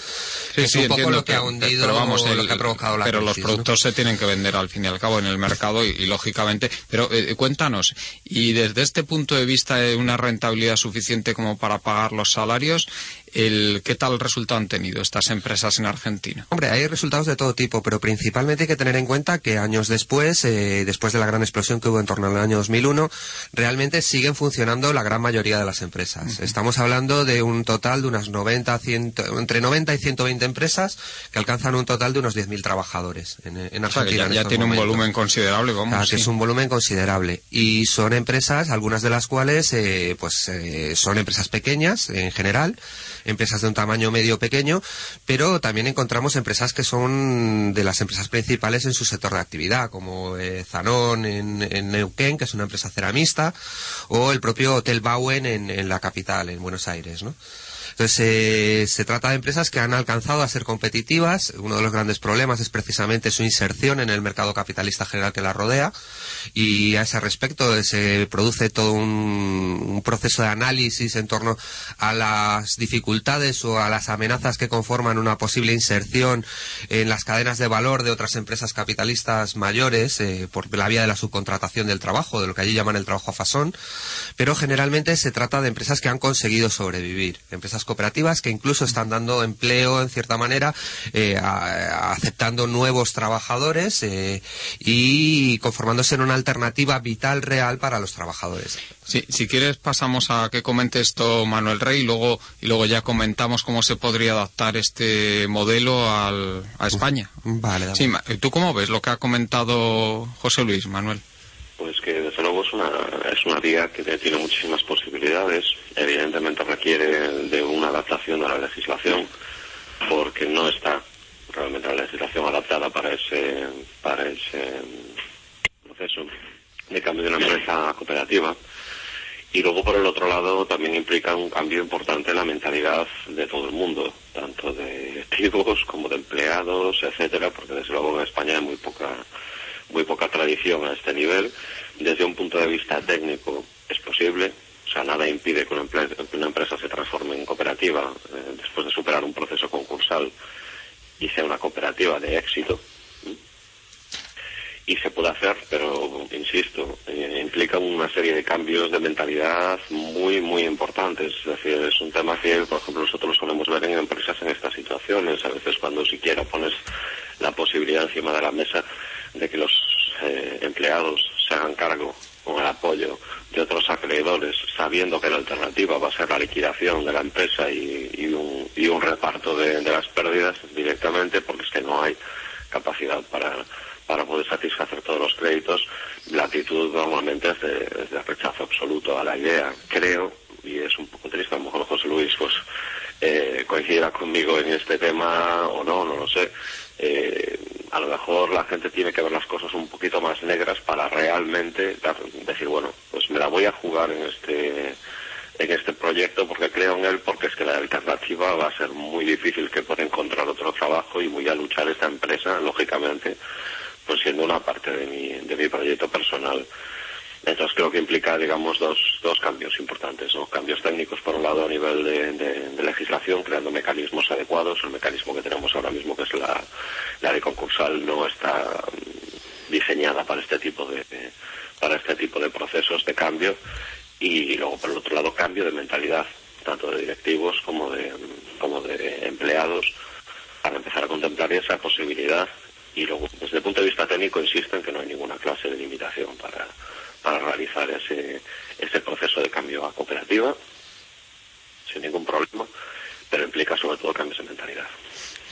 Sí, es sí, un poco lo que ha hundido, pero vamos, lo el- que ha provocado la pero los productos se tienen que vender al fin y al cabo en el mercado y, y, lógicamente pero eh, cuéntanos y desde este punto de vista de una rentabilidad suficiente como para pagar los salarios el qué tal resultado han tenido estas empresas en Argentina Hombre, hay resultados de todo tipo, pero principalmente hay que tener en cuenta que años después, eh, después de la gran explosión que hubo en torno al año 2001, realmente siguen funcionando la gran mayoría de las empresas. Estamos hablando de un total de unas 90, 100, entre 90 y 120 empresas que alcanzan un total de unos 10.000 trabajadores en, en O sea, que Argentina. ya, en tiene un volumen considerable vamos Claro, que sí. es un volumen considerable. Y son empresas, algunas de las cuales eh, pues eh, son empresas pequeñas en general, empresas de un tamaño medio pequeño, pero también encontramos empresas que son de las empresas principales en su sector de actividad, como eh, Zanón en, Neuquén, que es una empresa ceramista, o el propio Hotel Bauen en, en la capital, en Buenos Aires, ¿no? Entonces, eh, se trata de empresas que han alcanzado a ser competitivas. Uno de los grandes problemas es precisamente su inserción en el mercado capitalista general que la rodea. Y a ese respecto se produce todo un, proceso de análisis en torno a las dificultades o a las amenazas que conforman una posible inserción en las cadenas de valor de otras empresas capitalistas mayores eh, por la vía de la subcontratación del trabajo, de lo que allí llaman el trabajo a fasón. Pero generalmente se trata de empresas que han conseguido sobrevivir, empresas cooperativas que incluso están dando empleo en cierta manera, eh, aceptando nuevos trabajadores eh, y conformándose en una alternativa vital real para los trabajadores. Sí, si quieres pasamos a que comente esto Manuel Rey y luego, y luego ya comentamos cómo se podría adaptar este modelo al- a España. Vale. Sí, ¿tú cómo ves lo que ha comentado José Luis, Manuel? Pues que desde luego es una, es una vía que tiene muchísimas posibilidades. Evidentemente requiere de una adaptación a la legislación porque no está realmente la legislación adaptada para ese, para ese proceso de cambio de una empresa cooperativa. Y luego, por el otro lado, también implica un cambio importante en la mentalidad de todo el mundo, tanto de directivos como de empleados, etcétera, porque desde luego en España hay muy poca, muy poca tradición a este nivel. Desde un punto de vista técnico es posible, o sea, nada impide que una, empresa se transforme en cooperativa eh, después de superar un proceso concursal y sea una cooperativa de éxito. Y se puede hacer, pero insisto, eh, implica una serie de cambios de mentalidad muy, muy importantes. Es decir, es un tema que, por ejemplo, nosotros solemos ver en empresas en estas situaciones. A veces, cuando siquiera pones la posibilidad encima de la mesa de que los eh, empleados se hagan cargo con el apoyo de otros acreedores, sabiendo que la alternativa va a ser la liquidación de la empresa y, y un, y un reparto de, de las pérdidas directamente, porque es que no hay capacidad para, para poder satisfacer todos los créditos, la actitud normalmente es de, rechazo absoluto a la idea. Creo, y es un poco triste, a lo mejor José Luis pues eh, coincidirá conmigo en este tema o no, no lo sé. Eh, a lo mejor la gente tiene que ver las cosas un poquito más negras para realmente decir, bueno, pues me la voy a jugar en este en este proyecto porque creo en él, porque es que la alternativa va a ser muy difícil que pueda encontrar otro trabajo y voy a luchar esta empresa, lógicamente, pues siendo una parte de mi, de mi proyecto personal. Entonces creo que implica, digamos, dos, dos cambios importantes, ¿no? Cambios técnicos, por un lado, a nivel de, de- de legislación, creando mecanismos adecuados. El mecanismo que tenemos ahora mismo, que es la, la ley concursal, no está mm, diseñada para este tipo de, de- para este tipo de procesos de cambio. Y luego, por el otro lado, cambio de mentalidad, tanto de directivos como de, como de empleados, para empezar a contemplar esa posibilidad. Y luego, desde el punto de vista técnico, insisto en que no hay ninguna clase de limitación para, para realizar ese, ese proceso de cambio a cooperativa, sin ningún problema, pero implica sobre todo cambios de mentalidad.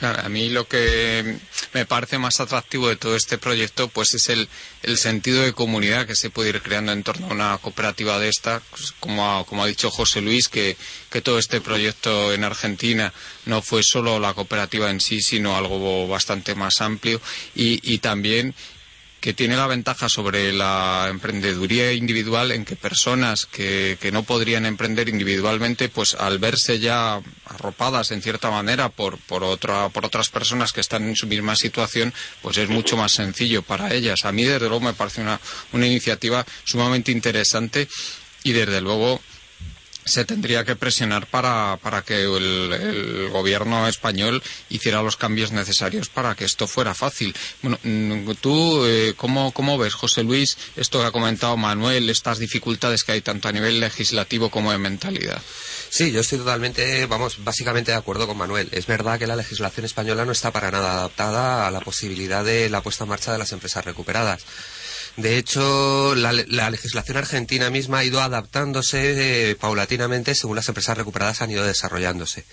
A mí lo que me parece más atractivo de todo este proyecto pues es el, el sentido de comunidad que se puede ir creando en torno a una cooperativa de esta, pues, como ha, como ha dicho José Luis, que, que todo este proyecto en Argentina no fue solo la cooperativa en sí, sino algo bastante más amplio. Y, y también que tiene la ventaja sobre la emprendeduría individual en que personas que, que, no podrían emprender individualmente, pues al verse ya arropadas en cierta manera por, por, otra, por otras personas que están en su misma situación, pues es mucho más sencillo para ellas. A mí, desde luego, me parece una, una iniciativa sumamente interesante y, desde luego, se tendría que presionar para, para que el, gobierno español hiciera los cambios necesarios para que esto fuera fácil. Bueno, mm, tú, eh, ¿cómo, ¿cómo ves, José Luis, esto que ha comentado Manuel, estas dificultades que hay tanto a nivel legislativo como de mentalidad? Sí, yo estoy totalmente, vamos, básicamente de acuerdo con Manuel. Es verdad que la legislación española no está para nada adaptada a la posibilidad de la puesta en marcha de las empresas recuperadas. De hecho, la, la, legislación argentina misma ha ido adaptándose eh, paulatinamente según las empresas recuperadas han ido desarrollándose.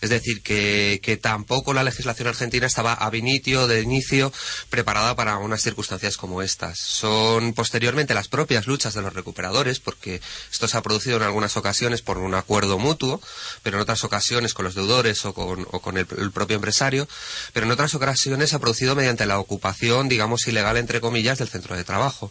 Es decir, que, que, tampoco la legislación argentina estaba a initio, de inicio, preparada para unas circunstancias como estas. Son posteriormente las propias luchas de los recuperadores, porque esto se ha producido en algunas ocasiones por un acuerdo mutuo, pero en otras ocasiones con los deudores o con, o con el, el, propio empresario, pero en otras ocasiones se ha producido mediante la ocupación, digamos, ilegal, entre comillas, del centro de trabajo.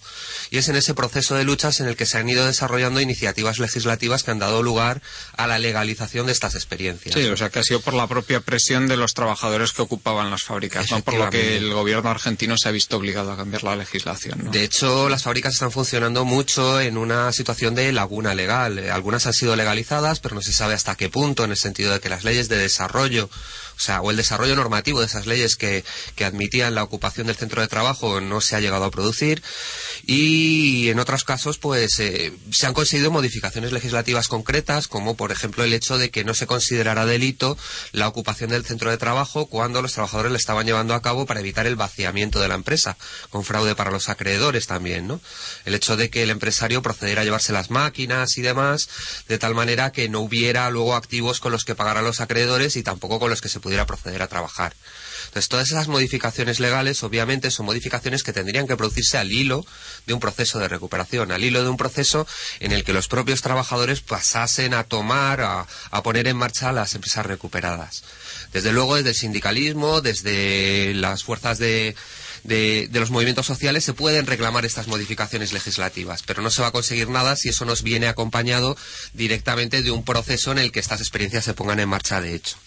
Y es en ese proceso de luchas en el que se han ido desarrollando iniciativas legislativas que han dado lugar a la legalización de estas experiencias. Sí, o sea, que ha sido por la propia presión de los trabajadores que ocupaban las fábricas, no por lo que el gobierno argentino se ha visto obligado a cambiar la legislación. ¿no? De hecho, las fábricas están funcionando mucho en una situación de laguna legal. Algunas han sido legalizadas, pero no se sabe hasta qué punto, en el sentido de que las leyes de desarrollo o sea, o el desarrollo normativo de esas leyes que, que, admitían la ocupación del centro de trabajo no se ha llegado a producir y en otros casos pues eh, se han conseguido modificaciones legislativas concretas como por ejemplo el hecho de que no se considerara delito la ocupación del centro de trabajo cuando los trabajadores le estaban llevando a cabo para evitar el vaciamiento de la empresa con fraude para los acreedores también, ¿no? El hecho de que el empresario procediera a llevarse las máquinas y demás de tal manera que no hubiera luego activos con los que pagar a los acreedores y tampoco con los que se pudiera proceder a trabajar. Entonces, todas esas modificaciones legales, obviamente, son modificaciones que tendrían que producirse al hilo de un proceso de recuperación, al hilo de un proceso en el que los propios trabajadores pasasen a tomar, a, poner en marcha las empresas recuperadas. Desde luego, desde el sindicalismo, desde las fuerzas de, de, los movimientos sociales se pueden reclamar estas modificaciones legislativas, pero no se va a conseguir nada si eso nos viene acompañado directamente de un proceso en el que estas experiencias se pongan en marcha de hecho.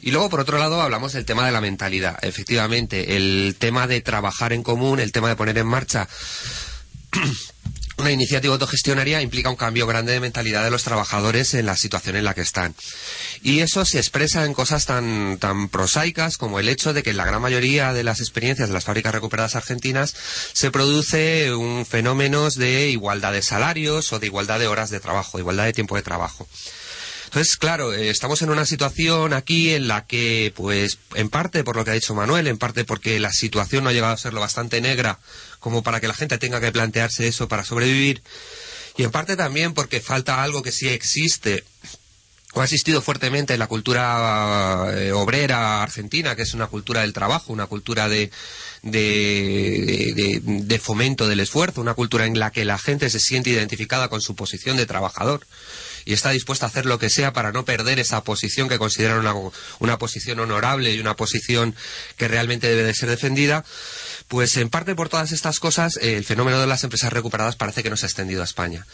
Y luego, por otro lado, hablamos del tema de la mentalidad. Efectivamente, el tema de trabajar en común, el tema de poner en marcha una iniciativa autogestionaria implica un cambio grande de mentalidad de los trabajadores en la situación en la que están. Y eso se expresa en cosas tan, tan prosaicas como el hecho de que en la gran mayoría de las experiencias de las fábricas recuperadas argentinas se produce un fenómeno de igualdad de salarios o de igualdad de horas de trabajo, igualdad de tiempo de trabajo. Entonces, claro, eh, estamos en una situación aquí en la que, pues, en parte por lo que ha dicho Manuel, en parte porque la situación no ha llegado a ser lo bastante negra como para que la gente tenga que plantearse eso para sobrevivir, y en parte también porque falta algo que sí existe o ha existido fuertemente en la cultura eh, obrera argentina, que es una cultura del trabajo, una cultura de, de, fomento del esfuerzo, una cultura en la que la gente se siente identificada con su posición de trabajador y está dispuesta a hacer lo que sea para no perder esa posición que consideran una, una posición honorable y una posición que realmente debe de ser defendida, pues en parte por todas estas cosas eh, el fenómeno de las empresas recuperadas parece que no se ha extendido a España.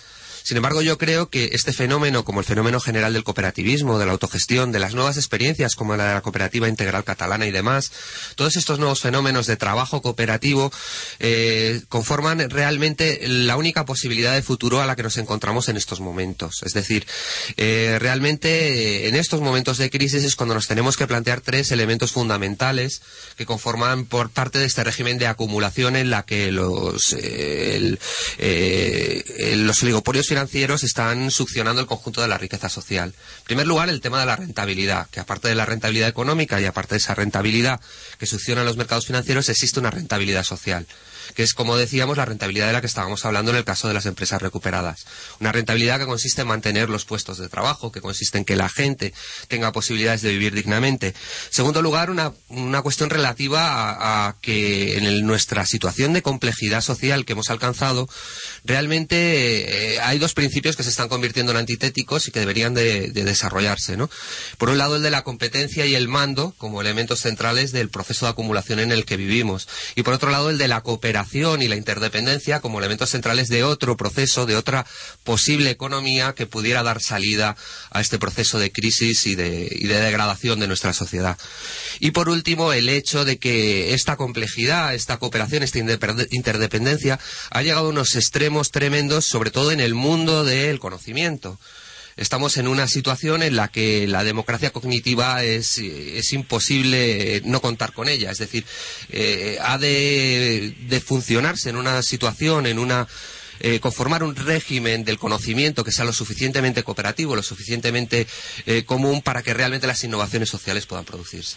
Sin embargo, yo creo que este fenómeno, como el fenómeno general del cooperativismo, de la autogestión, de las nuevas experiencias como la de la cooperativa integral catalana y demás, todos estos nuevos fenómenos de trabajo cooperativo eh, conforman realmente la única posibilidad de futuro a la que nos encontramos en estos momentos. Es decir, eh, realmente en estos momentos de crisis es cuando nos tenemos que plantear tres elementos fundamentales que conforman por parte de este régimen de acumulación en la que los, eh, el, eh, financieros están succionando el conjunto de la riqueza social. En primer lugar, el tema de la rentabilidad, que aparte de la rentabilidad económica y aparte de esa rentabilidad que succiona los mercados financieros, existe una rentabilidad social. Que es, como decíamos, la rentabilidad de la que estábamos hablando en el caso de las empresas recuperadas. Una rentabilidad que consiste en mantener los puestos de trabajo, que consiste en que la gente tenga posibilidades de vivir dignamente. Segundo lugar, una, una cuestión relativa a, que en nuestra situación de complejidad social que hemos alcanzado, realmente eh, hay dos principios que se están convirtiendo en antitéticos y que deberían de, de desarrollarse. ¿no? Por un lado, el de la competencia y el mando como elementos centrales del proceso de acumulación en el que vivimos. Y por otro lado, el de la cooperación y la interdependencia como elementos centrales de otro proceso, de otra posible economía que pudiera dar salida a este proceso de crisis y de, y de degradación de nuestra sociedad. Y por último, el hecho de que esta complejidad, esta cooperación, esta interdependencia ha llegado a unos extremos tremendos, sobre todo en el mundo del conocimiento. Estamos en una situación en la que la democracia cognitiva es, es imposible no contar con ella. Es decir, eh, ha de, de funcionarse en una situación, en una eh, conformar un régimen del conocimiento que sea lo suficientemente cooperativo, lo suficientemente eh, común para que realmente las innovaciones sociales puedan producirse.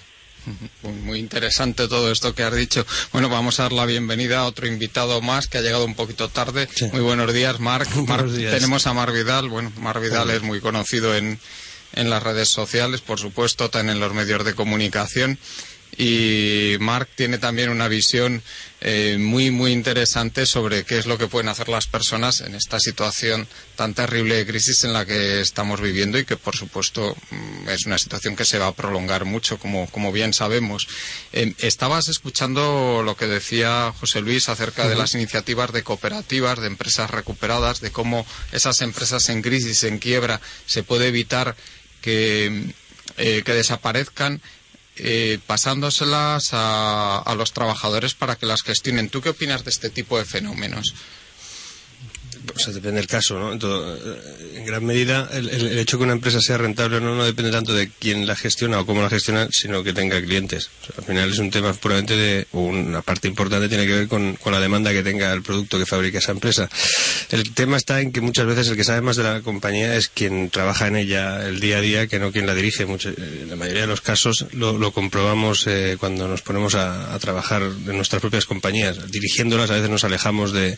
Muy, interesante todo esto que has dicho. Bueno, vamos a dar la bienvenida a otro invitado más que ha llegado un poquito tarde. Muy buenos días, Marc. Tenemos a Mar Vidal. Bueno, Mar Vidal es muy conocido en, en las redes sociales, por supuesto, también en los medios de comunicación. Y Marc tiene también una visión eh, muy, muy interesante sobre qué es lo que pueden hacer las personas en esta situación tan terrible de crisis en la que estamos viviendo y que, por supuesto, mm, es una situación que se va a prolongar mucho, como, como bien sabemos. Eh, estabas escuchando lo que decía José Luis acerca de las iniciativas de cooperativas, de empresas recuperadas, de cómo esas empresas en crisis, en quiebra, se puede evitar que, eh, que desaparezcan eh, pasándoselas a, a los trabajadores para que las gestionen. ¿Tú qué opinas de este tipo de fenómenos? Pues depende del caso, ¿no? En, todo- eh, en gran medida, el, el- hecho que una empresa sea rentable o no no depende tanto de quién la gestiona o cómo la gestiona, sino que tenga clientes. O sea, al final es un tema puramente de, o una parte importante tiene que ver con, con la demanda que tenga el producto que fabrica esa empresa. El tema está en que muchas veces el que sabe más de la compañía es quien trabaja en ella el día a día que no quien la dirige. Mucho- eh, en la mayoría de los casos lo, lo comprobamos eh, cuando nos ponemos a, a trabajar en nuestras propias compañías. Dirigiéndolas a veces nos alejamos de,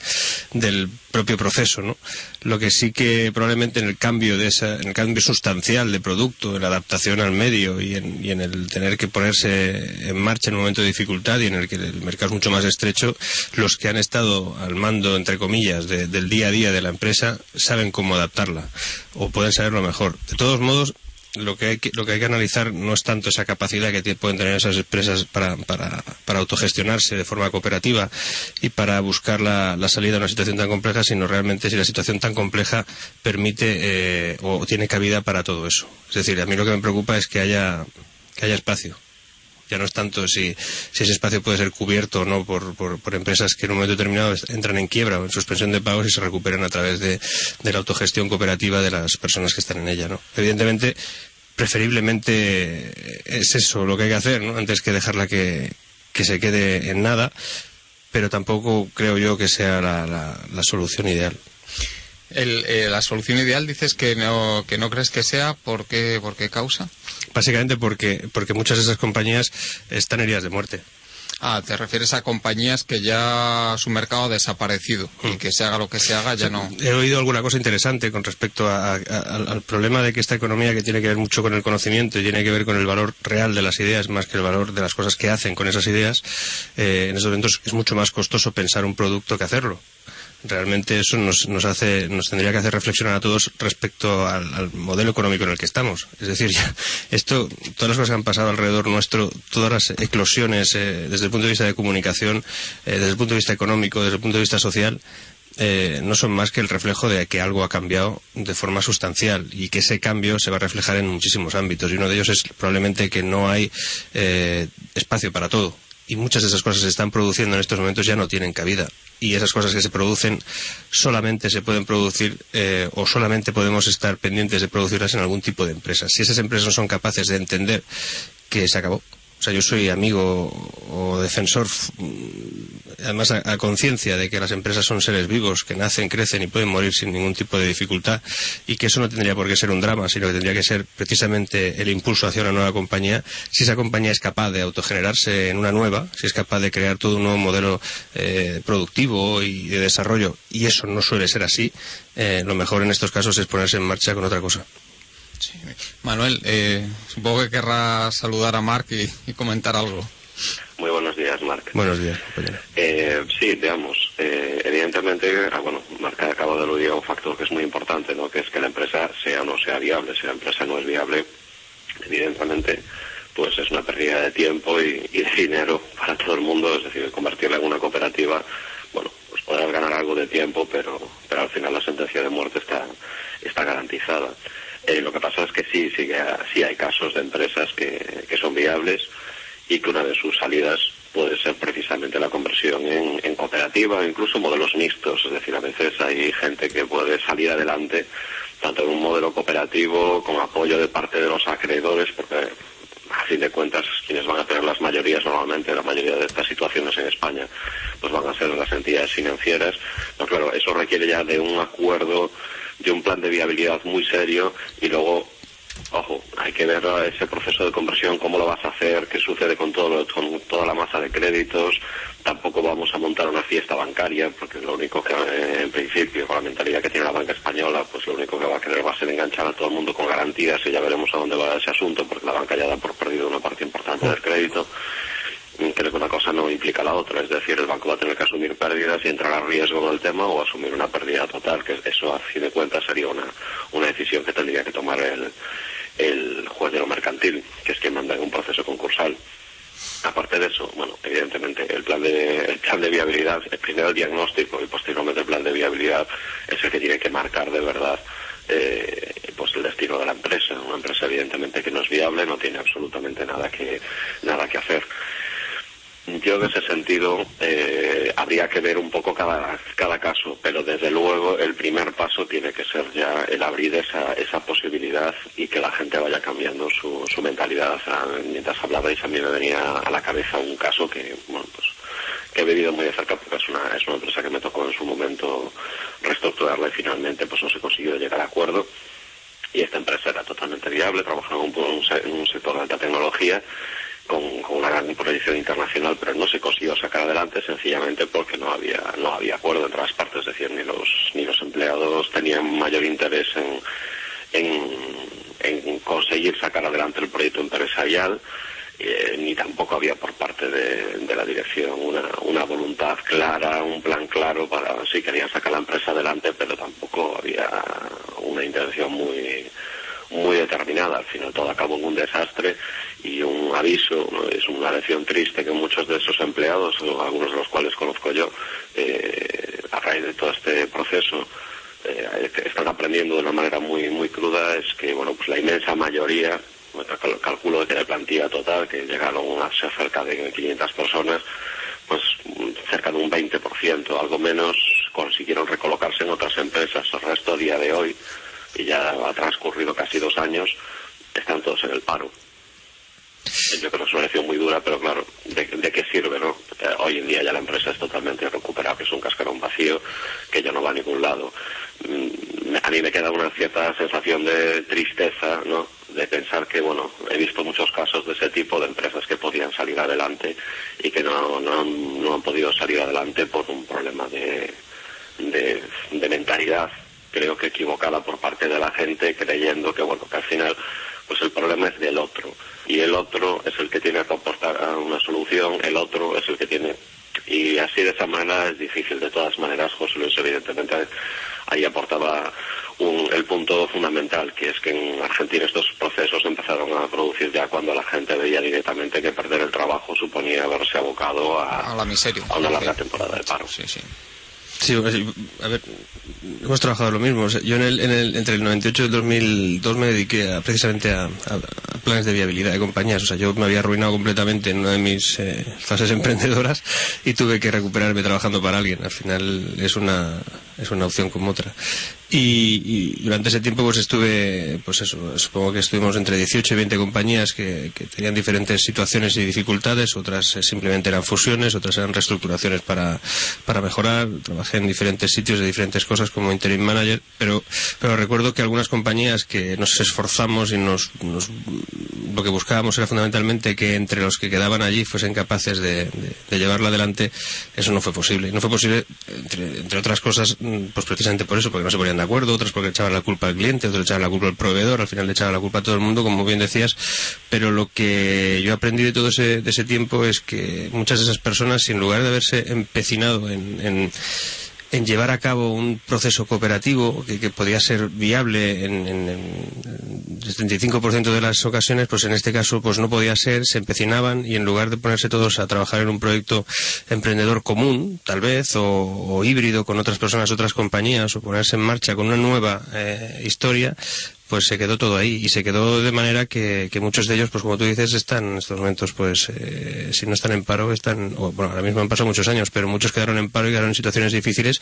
del propio proceso, ¿no? Lo que sí que probablemente en el cambio de esa, en el cambio sustancial de producto, en la adaptación al medio y en, y en el tener que ponerse en marcha en un momento de dificultad y en el que el mercado es mucho más estrecho, los que han estado al mando, entre comillas, de- del día a día de la empresa saben cómo adaptarla o pueden saberlo mejor. De todos modos, lo que hay que, lo que hay que analizar no es tanto esa capacidad que pueden tener esas empresas para, para, para autogestionarse de forma cooperativa y para buscar la, la salida a una situación tan compleja, sino realmente si la situación tan compleja permite eh, o tiene cabida para todo eso. Es decir, a mí lo que me preocupa es que haya, que haya espacio. Ya no es tanto si, ese espacio puede ser cubierto o no por, por, empresas que en un momento determinado entran en quiebra o en suspensión de pagos y se recuperan a través de, de la autogestión cooperativa de las personas que están en ella. ¿no? Evidentemente, preferiblemente es eso lo que hay que hacer, ¿no? antes que dejarla que, que se quede en nada, pero tampoco creo yo que sea la, la- la solución ideal. El, eh, la solución ideal dices que no, que no crees que sea. ¿Por qué, por qué causa? Básicamente porque, porque muchas de esas compañías están heridas de muerte. Ah, te refieres a compañías que ya su mercado ha desaparecido y que se haga lo que se haga ya no. He oído alguna cosa interesante con respecto a- a- al, al problema de que esta economía que tiene que ver mucho con el conocimiento y tiene que ver con el valor real de las ideas más que el valor de las cosas que hacen con esas ideas, eh, en esos momentos es mucho más costoso pensar un producto que hacerlo. Realmente eso nos, nos hace, nos tendría que hacer reflexionar a todos respecto al, modelo económico en el que estamos. Es decir, ya, esto, todas las cosas que han pasado alrededor nuestro, todas las eclosiones eh, desde el punto de vista de comunicación, eh, desde el punto de vista económico, desde el punto de vista social, eh, no son más que el reflejo de que algo ha cambiado de forma sustancial y que ese cambio se va a reflejar en muchísimos ámbitos y uno de ellos es probablemente que no hay eh, espacio para todo y muchas de esas cosas se están produciendo en estos momentos ya no tienen cabida y esas cosas que se producen solamente se pueden producir eh, o solamente podemos estar pendientes de producirlas en algún tipo de empresa. Si esas empresas no son capaces de entender que se acabó, O sea, yo soy amigo o defensor, mm, además a, conciencia de que las empresas son seres vivos, que nacen, crecen y pueden morir sin ningún tipo de dificultad y que eso no tendría por qué ser un drama, sino que tendría que ser precisamente el impulso hacia una nueva compañía. Si esa compañía es capaz de autogenerarse en una nueva, si es capaz de crear todo un nuevo modelo eh, productivo y de desarrollo, y eso no suele ser así, eh, lo mejor en estos casos es ponerse en marcha con otra cosa. Manuel, eh, supongo que querrás saludar a Marc y, y comentar algo. Muy buenos días, Marc. Buenos días, compañero. Eh, sí, digamos, eh, evidentemente, ah, bueno, Marc acaba de aludir a un factor que es muy importante, ¿no? Que es que la empresa sea o no sea viable. Si la empresa no es viable, evidentemente, pues es una pérdida de tiempo y, y de dinero para todo el mundo. Es decir, convertirla en una cooperativa, bueno, pues podrás ganar algo de tiempo, pero, pero al final la sentencia de muerte está, está garantizada. Eh, lo que pasa es que sí, sí, que sí hay casos de empresas que, que son viables y que una de sus salidas puede ser precisamente la conversión en, en cooperativa o incluso modelos mixtos. Es decir, a veces hay gente que puede salir adelante tanto en un modelo cooperativo con apoyo de parte de los acreedores, porque a fin de cuentas quienes van a tener las mayorías normalmente, la mayoría de estas situaciones en España, pues van a ser las entidades financieras. Pero claro, eso requiere ya de un acuerdo, de un plan de viabilidad muy serio y luego Ojo, hay que ver ese proceso de conversión, cómo lo vas a hacer, qué sucede con, todo con toda la masa de créditos. Tampoco vamos a montar una fiesta bancaria, porque lo único que, en principio, con la mentalidad que tiene la banca española, pues lo único que va a querer va a ser enganchar a todo el mundo con garantías y ya veremos a dónde va ese asunto, porque la banca ya da por perdido una parte importante del crédito. Mm, Creo que una cosa no implica la otra, es decir, el banco va a tener que asumir pérdidas y entrar a riesgo con el tema o asumir una pérdida total, que eso a fin de cuentas sería una, una decisión que tendría que tomar el, el juez de lo mercantil, que es quien manda en un proceso concursal. Aparte de eso, bueno, evidentemente el plan de, el plan de viabilidad, primero el diagnóstico y posteriormente el plan de viabilidad es el que tiene que marcar de verdad eh, pues el destino de la empresa. Una empresa evidentemente que no es viable no tiene absolutamente nada que nada que hacer. Yo en ese sentido eh, habría que ver un poco cada, cada caso, pero desde luego el primer paso tiene que ser ya el abrir esa, esa posibilidad y que la gente vaya cambiando su, su mentalidad. Mientras hablabais a mí me venía a la cabeza un caso que, bueno, pues que he vivido muy de cerca porque es una, es una empresa que me tocó en su momento reestructurarla y finalmente pues no se consiguió llegar a acuerdo y esta empresa era totalmente viable, trabajaba en un, un un sector de alta tecnología con, una gran proyección internacional, pero no se consiguió sacar adelante sencillamente porque no había no había acuerdo entre las partes, es decir, ni los ni los empleados tenían mayor interés en, en, en conseguir sacar adelante el proyecto empresarial, eh, ni tampoco había por parte de, de la dirección una, una voluntad clara, un plan claro para si querían sacar la empresa adelante, pero tampoco había una intención muy muy determinada. Al final todo acabó en un desastre y un aviso, es una lección triste que muchos de esos empleados, algunos de los cuales conozco yo, eh, a raíz de todo este proceso, eh, están aprendiendo de una manera muy muy cruda es que bueno pues la inmensa mayoría calculo que de plantilla total que llegaron a ser cerca de 500 personas pues cerca de un 20% algo menos consiguieron recolocarse en otras empresas el resto a día de hoy y ya ha transcurrido casi dos años están todos en el paro yo creo que es una lección muy dura, pero claro, ¿de, de qué sirve, no? Eh, hoy en día ya la empresa es totalmente recuperable, es un cascarón vacío que ya no va a ningún lado. Mm, a mí me queda una cierta sensación de tristeza, ¿no? De pensar que, bueno, he visto muchos casos de ese tipo de empresas que podían salir adelante y que no, no, han- no han podido salir adelante por un problema de, de mentalidad, creo que equivocada por parte de la gente, creyendo que, bueno, que al final, pues el problema es del otro. Y el otro es el que tiene que aportar una solución, el otro es el que tiene. Y así de esa manera es difícil. De todas maneras, José Luis, evidentemente, ahí aportaba un- el punto fundamental, que es que en Argentina estos procesos empezaron a producir ya cuando la gente veía directamente que perder el trabajo suponía haberse abocado a, A la miseria. a una larga temporada de paro. Sí, sí. Sí, pues, a ver, hemos trabajado lo mismo. O sea, yo en el, en el- entre el 98 y el 2002 me dediqué a- precisamente a- a planes de viabilidad de compañías. O sea, yo me había arruinado completamente en una de mis eh, fases emprendedoras y tuve que recuperarme trabajando para alguien. Al final es una, es una opción como otra. Y, durante ese tiempo pues estuve, pues eso, supongo que estuvimos entre 18 y 20 compañías que, tenían diferentes situaciones y dificultades, otras eh, simplemente eran fusiones, otras eran reestructuraciones para, para mejorar. Trabajé en diferentes sitios de diferentes cosas como interim manager, pero, pero recuerdo que algunas compañías que nos esforzamos y nos, lo que buscábamos era fundamentalmente que entre los que quedaban allí fuesen capaces de, de, llevarlo adelante, eso no fue posible. Y no fue posible, entre, entre otras cosas, mm, pues precisamente por eso, porque no se ponían acuerdo, otros porque echaban la culpa al cliente, otros echaban la culpa al proveedor, al final le echaban la culpa a todo el mundo, como bien decías, pero lo que yo aprendí de todo ese, de ese tiempo es que muchas de esas personas, en lugar de haberse empecinado en en llevar a cabo un proceso cooperativo que, podía ser viable en, el 75% de las ocasiones, pues en este caso pues no podía ser, se empecinaban y en lugar de ponerse todos a trabajar en un proyecto emprendedor común, tal vez, o, híbrido con otras personas, otras compañías, o ponerse en marcha con una nueva eh, historia, pues se quedó todo ahí y se quedó de manera que, muchos de ellos, pues como tú dices, están en estos momentos, pues eh, si no están en paro, están, bueno, ahora mismo han pasado muchos años, pero muchos quedaron en paro y quedaron en situaciones difíciles.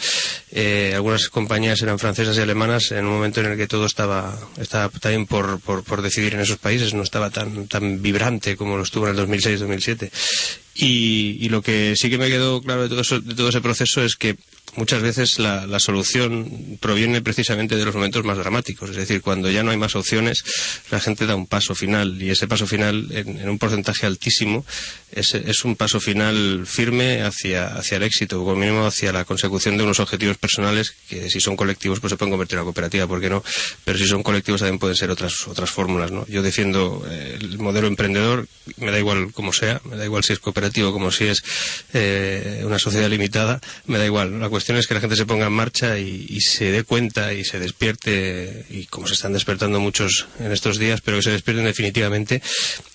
Eh, algunas compañías eran francesas y alemanas en un momento en el que todo estaba, estaba también por, por, decidir en esos países, no estaba tan, tan vibrante como lo estuvo en el 2006-2007. Y, y, lo que sí que me quedó claro de todo, de todo ese proceso es que muchas veces la, la, solución proviene precisamente de los momentos más dramáticos. Es decir, cuando ya no hay más opciones, la gente da un paso final y ese paso final, en, un porcentaje altísimo, es, es, un paso final firme hacia, hacia el éxito, o como mínimo hacia la consecución de unos objetivos personales que si son colectivos pues se pueden convertir en una cooperativa, ¿por qué no? Pero si son colectivos también pueden ser otras, otras fórmulas. ¿no? Yo defiendo eh, el modelo emprendedor, me da igual como sea, me da igual si es cooperativo como si es eh, una sociedad limitada, me da igual. La cuestión es que la gente se ponga en marcha y, se dé cuenta y se despierte, y como se están despertando muchos en estos días, pero que se despierten definitivamente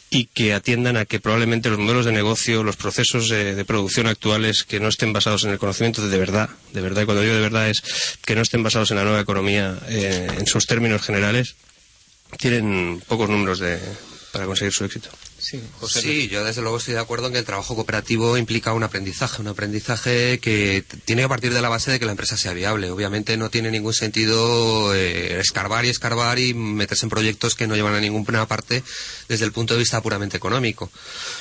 y que atiendan a que probablemente los modelos de negocio, los procesos de, producción actuales que no estén basados en el conocimiento de verdad, de verdad, y cuando digo de verdad es que no estén basados en la nueva economía eh, en sus términos generales, tienen pocos números para conseguir su éxito. Sí, yo desde luego estoy de acuerdo en que el trabajo cooperativo implica un aprendizaje, un aprendizaje que tiene que partir de la base de que la empresa sea viable. Obviamente no tiene ningún sentido eh, escarbar y escarbar y meterse en proyectos que no llevan a ninguna parte desde el punto de vista puramente económico.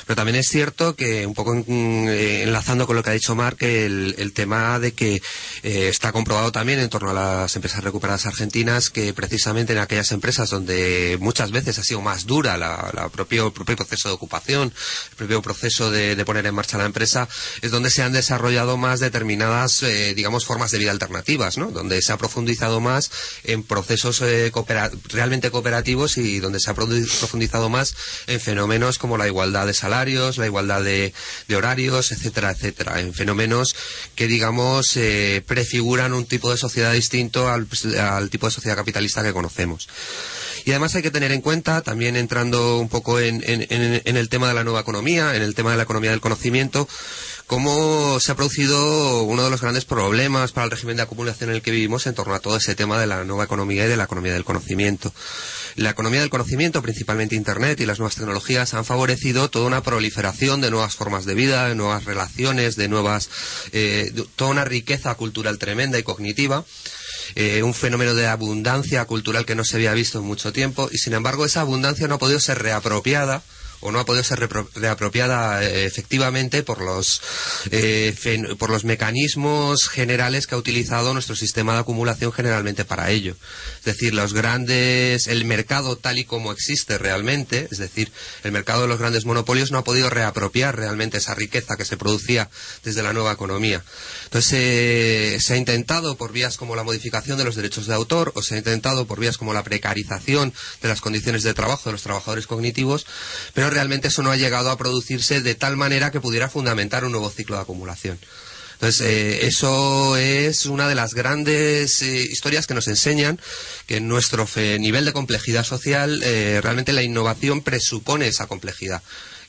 Pero también es cierto que, un poco eh, enlazando con lo que ha dicho Mark, el, tema de que eh, está comprobado también en torno a las empresas recuperadas argentinas que precisamente en aquellas empresas donde muchas veces ha sido más dura la, la propio, propio proceso de ocupación, el propio proceso de, poner en marcha la empresa, es donde se han desarrollado más determinadas, eh, digamos, formas de vida alternativas, ¿no? Donde se ha profundizado más en procesos eh, realmente cooperativos y donde se ha profundizado más en fenómenos como la igualdad de salarios, la igualdad de, horarios, etcétera, etcétera. En fenómenos que, digamos, eh, prefiguran un tipo de sociedad distinto al tipo de sociedad capitalista que conocemos. Y además hay que tener en cuenta, también entrando un poco en, el tema de la nueva economía, en el tema de la economía del conocimiento, cómo se ha producido uno de los grandes problemas para el régimen de acumulación en el que vivimos en torno a todo ese tema de la nueva economía y de la economía del conocimiento. La economía del conocimiento, principalmente Internet y las nuevas tecnologías, han favorecido toda una proliferación de nuevas formas de vida, de nuevas relaciones, de nuevas, eh, toda una riqueza cultural tremenda y cognitiva eh, un fenómeno de abundancia cultural que no se había visto en mucho tiempo y sin embargo esa abundancia no ha podido ser reapropiada o no ha podido ser reapropiada eh, efectivamente por los, eh, por los mecanismos generales que ha utilizado nuestro sistema de acumulación generalmente para ello. Es decir, los grandes, el mercado tal y como existe realmente, es decir, el mercado de los grandes monopolios no ha podido reapropiar realmente esa riqueza que se producía desde la nueva economía. Entonces, eh, se ha intentado por vías como la modificación de los derechos de autor o se ha intentado por vías como la precarización de las condiciones de trabajo de los trabajadores cognitivos, pero realmente eso no ha llegado a producirse de tal manera que pudiera fundamentar un nuevo ciclo de acumulación. Entonces, eh, eso es una de las grandes eh, historias que nos enseñan que en nuestro nivel de complejidad social, realmente la innovación presupone esa complejidad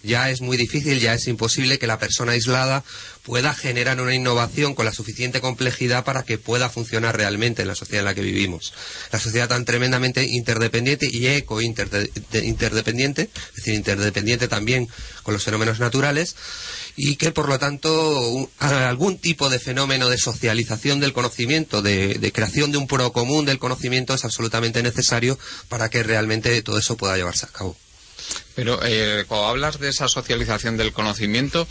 ya es muy difícil, ya es imposible que la persona aislada pueda generar una innovación con la suficiente complejidad para que pueda funcionar realmente en la sociedad en la que vivimos. La sociedad tan tremendamente interdependiente y eco-interdependiente, es decir, interdependiente también con los fenómenos naturales, y que por lo tanto algún tipo de fenómeno de socialización del conocimiento, de, creación de un pro común del conocimiento es absolutamente necesario para que realmente todo eso pueda llevarse a cabo. Pero eh, cuando hablas de esa socialización del conocimiento,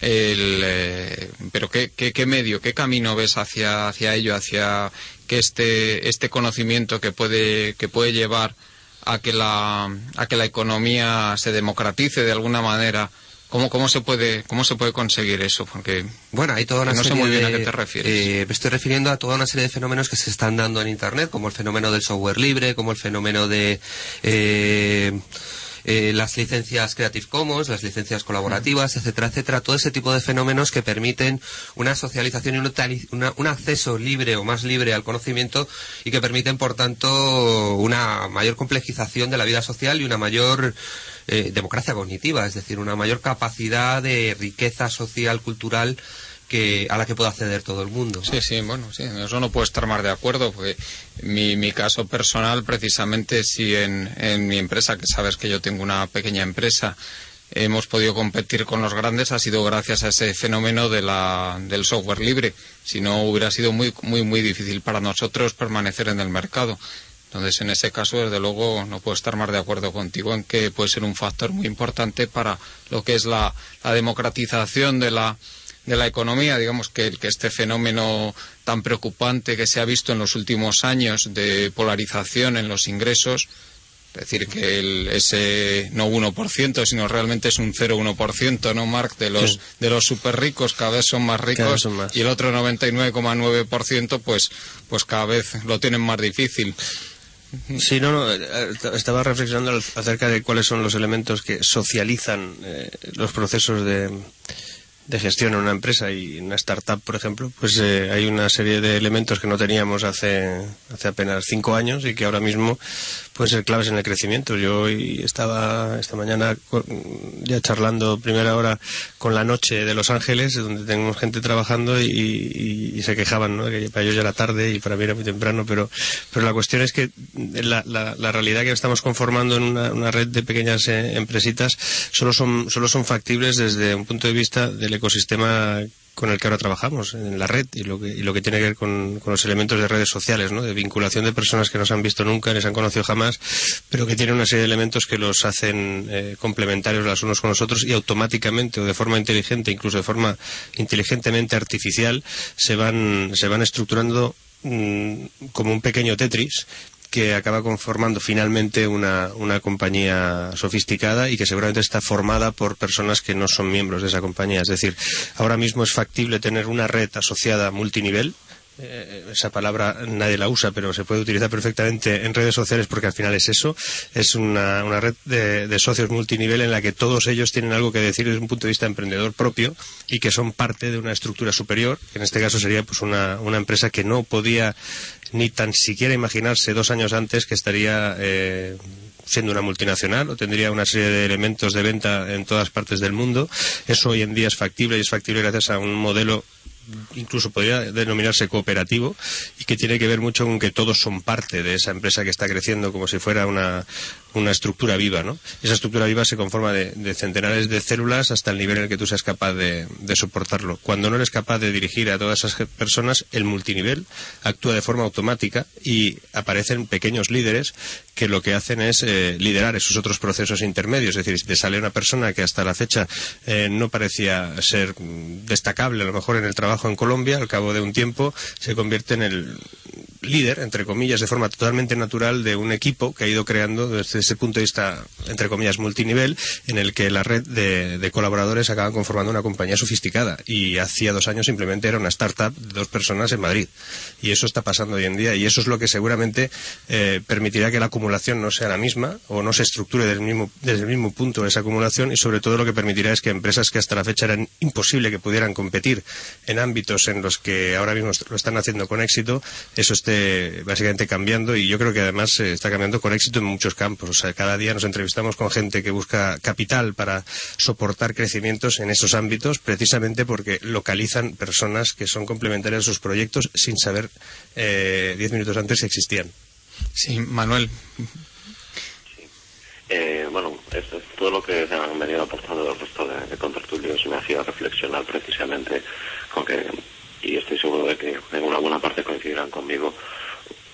eh, pero ¿qué, qué, medio, qué camino ves hacia, hacia ello, hacia que este, este conocimiento que puede, que puede llevar a que, la, a que la economía se democratice de alguna manera? ¿Cómo, cómo, se puede, ¿Cómo se puede conseguir eso? Porque bueno, hay toda una no sé muy bien de, a qué te refieres. Eh, me estoy refiriendo a toda una serie de fenómenos que se están dando en Internet, como el fenómeno del software libre, como el fenómeno de eh, eh, las licencias Creative Commons, las licencias colaborativas, etcétera, etcétera, todo ese tipo de fenómenos que permiten una socialización y un acceso libre o más libre al conocimiento y que permiten, por tanto, una mayor complejización de la vida social y una mayor eh, democracia cognitiva, es decir, una mayor capacidad de riqueza social, cultural que, a la que pueda acceder todo el mundo. Sí, sí, bueno, sí, eso no puedo estar más de acuerdo, porque mi, mi caso personal, precisamente, si en, mi empresa, que sabes que yo tengo una pequeña empresa, hemos podido competir con los grandes ha sido gracias a ese fenómeno de la, del software libre. Si no, hubiera sido muy, muy, muy difícil para nosotros permanecer en el mercado. Entonces, en ese caso, desde luego, no puedo estar más de acuerdo contigo en que puede ser un factor muy importante para lo que es la democratización de la, de la economía, digamos que, que este fenómeno tan preocupante que se ha visto en los últimos años de polarización en los ingresos, es decir, que el, ese no 1%, sino realmente es un 0,1%, ¿no, Marc? De los, de los super ricos cada vez son más ricos y el otro 99,9% pues, pues cada vez lo tienen más difícil. Sí, no, no, eh, estaba reflexionando acerca de cuáles son los elementos que socializan eh, los procesos de, de gestión en una empresa y en una startup, por ejemplo, pues eh, hay una serie de elementos que no teníamos hace, hace apenas cinco años y que ahora mismo pueden ser claves en el crecimiento. Yo hoy estaba esta mañana ya charlando primera hora con la noche de Los Ángeles, donde tenemos gente trabajando y, se quejaban, ¿no? Que para ellos ya era tarde y para mí era muy temprano, pero, pero la cuestión es que la, la, realidad que estamos conformando en una, red de pequeñas eh, empresitas solo son, solo son factibles desde un punto de vista del ecosistema con el que ahora trabajamos en la red y lo que, lo que tiene que ver con, los elementos de redes sociales, ¿no? de vinculación de personas que no se han visto nunca, ni se han conocido jamás, pero que tienen una serie de elementos que los hacen eh, complementarios los unos con los otros y automáticamente o de forma inteligente, incluso de forma inteligentemente artificial, se van, se van estructurando mm, como un pequeño Tetris que acaba conformando finalmente una, una, compañía sofisticada y que seguramente está formada por personas que no son miembros de esa compañía. Es decir, ahora mismo es factible tener una red asociada multinivel, eh, esa palabra nadie la usa, pero se puede utilizar perfectamente en redes sociales porque al final es eso, es una, una red de, socios multinivel en la que todos ellos tienen algo que decir desde un punto de vista emprendedor propio y que son parte de una estructura superior, en este caso sería pues una, una empresa que no podía ni tan siquiera imaginarse dos años antes que estaría eh, siendo una multinacional o tendría una serie de elementos de venta en todas partes del mundo. Eso hoy en día es factible y es factible gracias a un modelo incluso podría denominarse cooperativo y que tiene que ver mucho con que todos son parte de esa empresa que está creciendo como si fuera una, una estructura viva, ¿no? Esa estructura viva se conforma de, centenares de células hasta el nivel en el que tú seas capaz de, soportarlo. Cuando no eres capaz de dirigir a todas esas personas, el multinivel actúa de forma automática y aparecen pequeños líderes que lo que hacen es eh, liderar esos otros procesos intermedios. Es decir, si te sale una persona que hasta la fecha eh, no parecía ser destacable, a lo mejor en el trabajo en Colombia, al cabo de un tiempo se convierte en el líder, entre comillas, de forma totalmente natural de un equipo que ha ido creando desde ese punto de vista, entre comillas, multinivel, en el que la red de, colaboradores acaban conformando una compañía sofisticada. Y hacía dos años simplemente era una startup de dos personas en Madrid. Y eso está pasando hoy en día y eso es lo que seguramente eh, permitirá que la acumulación no sea la misma o no se estructure desde el mismo, desde el mismo punto esa acumulación y sobre todo lo que permitirá es que empresas que hasta la fecha eran imposible que pudieran competir en ámbitos en los que ahora mismo lo están haciendo con éxito, eso esté básicamente, cambiando y yo creo que además eh, está cambiando con éxito en muchos campos. O sea, cada día nos entrevistamos con gente que busca capital para soportar crecimientos en esos ámbitos, precisamente porque localizan personas que son complementarias a sus proyectos sin saber eh, diez minutos antes si existían. Sí, Manuel. Eh, bueno, esto, todo lo que han venido aportando el resto de, de contertulios me hacía reflexionar precisamente con que, y estoy seguro de que en una buena parte coincidirán conmigo,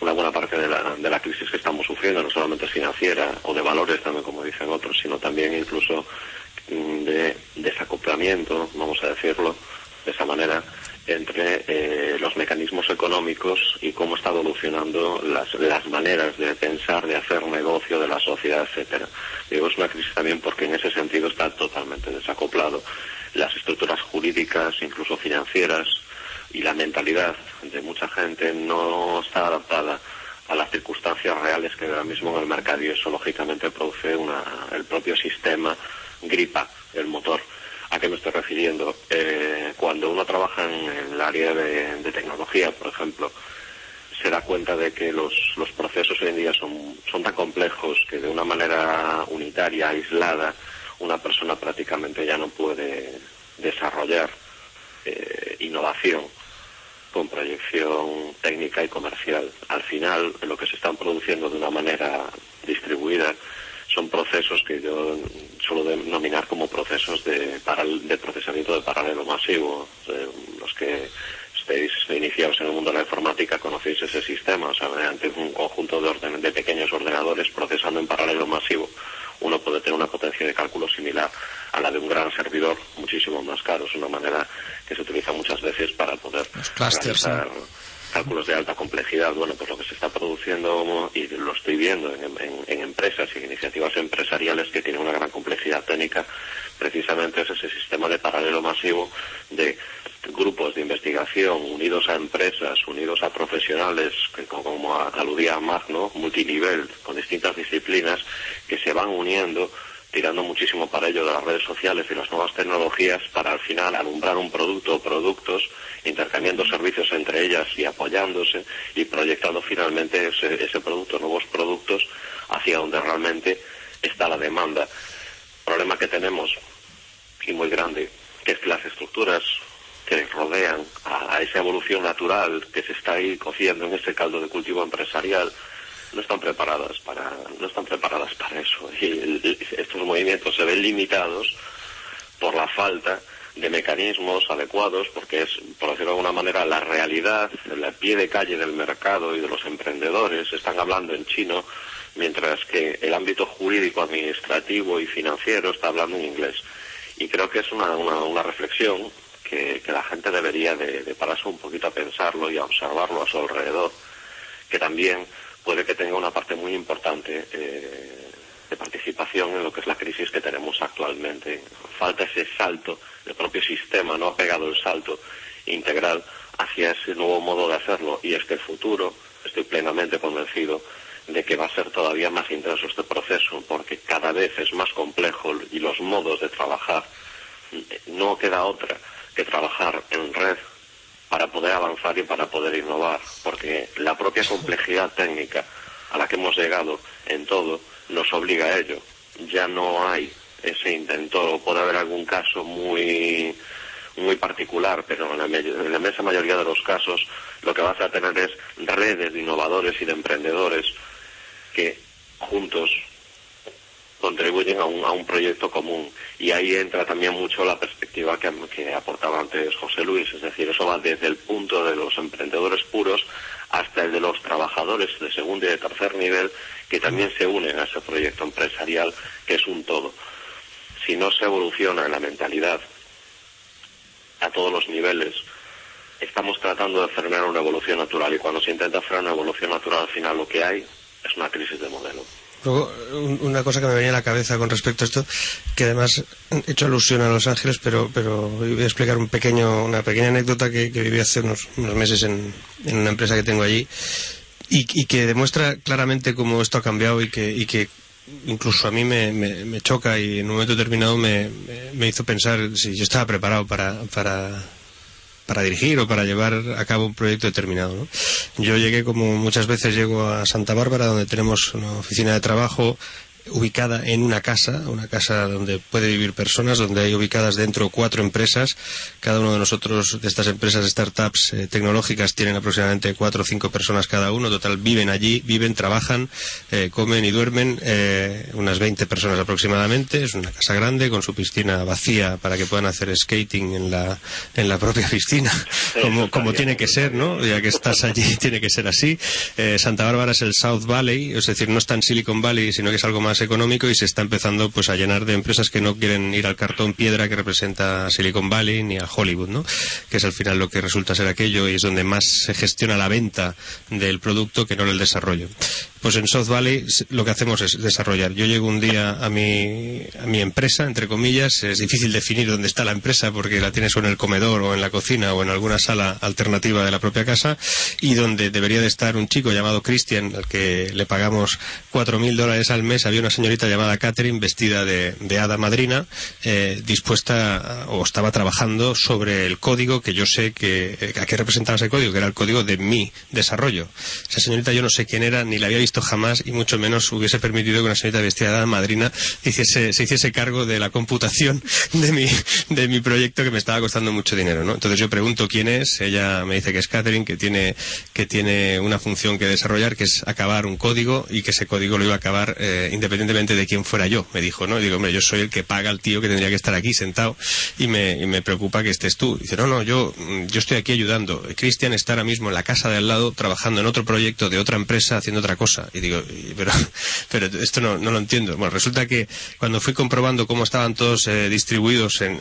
una buena parte de la, de la crisis que estamos sufriendo, no solamente financiera o de valores también, como dicen otros, sino también incluso mm, de desacoplamiento, vamos a decirlo de esa manera, entre eh, los mecanismos económicos y cómo está evolucionando las, las maneras de pensar, de hacer negocio de la sociedad, etcétera. Digo, es una crisis también porque en ese sentido está totalmente desacoplado. Las estructuras jurídicas, incluso financieras, y la mentalidad de mucha gente no está adaptada a las circunstancias reales que ahora mismo en el mercado y eso lógicamente produce una, el propio sistema gripa el motor. ¿A qué me estoy refiriendo? Eh, cuando uno trabaja en el área de, tecnología, por ejemplo, se da cuenta de que los, los procesos hoy en día son, son tan complejos que de una manera unitaria, aislada, una persona prácticamente ya no puede desarrollar eh, innovación con proyección técnica y comercial. Al final, lo que se están produciendo de una manera distribuida son procesos que yo suelo denominar como procesos de, de procesamiento de paralelo masivo. Los que estéis iniciados en el mundo de la informática conocéis ese sistema, o sea, mediante un conjunto de, orden, de pequeños ordenadores procesando en paralelo masivo, uno puede tener una potencia de cálculo similar a la de un gran servidor, muchísimo más caro. Es una manera que se utiliza muchas veces para poder realizar cálculos de alta complejidad. Bueno, pues lo que se está produciendo y lo estoy viendo en, en, en empresas y en iniciativas empresariales que tienen una gran complejidad técnica, precisamente es ese sistema de paralelo masivo de grupos de investigación unidos a empresas, unidos a profesionales, como aludía Magno, multinivel, con distintas disciplinas, que se van uniendo tirando muchísimo para ello de las redes sociales y las nuevas tecnologías para al final alumbrar un producto o productos, intercambiando servicios entre ellas y apoyándose y proyectando finalmente ese, ese producto, nuevos productos, hacia donde realmente está la demanda. Problema que tenemos, y muy grande, que es que las estructuras que rodean a, esa evolución natural que se está ahí cociendo en ese caldo de cultivo empresarial, no están preparadas para no están preparadas para eso. Y estos movimientos se ven limitados por la falta de mecanismos adecuados porque es por decirlo de alguna manera la realidad el pie de calle del mercado y de los emprendedores. Están hablando en chino mientras que el ámbito jurídico administrativo y financiero está hablando en inglés. Y creo que es una, una, una reflexión que, la gente debería de, pararse un poquito a pensarlo y a observarlo a su alrededor que también puede que tenga una parte muy importante eh, de participación en lo que es la crisis que tenemos actualmente. Falta ese salto, el propio sistema no ha pegado el salto integral hacia ese nuevo modo de hacerlo y es que el futuro, estoy plenamente convencido, de que va a ser todavía más intenso este proceso porque cada vez es más complejo y los modos de trabajar no queda otra que trabajar en red para poder avanzar y para poder innovar, porque la propia complejidad técnica a la que hemos llegado en todo nos obliga a ello. Ya no hay ese intento, puede haber algún caso muy muy particular, pero en la, en la inmensa mayoría de los casos lo que vas a tener es redes de innovadores y de emprendedores que juntos contribuyen a un, a un proyecto común. Y ahí entra también mucho la perspectiva que, que aportaba antes José Luis, es decir, eso va desde el punto de los emprendedores puros hasta el de los trabajadores de segundo y de tercer nivel que también se unen a ese proyecto empresarial que es un todo. Si no se evoluciona en la mentalidad a todos los niveles, estamos tratando de frenar una evolución natural y cuando se intenta frenar una evolución natural al final lo que hay es una crisis de modelo. Luego, una cosa que me venía a la cabeza con respecto a esto, que además he hecho alusión a Los Ángeles, pero, pero voy a explicar un pequeño, una pequeña anécdota que, viví hace unos, unos meses en, una empresa que tengo allí y, que demuestra claramente cómo esto ha cambiado y que, incluso a mí me, me, me choca y en un momento determinado me, me, hizo pensar si yo estaba preparado para, para, para dirigir o para llevar a cabo un proyecto determinado. Yo llegué, como muchas veces llego a Santa Bárbara, donde tenemos una oficina de trabajo ubicada en una casa, una casa donde puede vivir personas, donde hay ubicadas dentro cuatro empresas. Cada uno de nosotros, de estas empresas, startups eh, tecnológicas, tienen aproximadamente cuatro o cinco personas cada uno. Total, viven allí, viven, trabajan, eh, comen y duermen, eh, unas 20 personas aproximadamente. Es una casa grande con su piscina vacía para que puedan hacer skating en la, en la propia piscina, como, como tiene que ser, ¿no? Ya que estás allí, tiene que ser así. Santa Bárbara es el South Valley, es decir, no está en Silicon Valley, sino que es algo más económico y se está empezando pues a llenar de empresas que no quieren ir al cartón piedra que representa Silicon Valley ni a Hollywood, ¿no? Que es al final lo que resulta ser aquello y es donde más se gestiona la venta del producto que no el desarrollo. Pues en South Valley lo que hacemos es desarrollar. Yo llego un día a mi, a mi empresa, entre comillas, es difícil definir dónde está la empresa porque la tienes o en el comedor o en la cocina o en alguna sala alternativa de la propia casa y donde debería de estar un chico llamado Christian, al que le pagamos cuatro mil dólares al mes. Había una señorita llamada Catherine vestida de, de hada madrina, eh, dispuesta o estaba trabajando sobre el código que yo sé que, a qué representaba ese código, que era el código de mi desarrollo. Esa señorita yo no sé quién era, ni la había visto jamás y mucho menos hubiese permitido que una señorita vestida de madrina hiciese, se hiciese cargo de la computación de mi, de mi proyecto que me estaba costando mucho dinero, ¿no? Entonces yo pregunto quién es, ella me dice que es Catherine, que tiene, que tiene una función que desarrollar, que es acabar un código y que ese código lo iba a acabar eh, independientemente de quién fuera yo, me dijo, ¿no? Y digo, hombre, yo soy el que paga al tío que tendría que estar aquí sentado y me, me preocupa que estés tú. dice, no, no, yo, yo estoy aquí ayudando. Cristian está ahora mismo en la casa de al lado trabajando en otro proyecto de otra empresa haciendo otra cosa. Y digo, pero, pero esto no, no lo entiendo. Bueno, resulta que cuando fui comprobando cómo estaban todos eh, distribuidos en,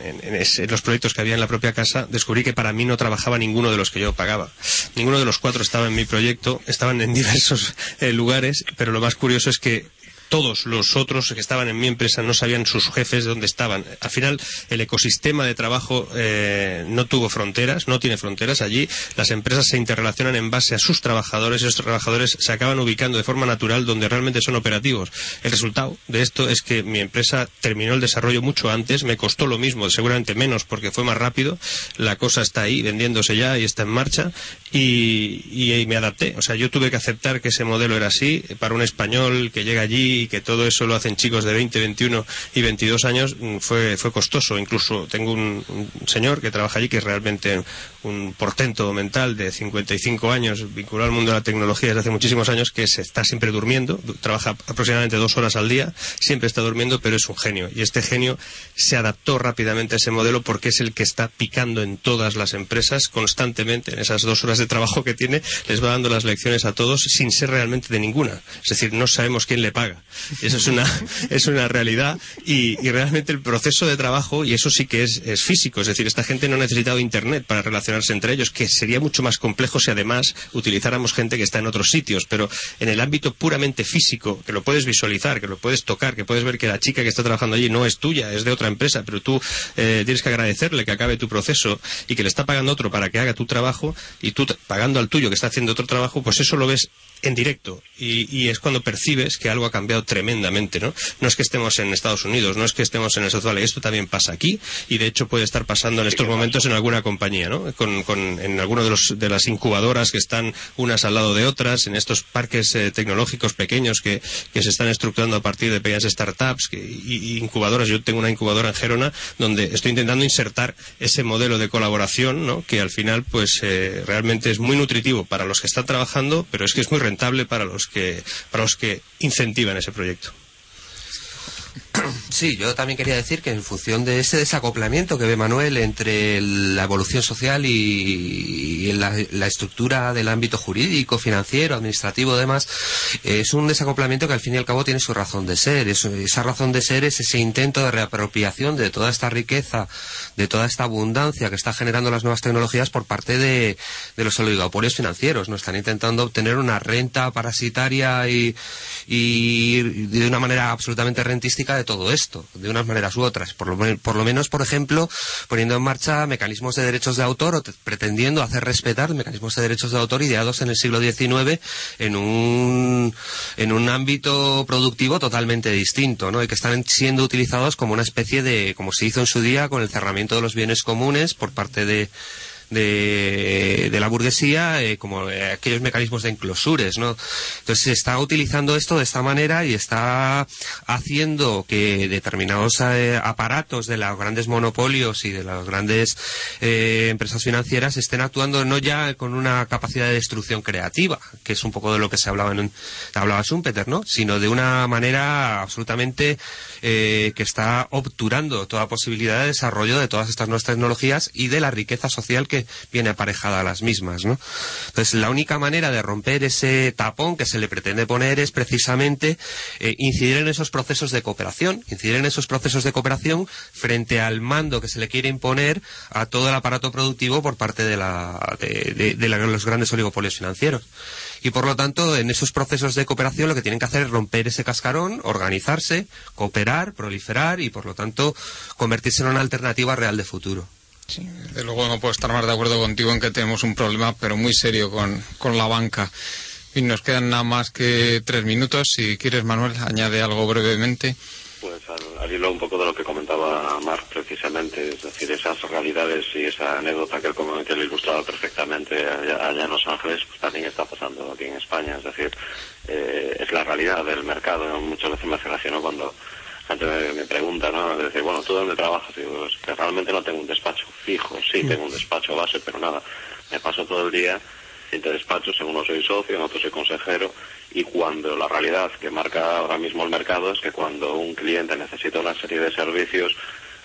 los proyectos que había en la propia casa, descubrí que para mí no trabajaba ninguno de los que yo pagaba. Ninguno de los cuatro estaba en mi proyecto, estaban en diversos eh, lugares, pero lo más curioso es que todos los otros que estaban en mi empresa no sabían sus jefes de dónde estaban. Al final, el ecosistema de trabajo eh, no tuvo fronteras, no tiene fronteras. Allí las empresas se interrelacionan en base a sus trabajadores y esos trabajadores se acaban ubicando de forma natural donde realmente son operativos. El resultado de esto es que mi empresa terminó el desarrollo mucho antes, me costó lo mismo, seguramente menos porque fue más rápido. La cosa está ahí, vendiéndose ya y está en marcha y, y me adapté. O sea, yo tuve que aceptar que ese modelo era así para un español que llega allí y que todo eso lo hacen chicos de 20, 21 y 22 años mm, fue, fue costoso. Incluso tengo un, señor que trabaja allí que es realmente un portento mental de 55 años vinculado al mundo de la tecnología desde hace muchísimos años que se está siempre durmiendo, trabaja aproximadamente dos horas al día, siempre está durmiendo, pero es un genio. Y este genio se adaptó rápidamente a ese modelo porque es el que está picando en todas las empresas constantemente en esas dos horas de trabajo que tiene, les va dando las lecciones a todos sin ser realmente de ninguna. Es decir, no sabemos quién le paga. Eso es una, es una realidad y, realmente el proceso de trabajo, y eso sí que es, es, físico, es decir, esta gente no ha necesitado Internet para relacionarse entre ellos, que sería mucho más complejo si además utilizáramos gente que está en otros sitios, pero en el ámbito puramente físico, que lo puedes visualizar, que lo puedes tocar, que puedes ver que la chica que está trabajando allí no es tuya, es de otra empresa, pero tú eh, tienes que agradecerle que acabe tu proceso y que le está pagando otro para que haga tu trabajo y tú pagando al tuyo que está haciendo otro trabajo, pues eso lo ves en directo y, es cuando percibes que algo ha cambiado tremendamente, ¿no? No es que estemos en Estados Unidos, no es que estemos en el Valley, esto también pasa aquí y de hecho puede estar pasando en estos momentos en alguna compañía, ¿no? Con, en alguno de, los, de las incubadoras que están unas al lado de otras, en estos parques eh, tecnológicos pequeños que, se están estructurando a partir de pequeñas startups y, incubadoras. Yo tengo una incubadora en Gerona donde estoy intentando insertar ese modelo de colaboración, ¿no? Que al final, pues, eh, realmente es muy nutritivo para los que están trabajando, pero es que es muy rentable para los que, para los que incentivan ese proyecto. Sí, yo también quería decir que en función de ese desacoplamiento que ve Manuel entre la evolución social y, la, estructura del ámbito jurídico, financiero, administrativo, demás, es un desacoplamiento que al fin y al cabo tiene su razón de ser. esa razón de ser es ese intento de reapropiación de toda esta riqueza, de toda esta abundancia que está generando las nuevas tecnologías por parte de, los oligopolios financieros. No están intentando obtener una renta parasitaria y de una manera absolutamente rentística todo esto, de unas maneras u otras. Por lo, por lo menos, por ejemplo, poniendo en marcha mecanismos de derechos de autor o pretendiendo hacer respetar mecanismos de derechos de autor ideados en el siglo XIX en un, en un ámbito productivo totalmente distinto, ¿no? Y que están siendo utilizados como una especie de, como se hizo en su día con el cerramiento de los bienes comunes por parte de de, de la burguesía, eh, como eh, aquellos mecanismos de enclosures, ¿no? Entonces se está utilizando esto de esta manera y está haciendo que determinados eh, aparatos de los grandes monopolios y de las grandes eh, empresas financieras estén actuando no ya con una capacidad de destrucción creativa, que es un poco de lo que se hablaba en hablaba Schumpeter, ¿no? Sino de una manera absolutamente eh, que está obturando toda posibilidad de desarrollo de todas estas nuevas tecnologías y de la riqueza social que viene aparejada a las mismas, ¿no? Entonces, la única manera de romper ese tapón que se le pretende poner es precisamente eh, incidir en esos procesos de cooperación, incidir en esos procesos de cooperación frente al mando que se le quiere imponer a todo el aparato productivo por parte de, la, de, los grandes oligopolios financieros. Y por lo tanto, en esos procesos de cooperación lo que tienen que hacer es romper ese cascarón, organizarse, cooperar, proliferar y por lo tanto convertirse en una alternativa real de futuro. Desde luego no puedo estar más de acuerdo contigo en que tenemos un problema, pero muy serio con, con la banca. Y nos quedan nada más que tres minutos. Si quieres, Manuel, añade algo brevemente. Pues al, al hilo un poco de lo que comentaba Marc precisamente, es decir, esas realidades y esa anécdota que él, como- que él ilustraba perfectamente allá, allá en Los Ángeles, pues también está pasando aquí en España, es decir, eh, es la realidad del mercado. Muchas veces me hace gracia, ¿no? Cuando gente me, me pregunta, ¿no? De decir, bueno, ¿tú dónde trabajas? Digo, que realmente no tengo un despacho fijo, sí tengo un despacho base, pero nada, me paso todo el día entre despachos, en uno soy socio, en otro soy consejero, y cuando la realidad que marca ahora mismo el mercado es que cuando un cliente necesita una serie de servicios,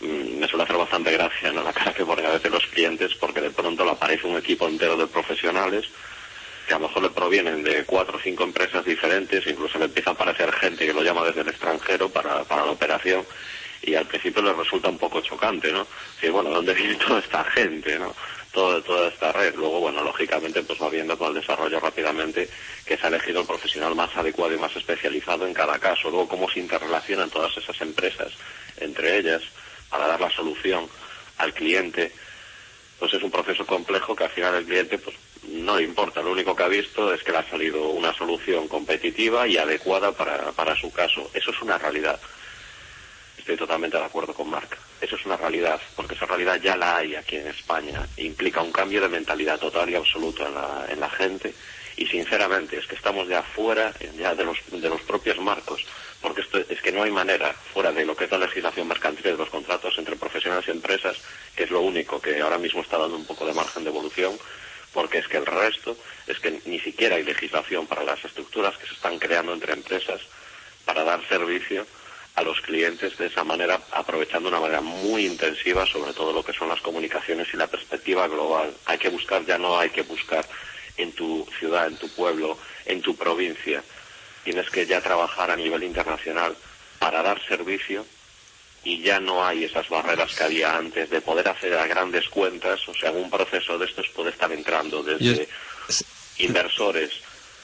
mm, me suele hacer bastante gracia ¿no? la cara que ponen a veces los clientes porque de pronto le aparece un equipo entero de profesionales que a lo mejor le provienen de cuatro o cinco empresas diferentes, incluso le empieza a aparecer gente que lo llama desde el extranjero para, para la operación y al principio le resulta un poco chocante, ¿no? Decir, bueno, ¿dónde viene toda esta gente, no? Toda, toda esta red. Luego, bueno, lógicamente, pues va viendo con el desarrollo rápidamente que se ha elegido el profesional más adecuado y más especializado en cada caso. Luego, cómo se interrelacionan todas esas empresas entre ellas para dar la solución al cliente pues es un proceso complejo que al final el cliente pues no le importa, lo único que ha visto es que le ha salido una solución competitiva y adecuada para, para su caso. Eso es una realidad. Estoy totalmente de acuerdo con Marc. Eso es una realidad, porque esa realidad ya la hay aquí en España. Implica un cambio de mentalidad total y absoluto en la, en la gente. Y sinceramente, es que estamos ya fuera ya de los, de los propios marcos, porque esto, es que no hay manera, fuera de lo que es la legislación mercantil de los contratos entre profesionales y empresas, que es lo único que ahora mismo está dando un poco de margen de evolución, porque es que el resto es que ni siquiera hay legislación para las estructuras que se están creando entre empresas para dar servicio a los clientes de esa manera, aprovechando de una manera muy intensiva sobre todo lo que son las comunicaciones y la perspectiva global. Hay que buscar, ya no hay que buscar en tu ciudad, en tu pueblo, en tu provincia. Tienes que ya trabajar a nivel internacional para dar servicio y ya no hay esas barreras que había antes de poder hacer a grandes cuentas, o sea, un proceso de estos puede estar entrando desde inversores,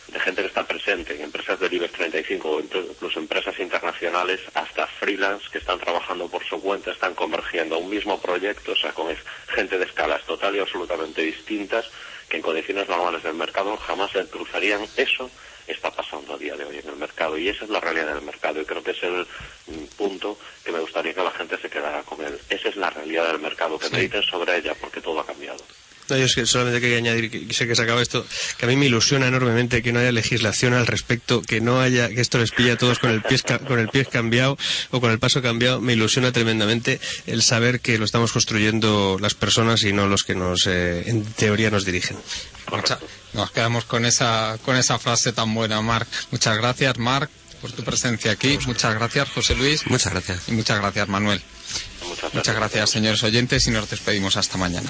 de gente que está presente en empresas del IBEX 35 o incluso empresas internacionales, hasta freelance que están trabajando por su cuenta, están convergiendo a un mismo proyecto, o sea, con gente de escalas total y absolutamente distintas, que en condiciones normales del mercado jamás se cruzarían. Eso está pasando a día de hoy en el mercado y esa es la realidad del mercado y creo que es el mm, punto que me gustaría que la gente se quedara con él. Esa es la realidad del mercado, que Sí. mediten sobre ella porque todo ha cambiado. No, yo es que solamente quería añadir, que sé que se acaba esto, que a mí me ilusiona enormemente que no haya legislación al respecto, que no haya, que esto les pilla a todos con el pie, con el pie cambiado o con el paso cambiado. Me ilusiona tremendamente el saber que lo estamos construyendo las personas y no los que nos, eh, en teoría, nos dirigen. Mucha- nos quedamos con esa, con esa frase tan buena, Marc. Muchas gracias, Marc, por tu presencia aquí. Muchas gracias, José Luis. Muchas gracias. Y muchas gracias, Manuel. Muchas gracias, señores oyentes, y nos despedimos hasta mañana.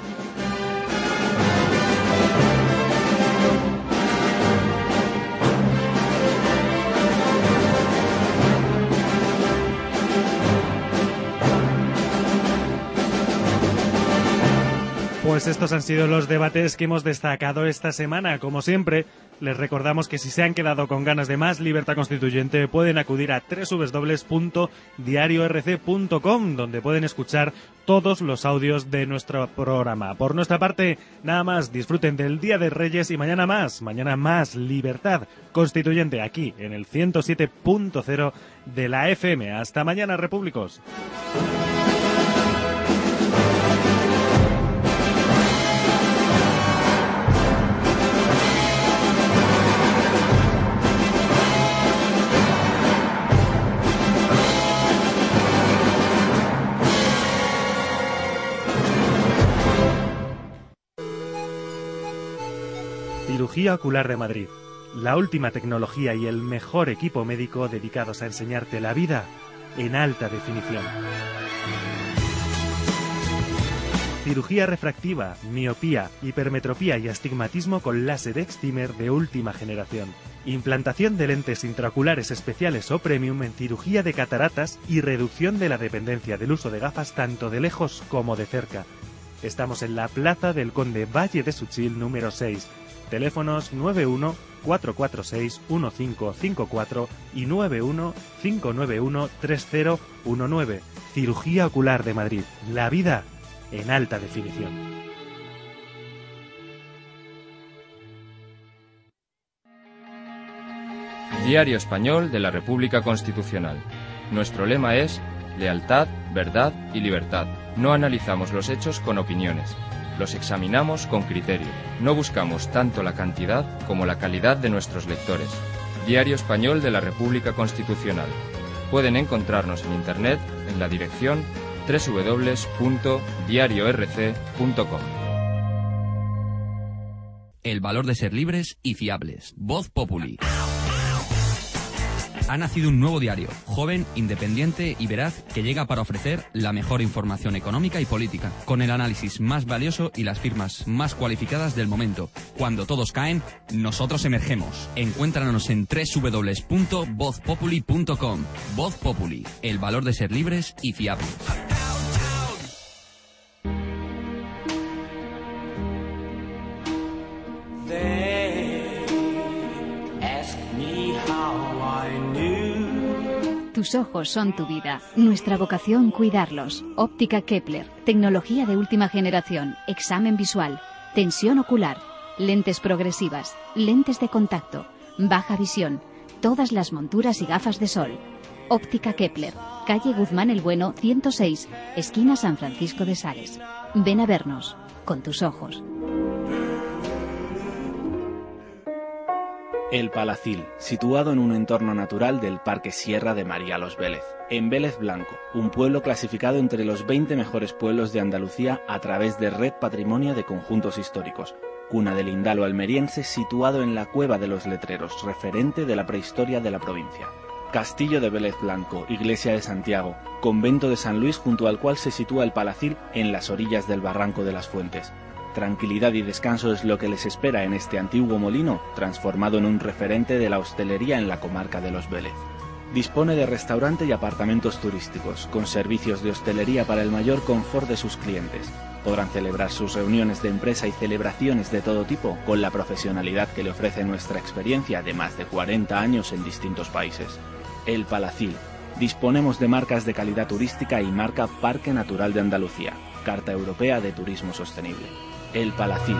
Pues estos han sido los debates que hemos destacado esta semana. Como siempre, les recordamos que si se han quedado con ganas de más libertad constituyente, pueden acudir a www.diariorc.com, donde pueden escuchar todos los audios de nuestro programa. Por nuestra parte, nada más, disfruten del Día de Reyes y mañana más, mañana más libertad constituyente aquí en el 107.0 de la FM. Hasta mañana, repúblicos. Cirugía Ocular de Madrid. La última tecnología y el mejor equipo médico dedicados a enseñarte la vida en alta definición. Cirugía refractiva, miopía, hipermetropía y astigmatismo con láser excimer de última generación. Implantación de lentes intraoculares especiales o premium en cirugía de cataratas y reducción de la dependencia del uso de gafas tanto de lejos como de cerca. Estamos en la Plaza del Conde Valle de Suchil número 6 Teléfonos 91 446 1554 y 91 591 3019. Cirugía Ocular de Madrid. La vida en alta definición. Diario Español de la República Constitucional. Nuestro lema es lealtad, verdad y libertad. No analizamos los hechos con opiniones los examinamos con criterio. No buscamos tanto la cantidad como la calidad de nuestros lectores. Diario Español de la República Constitucional. Pueden encontrarnos en Internet en la dirección www.diariorc.com. El valor de ser libres y fiables. Voz Populi ha nacido un nuevo diario, joven, independiente y veraz, que llega para ofrecer la mejor información económica y política, con el análisis más valioso y las firmas más cualificadas del momento. Cuando todos caen, nosotros emergemos. Encuéntranos en www.vozpopuli.com. Voz Populi, el valor de ser libres y fiables. Tus ojos son tu vida. Nuestra vocación cuidarlos. Óptica Kepler. Tecnología de última generación. Examen visual. Tensión ocular. Lentes progresivas. Lentes de contacto. Baja visión. Todas las monturas y gafas de sol. Óptica Kepler. Calle Guzmán el Bueno, 106. Esquina San Francisco de Sales. Ven a vernos. Con tus ojos. El Palacil, situado en un entorno natural del Parque Sierra de María Los Vélez, en Vélez Blanco, un pueblo clasificado entre los 20 mejores pueblos de Andalucía a través de Red Patrimonio de Conjuntos Históricos, cuna del Indalo almeriense situado en la Cueva de los Letreros, referente de la prehistoria de la provincia. Castillo de Vélez Blanco, Iglesia de Santiago, Convento de San Luis junto al cual se sitúa el Palacil en las orillas del Barranco de las Fuentes, Tranquilidad y descanso es lo que les espera en este antiguo molino, transformado en un referente de la hostelería en la comarca de Los Vélez. Dispone de restaurante y apartamentos turísticos, con servicios de hostelería para el mayor confort de sus clientes. Podrán celebrar sus reuniones de empresa y celebraciones de todo tipo con la profesionalidad que le ofrece nuestra experiencia de más de 40 años en distintos países. El Palacil. Disponemos de marcas de calidad turística y marca Parque Natural de Andalucía, Carta Europea de Turismo Sostenible. El Palacín.